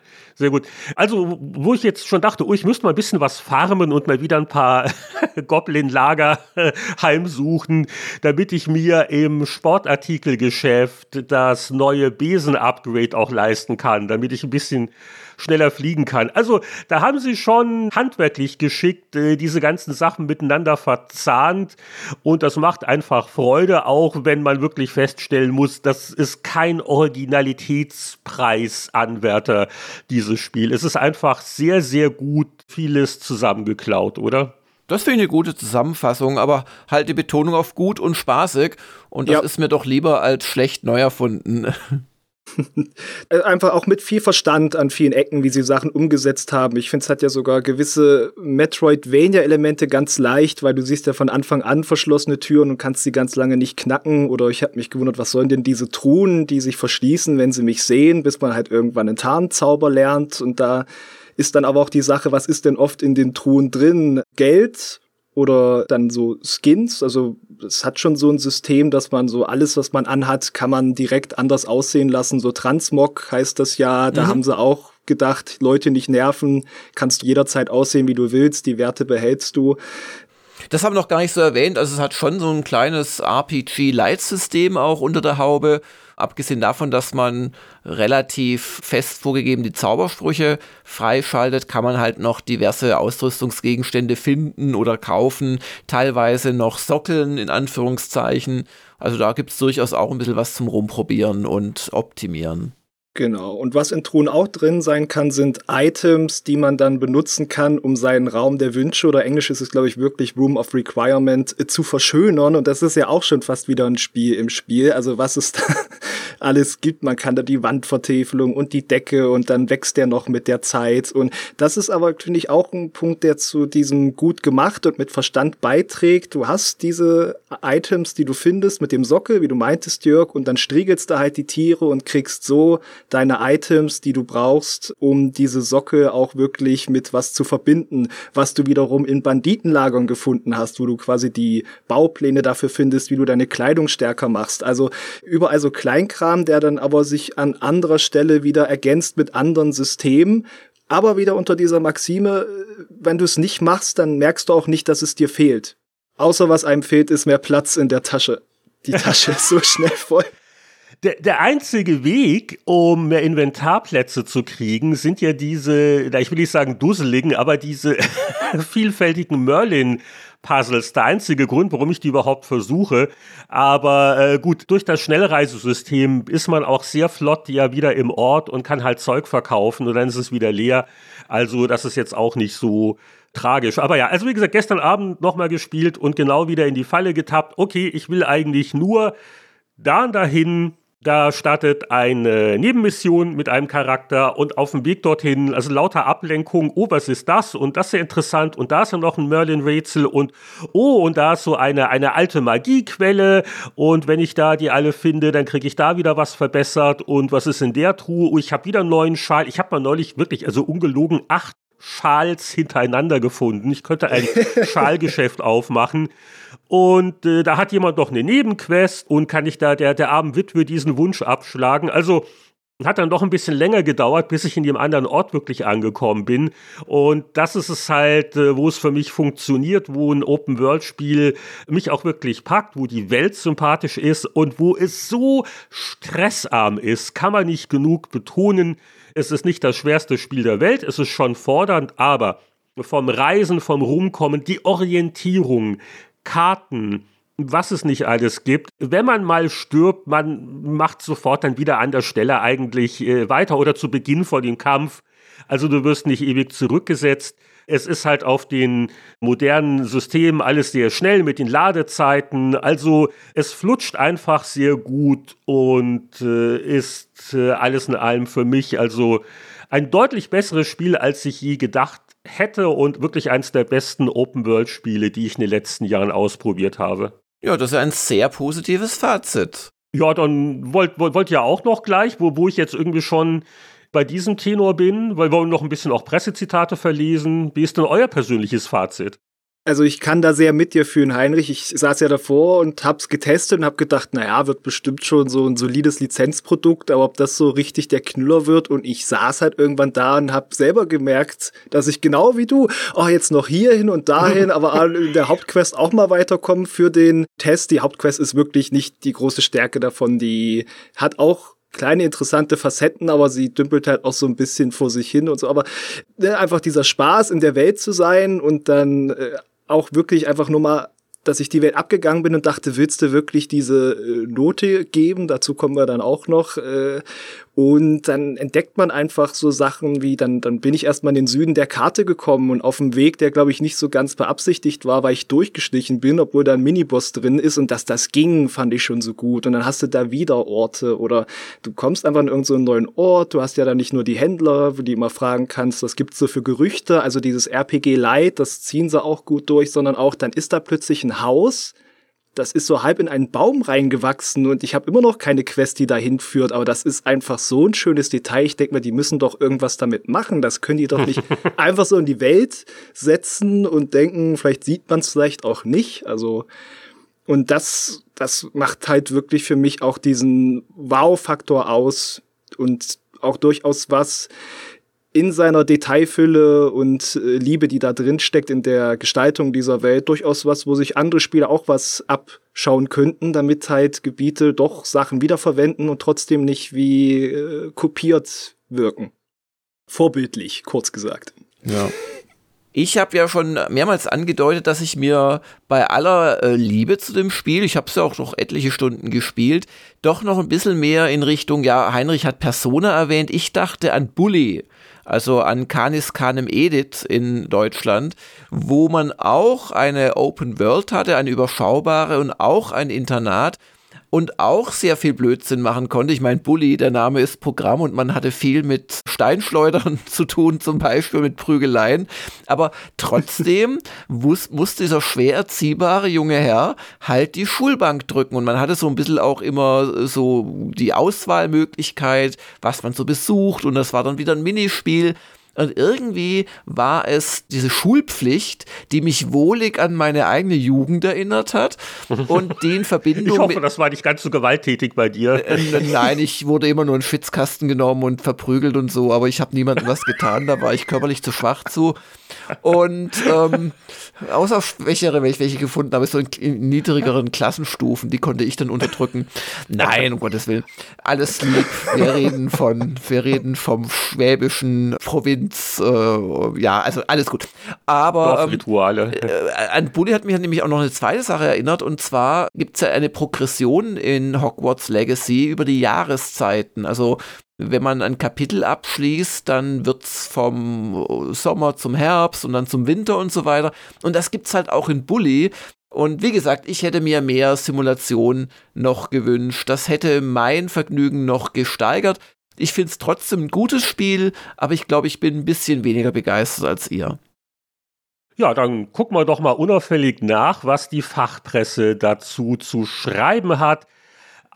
[SPEAKER 2] Sehr gut. Also, wo ich jetzt schon dachte, oh, ich müsste mal ein bisschen was farmen und mal wieder ein paar Goblin-Lager heimsuchen, damit ich mir im Sportartikelgeschäft das neue Besen-Upgrade auch leisten kann, damit ich ein bisschen schneller fliegen kann. Also da haben sie schon handwerklich geschickt äh, diese ganzen Sachen miteinander verzahnt und das macht einfach Freude, auch wenn man wirklich feststellen muss, das ist kein Originalitätspreisanwärter, dieses Spiel. Es ist einfach sehr, sehr gut vieles zusammengeklaut, oder?
[SPEAKER 3] Das finde ich eine gute Zusammenfassung, aber halt die Betonung auf gut und spaßig. Und das ja. ist mir doch lieber als schlecht neu erfunden.
[SPEAKER 4] Äh, einfach auch mit viel Verstand an vielen Ecken, wie sie Sachen umgesetzt haben. Ich finde, es hat ja sogar gewisse Metroidvania-Elemente ganz leicht, weil du siehst ja von Anfang an verschlossene Türen und kannst sie ganz lange nicht knacken. Oder ich habe mich gewundert, was sollen denn diese Truhen, die sich verschließen, wenn sie mich sehen, bis man halt irgendwann einen Tarnzauber lernt. Und da ist dann aber auch die Sache, was ist denn oft in den Truhen drin? Geld oder dann so Skins. Also es hat schon so ein System, dass man so alles, was man anhat, kann man direkt anders aussehen lassen. So Transmog heißt das ja. Da mhm. haben sie auch gedacht, Leute nicht nerven, kannst du jederzeit aussehen, wie du willst, die Werte behältst du.
[SPEAKER 3] Das haben wir noch gar nicht so erwähnt. Also es hat schon so ein kleines RPG-Light-System auch unter der Haube. Abgesehen davon, dass man relativ fest vorgegeben die Zaubersprüche freischaltet, kann man halt noch diverse Ausrüstungsgegenstände finden oder kaufen, teilweise noch Sockeln in Anführungszeichen. Also da gibt es durchaus auch ein bisschen was zum Rumprobieren und Optimieren.
[SPEAKER 4] Genau. Und was in Truhen auch drin sein kann, sind Items, die man dann benutzen kann, um seinen Raum der Wünsche oder Englisch ist es, glaube ich, wirklich Room of Requirement äh, zu verschönern. Und das ist ja auch schon fast wieder ein Spiel im Spiel. Also was es da alles gibt. Man kann da die Wandvertäfelung und die Decke und dann wächst der noch mit der Zeit. Und das ist aber, finde ich, auch ein Punkt, der zu diesem gut gemacht und mit Verstand beiträgt. Du hast diese Items, die du findest mit dem Sockel, wie du meintest, Jörg, und dann striegelst du halt die Tiere und kriegst so deine Items, die du brauchst, um diese Socke auch wirklich mit was zu verbinden, was du wiederum in Banditenlagern gefunden hast, wo du quasi die Baupläne dafür findest, wie du deine Kleidung stärker machst. Also überall so Kleinkram, der dann aber sich an anderer Stelle wieder ergänzt mit anderen Systemen, aber wieder unter dieser Maxime, wenn du es nicht machst, dann merkst du auch nicht, dass es dir fehlt. Außer was einem fehlt, ist mehr Platz in der Tasche. Die Tasche ist so schnell voll.
[SPEAKER 2] Der, der einzige Weg, um mehr Inventarplätze zu kriegen, sind ja diese, ich will nicht sagen dusseligen, aber diese vielfältigen Merlin- Puzzles. Der einzige Grund, warum ich die überhaupt versuche. Aber äh, gut, durch das Schnellreisesystem ist man auch sehr flott ja wieder im Ort und kann halt Zeug verkaufen und dann ist es wieder leer. Also das ist jetzt auch nicht so tragisch. Aber ja, also wie gesagt, gestern Abend nochmal gespielt und genau wieder in die Falle getappt. Okay, ich will eigentlich nur da und dahin da startet eine Nebenmission mit einem Charakter und auf dem Weg dorthin, also lauter Ablenkung, oh, was ist das? Und das ist ja interessant und da ist ja noch ein Merlin-Rätsel und oh, und da ist so eine, eine alte Magiequelle und wenn ich da die alle finde, dann kriege ich da wieder was verbessert und was ist in der Truhe? Oh, ich habe wieder einen neuen Schal. Ich habe mal neulich wirklich, also ungelogen, acht Schals hintereinander gefunden. Ich könnte ein Schalgeschäft aufmachen. Und äh, da hat jemand noch eine Nebenquest und kann ich da der, der armen Witwe diesen Wunsch abschlagen. Also hat dann doch ein bisschen länger gedauert, bis ich in dem anderen Ort wirklich angekommen bin. Und das ist es halt, äh, wo es für mich funktioniert, wo ein Open-World-Spiel mich auch wirklich packt, wo die Welt sympathisch ist und wo es so stressarm ist, kann man nicht genug betonen. Es ist nicht das schwerste Spiel der Welt, es ist schon fordernd, aber vom Reisen, vom Rumkommen, die Orientierung, Karten, was es nicht alles gibt. Wenn man mal stirbt, man macht sofort dann wieder an der Stelle eigentlich äh, weiter oder zu Beginn vor dem Kampf. Also du wirst nicht ewig zurückgesetzt. Es ist halt auf den modernen Systemen alles sehr schnell mit den Ladezeiten. Also es flutscht einfach sehr gut und äh, ist äh, alles in allem für mich also ein deutlich besseres Spiel, als ich je gedacht hätte und wirklich eines der besten Open-World-Spiele, die ich in den letzten Jahren ausprobiert habe.
[SPEAKER 3] Ja, das ist ein sehr positives Fazit.
[SPEAKER 2] Ja, dann wollt, wollt, wollt ihr auch noch gleich, wo, wo ich jetzt irgendwie schon bei diesem Tenor bin, weil wir noch ein bisschen auch Pressezitate verlesen. Wie ist denn euer persönliches Fazit?
[SPEAKER 4] Also ich kann da sehr mit dir fühlen, Heinrich. Ich saß ja davor und hab's getestet und hab gedacht, naja, wird bestimmt schon so ein solides Lizenzprodukt, aber ob das so richtig der Knüller wird und ich saß halt irgendwann da und hab selber gemerkt, dass ich genau wie du, oh, jetzt noch hier hin und dahin, aber in der Hauptquest auch mal weiterkommen für den Test. Die Hauptquest ist wirklich nicht die große Stärke davon. Die hat auch kleine interessante Facetten, aber sie dümpelt halt auch so ein bisschen vor sich hin und so. Aber ne, einfach dieser Spaß in der Welt zu sein und dann äh, auch wirklich einfach nur mal dass ich die Welt abgegangen bin und dachte, willst du wirklich diese äh, Note geben? Dazu kommen wir dann auch noch. Äh, und dann entdeckt man einfach so Sachen wie, dann, dann bin ich erstmal in den Süden der Karte gekommen und auf dem Weg, der glaube ich nicht so ganz beabsichtigt war, weil ich durchgeschlichen bin, obwohl da ein Miniboss drin ist und dass das ging, fand ich schon so gut. Und dann hast du da wieder Orte oder du kommst einfach in irgendeinen so neuen Ort, du hast ja dann nicht nur die Händler, wo du immer fragen kannst, was gibt's so für Gerüchte, also dieses RPG Light, das ziehen sie auch gut durch, sondern auch dann ist da plötzlich ein Haus, das ist so halb in einen Baum reingewachsen und ich habe immer noch keine Quest, die dahin führt, aber das ist einfach so ein schönes Detail. Ich denke mir, die müssen doch irgendwas damit machen. Das können die doch nicht einfach so in die Welt setzen und denken, vielleicht sieht man es vielleicht auch nicht. Also, und das, das macht halt wirklich für mich auch diesen Wow-Faktor aus und auch durchaus was, in seiner Detailfülle und äh, Liebe, die da drin steckt in der Gestaltung dieser Welt, durchaus was, wo sich andere Spieler auch was abschauen könnten, damit halt Gebiete doch Sachen wiederverwenden und trotzdem nicht wie äh, kopiert wirken. Vorbildlich, kurz gesagt.
[SPEAKER 3] Ja. Ich habe ja schon mehrmals angedeutet, dass ich mir bei aller äh, Liebe zu dem Spiel, ich habe es ja auch noch etliche Stunden gespielt, doch noch ein bisschen mehr in Richtung, ja, Heinrich hat Persona erwähnt, ich dachte an Bully also an Canis Canem Edit in Deutschland, wo man auch eine Open World hatte, eine überschaubare und auch ein Internat, und auch sehr viel Blödsinn machen konnte. Ich meine, Bully, der Name ist Programm und man hatte viel mit Steinschleudern zu tun, zum Beispiel mit Prügeleien. Aber trotzdem muss, muss dieser schwer erziehbare junge Herr halt die Schulbank drücken und man hatte so ein bisschen auch immer so die Auswahlmöglichkeit, was man so besucht und das war dann wieder ein Minispiel. Und irgendwie war es diese Schulpflicht, die mich wohlig an meine eigene Jugend erinnert hat. Und die in Verbindung.
[SPEAKER 2] Ich hoffe, das war nicht ganz so gewalttätig bei dir.
[SPEAKER 3] Äh, nein, ich wurde immer nur in Schwitzkasten genommen und verprügelt und so, aber ich habe niemandem was getan, da war ich körperlich zu schwach zu. Und ähm, außer schwächere, wenn ich welche gefunden habe, so in, in niedrigeren Klassenstufen, die konnte ich dann unterdrücken. Nein, um Gottes Willen. Alles lieb. Wir reden von, wir reden vom schwäbischen Provinz, äh, ja, also alles gut. Aber
[SPEAKER 2] ähm, Rituale.
[SPEAKER 3] Äh, an Bully hat mich nämlich auch noch eine zweite Sache erinnert und zwar gibt es ja eine Progression in Hogwarts Legacy über die Jahreszeiten. Also wenn man ein Kapitel abschließt, dann wird es vom Sommer zum Herbst und dann zum Winter und so weiter. Und das gibt es halt auch in Bully. Und wie gesagt, ich hätte mir mehr Simulation noch gewünscht. Das hätte mein Vergnügen noch gesteigert. Ich finde es trotzdem ein gutes Spiel, aber ich glaube, ich bin ein bisschen weniger begeistert als ihr.
[SPEAKER 2] Ja, dann gucken wir doch mal unauffällig nach, was die Fachpresse dazu zu schreiben hat.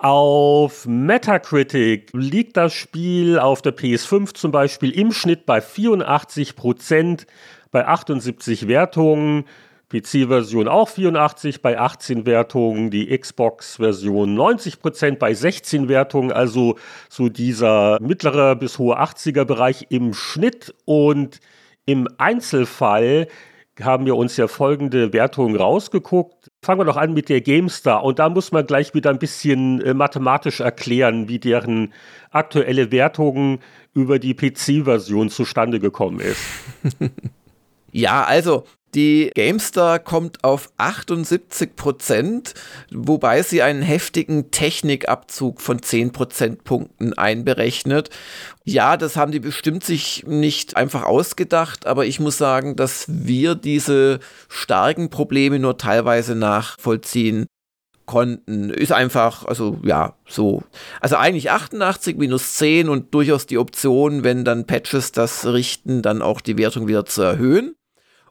[SPEAKER 2] Auf Metacritic liegt das Spiel auf der PS5 zum Beispiel im Schnitt bei 84 Prozent, bei 78 Wertungen. PC-Version auch 84 bei 18 Wertungen, die Xbox-Version 90 Prozent bei 16 Wertungen, also so dieser mittlere bis hohe 80er-Bereich im Schnitt und im Einzelfall haben wir uns ja folgende Wertungen rausgeguckt. Fangen wir doch an mit der GameStar und da muss man gleich wieder ein bisschen äh, mathematisch erklären, wie deren aktuelle Wertung über die PC-Version zustande gekommen ist.
[SPEAKER 3] ja, also die GameStar kommt auf 78 Prozent, wobei sie einen heftigen Technikabzug von 10 Prozentpunkten einberechnet. Ja, das haben die bestimmt sich nicht einfach ausgedacht, aber ich muss sagen, dass wir diese starken Probleme nur teilweise nachvollziehen konnten. Ist einfach, also ja, so. Also eigentlich 88 minus 10 und durchaus die Option, wenn dann Patches das richten, dann auch die Wertung wieder zu erhöhen.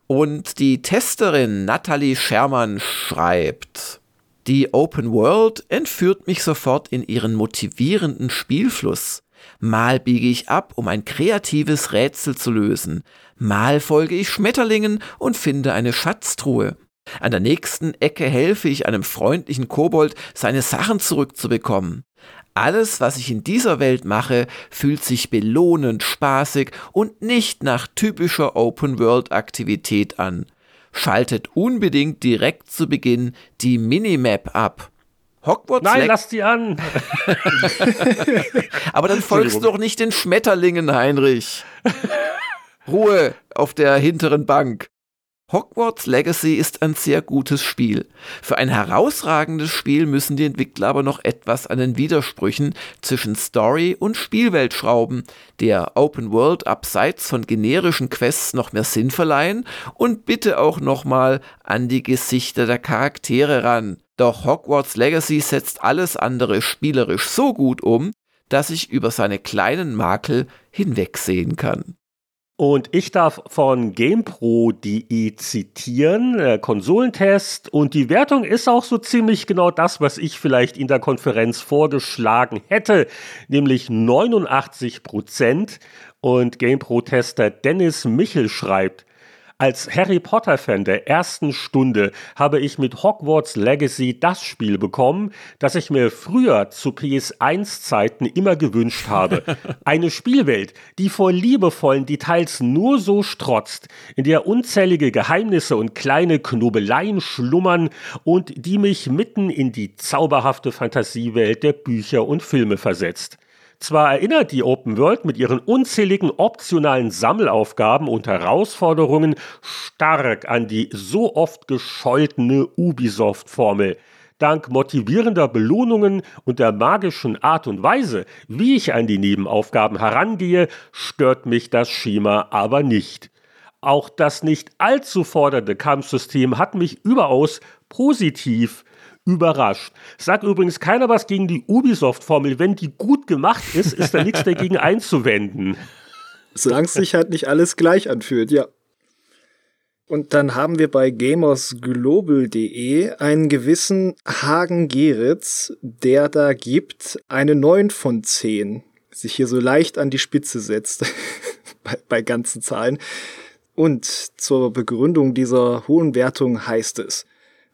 [SPEAKER 3] Und die Testerin Natalie Schermann schreibt, die Open World entführt mich sofort in ihren motivierenden Spielfluss. Mal biege ich ab, um ein kreatives Rätsel zu lösen. Mal folge ich Schmetterlingen und finde eine Schatztruhe. An der nächsten Ecke helfe ich einem freundlichen Kobold, seine Sachen zurückzubekommen. Alles, was ich in dieser Welt mache, fühlt sich belohnend, spaßig und nicht nach typischer Open-World-Aktivität an. Schaltet unbedingt direkt zu Beginn die Minimap ab.
[SPEAKER 2] Hogwarts Nein, lass die an.
[SPEAKER 3] Aber dann folgst du doch nicht den Schmetterlingen, Heinrich. Ruhe auf der hinteren Bank. Hogwarts Legacy ist ein sehr gutes Spiel. Für ein herausragendes Spiel müssen die Entwickler aber noch etwas an den Widersprüchen zwischen Story und Spielwelt schrauben, der Open World abseits von generischen Quests noch mehr Sinn verleihen und bitte auch nochmal an die Gesichter der Charaktere ran. Doch Hogwarts Legacy setzt alles andere spielerisch so gut um, dass ich über seine kleinen Makel hinwegsehen kann.
[SPEAKER 2] Und ich darf von GamePro.de zitieren, äh, Konsolentest. Und die Wertung ist auch so ziemlich genau das, was ich vielleicht in der Konferenz vorgeschlagen hätte, nämlich 89 Prozent. Und GamePro-Tester Dennis Michel schreibt, als Harry Potter-Fan der ersten Stunde habe ich mit Hogwarts Legacy das Spiel bekommen, das ich mir früher zu PS1-Zeiten immer gewünscht habe. Eine Spielwelt, die vor liebevollen Details nur so strotzt, in der unzählige Geheimnisse und kleine Knobeleien schlummern und die mich mitten in die zauberhafte Fantasiewelt der Bücher und Filme versetzt. Zwar erinnert die Open World mit ihren unzähligen optionalen Sammelaufgaben und Herausforderungen stark an die so oft gescholtene Ubisoft-Formel. Dank motivierender Belohnungen und der magischen Art und Weise, wie ich an die Nebenaufgaben herangehe, stört mich das Schema aber nicht. Auch das nicht allzu fordernde Kampfsystem hat mich überaus positiv überrascht. Sag übrigens keiner was gegen die Ubisoft-Formel. Wenn die gut gemacht ist, ist da nichts dagegen einzuwenden.
[SPEAKER 4] Solange es sich halt nicht alles gleich anfühlt, ja. Und dann haben wir bei gamersglobal.de einen gewissen Hagen Geritz, der da gibt eine 9 von 10, sich hier so leicht an die Spitze setzt bei, bei ganzen Zahlen. Und zur Begründung dieser hohen Wertung heißt es,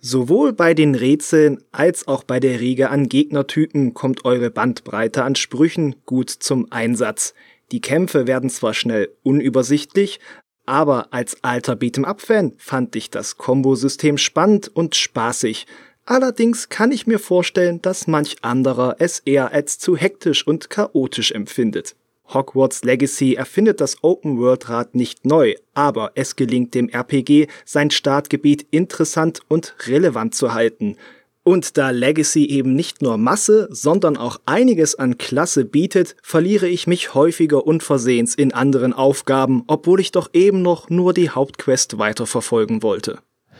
[SPEAKER 4] Sowohl bei den Rätseln als auch bei der Riege an Gegnertypen kommt eure Bandbreite an Sprüchen gut zum Einsatz. Die Kämpfe werden zwar schnell unübersichtlich, aber als alter Beat'em-up-Fan fand ich das Kombosystem spannend und spaßig. Allerdings kann ich mir vorstellen, dass manch anderer es eher als zu hektisch und chaotisch empfindet. Hogwarts Legacy erfindet das Open-World-Rad nicht neu, aber es gelingt dem RPG, sein Startgebiet interessant und relevant zu halten. Und da Legacy eben nicht nur Masse, sondern auch einiges an Klasse bietet, verliere ich mich häufiger unversehens in anderen Aufgaben, obwohl ich doch eben noch nur die Hauptquest weiterverfolgen wollte.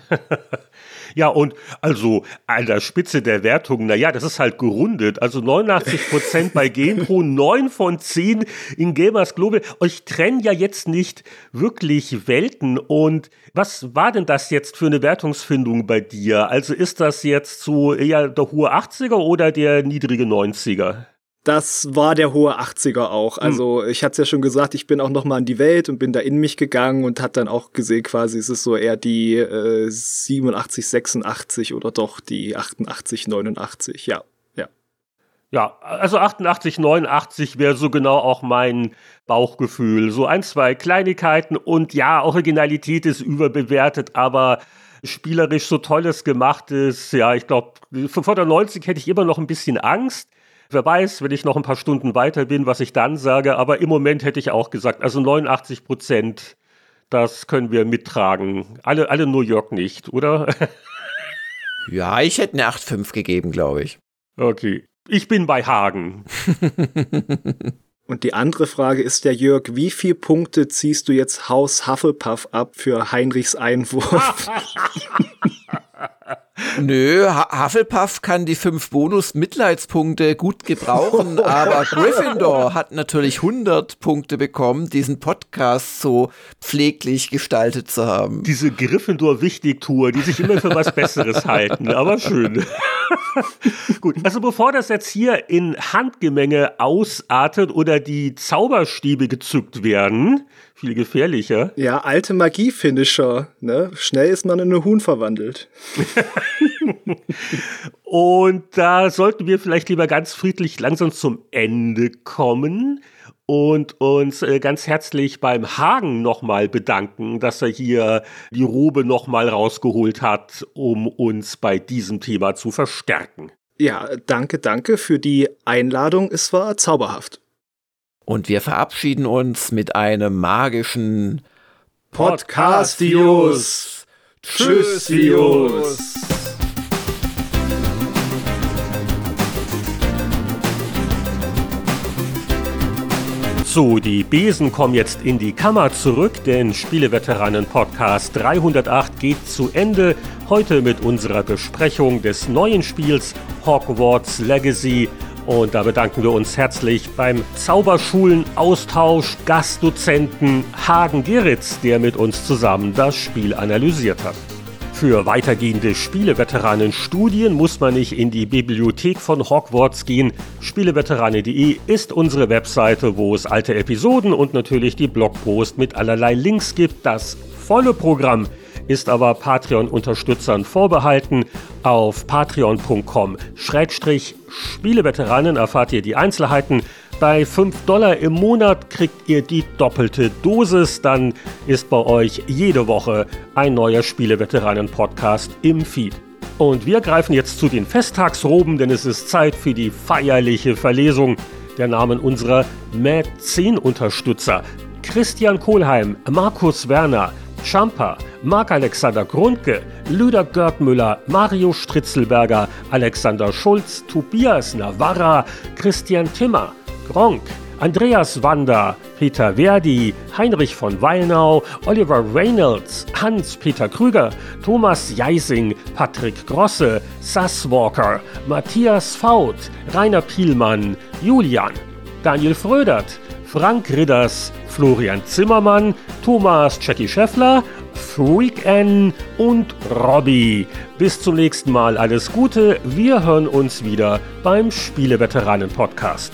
[SPEAKER 2] Ja, und also an der Spitze der Wertung, naja, das ist halt gerundet. Also 89 Prozent bei GamePro, 9 von 10 in Gamers Global. Euch trennen ja jetzt nicht wirklich Welten. Und was war denn das jetzt für eine Wertungsfindung bei dir? Also ist das jetzt so eher der hohe 80er oder der niedrige 90er?
[SPEAKER 4] Das war der hohe 80er auch. Hm. Also ich hatte es ja schon gesagt, ich bin auch noch mal in die Welt und bin da in mich gegangen und hat dann auch gesehen, quasi es ist so eher die äh, 87, 86 oder doch die 88, 89. Ja, ja.
[SPEAKER 2] Ja, also 88, 89 wäre so genau auch mein Bauchgefühl. So ein, zwei Kleinigkeiten und ja, Originalität ist überbewertet, aber spielerisch so tolles gemacht ist. Ja, ich glaube, vor der 90 hätte ich immer noch ein bisschen Angst. Wer weiß, wenn ich noch ein paar Stunden weiter bin, was ich dann sage. Aber im Moment hätte ich auch gesagt, also 89 Prozent, das können wir mittragen. Alle, alle New York nicht, oder?
[SPEAKER 3] ja, ich hätte eine 8,5 gegeben, glaube ich.
[SPEAKER 2] Okay. Ich bin bei Hagen.
[SPEAKER 4] Und die andere Frage ist ja, Jörg, wie viele Punkte ziehst du jetzt Haus Hufflepuff ab für Heinrichs Einwurf?
[SPEAKER 3] Nö, Hufflepuff kann die fünf Bonus-Mitleidspunkte gut gebrauchen, aber Gryffindor hat natürlich 100 Punkte bekommen, diesen Podcast so pfleglich gestaltet zu haben.
[SPEAKER 2] Diese Gryffindor-Wichtigtour, die sich immer für was Besseres halten, aber schön. Gut, also bevor das jetzt hier in Handgemenge ausartet oder die Zauberstäbe gezückt werden, viel gefährlicher.
[SPEAKER 4] Ja, alte Magie-Finisher, ne? Schnell ist man in eine Huhn verwandelt.
[SPEAKER 2] Und da sollten wir vielleicht lieber ganz friedlich langsam zum Ende kommen und uns äh, ganz herzlich beim Hagen nochmal bedanken, dass er hier die Robe nochmal rausgeholt hat, um uns bei diesem Thema zu verstärken.
[SPEAKER 4] Ja, danke, danke für die Einladung. Es war zauberhaft.
[SPEAKER 3] Und wir verabschieden uns mit einem magischen
[SPEAKER 2] Podcastius. Tschüssius. So, die Besen kommen jetzt in die Kammer zurück, denn Spieleveteranen Podcast 308 geht zu Ende. Heute mit unserer Besprechung des neuen Spiels Hogwarts Legacy. Und da bedanken wir uns herzlich beim Zauberschulen-Austausch Gastdozenten Hagen Geritz, der mit uns zusammen das Spiel analysiert hat. Für weitergehende Spieleveteranen-Studien muss man nicht in die Bibliothek von Hogwarts gehen. Spieleveterane.de ist unsere Webseite, wo es alte Episoden und natürlich die Blogpost mit allerlei Links gibt. Das volle Programm ist aber Patreon-Unterstützern vorbehalten. Auf patreon.com-spieleveteranen erfahrt ihr die Einzelheiten. Bei 5 Dollar im Monat kriegt ihr die doppelte Dosis. Dann ist bei euch jede Woche ein neuer Spieleveteranen-Podcast im Feed. Und wir greifen jetzt zu den Festtagsroben, denn es ist Zeit für die feierliche Verlesung der Namen unserer Mäzen-Unterstützer. Christian Kohlheim, Markus Werner, Champa, Marc-Alexander Grundke, Lüder Görtmüller, Mario Stritzelberger, Alexander Schulz, Tobias Navarra, Christian Timmer, Gronk, Andreas Wander, Peter Verdi, Heinrich von Weilnau, Oliver Reynolds, Hans-Peter Krüger, Thomas Jeising, Patrick Grosse, Sass Walker, Matthias Faut, Rainer Pielmann, Julian, Daniel Frödert, Frank Ridders, Florian Zimmermann, Thomas Jackie Scheffler, Freak N und Robby. Bis zum nächsten Mal alles Gute. Wir hören uns wieder beim Spieleveteranen Podcast.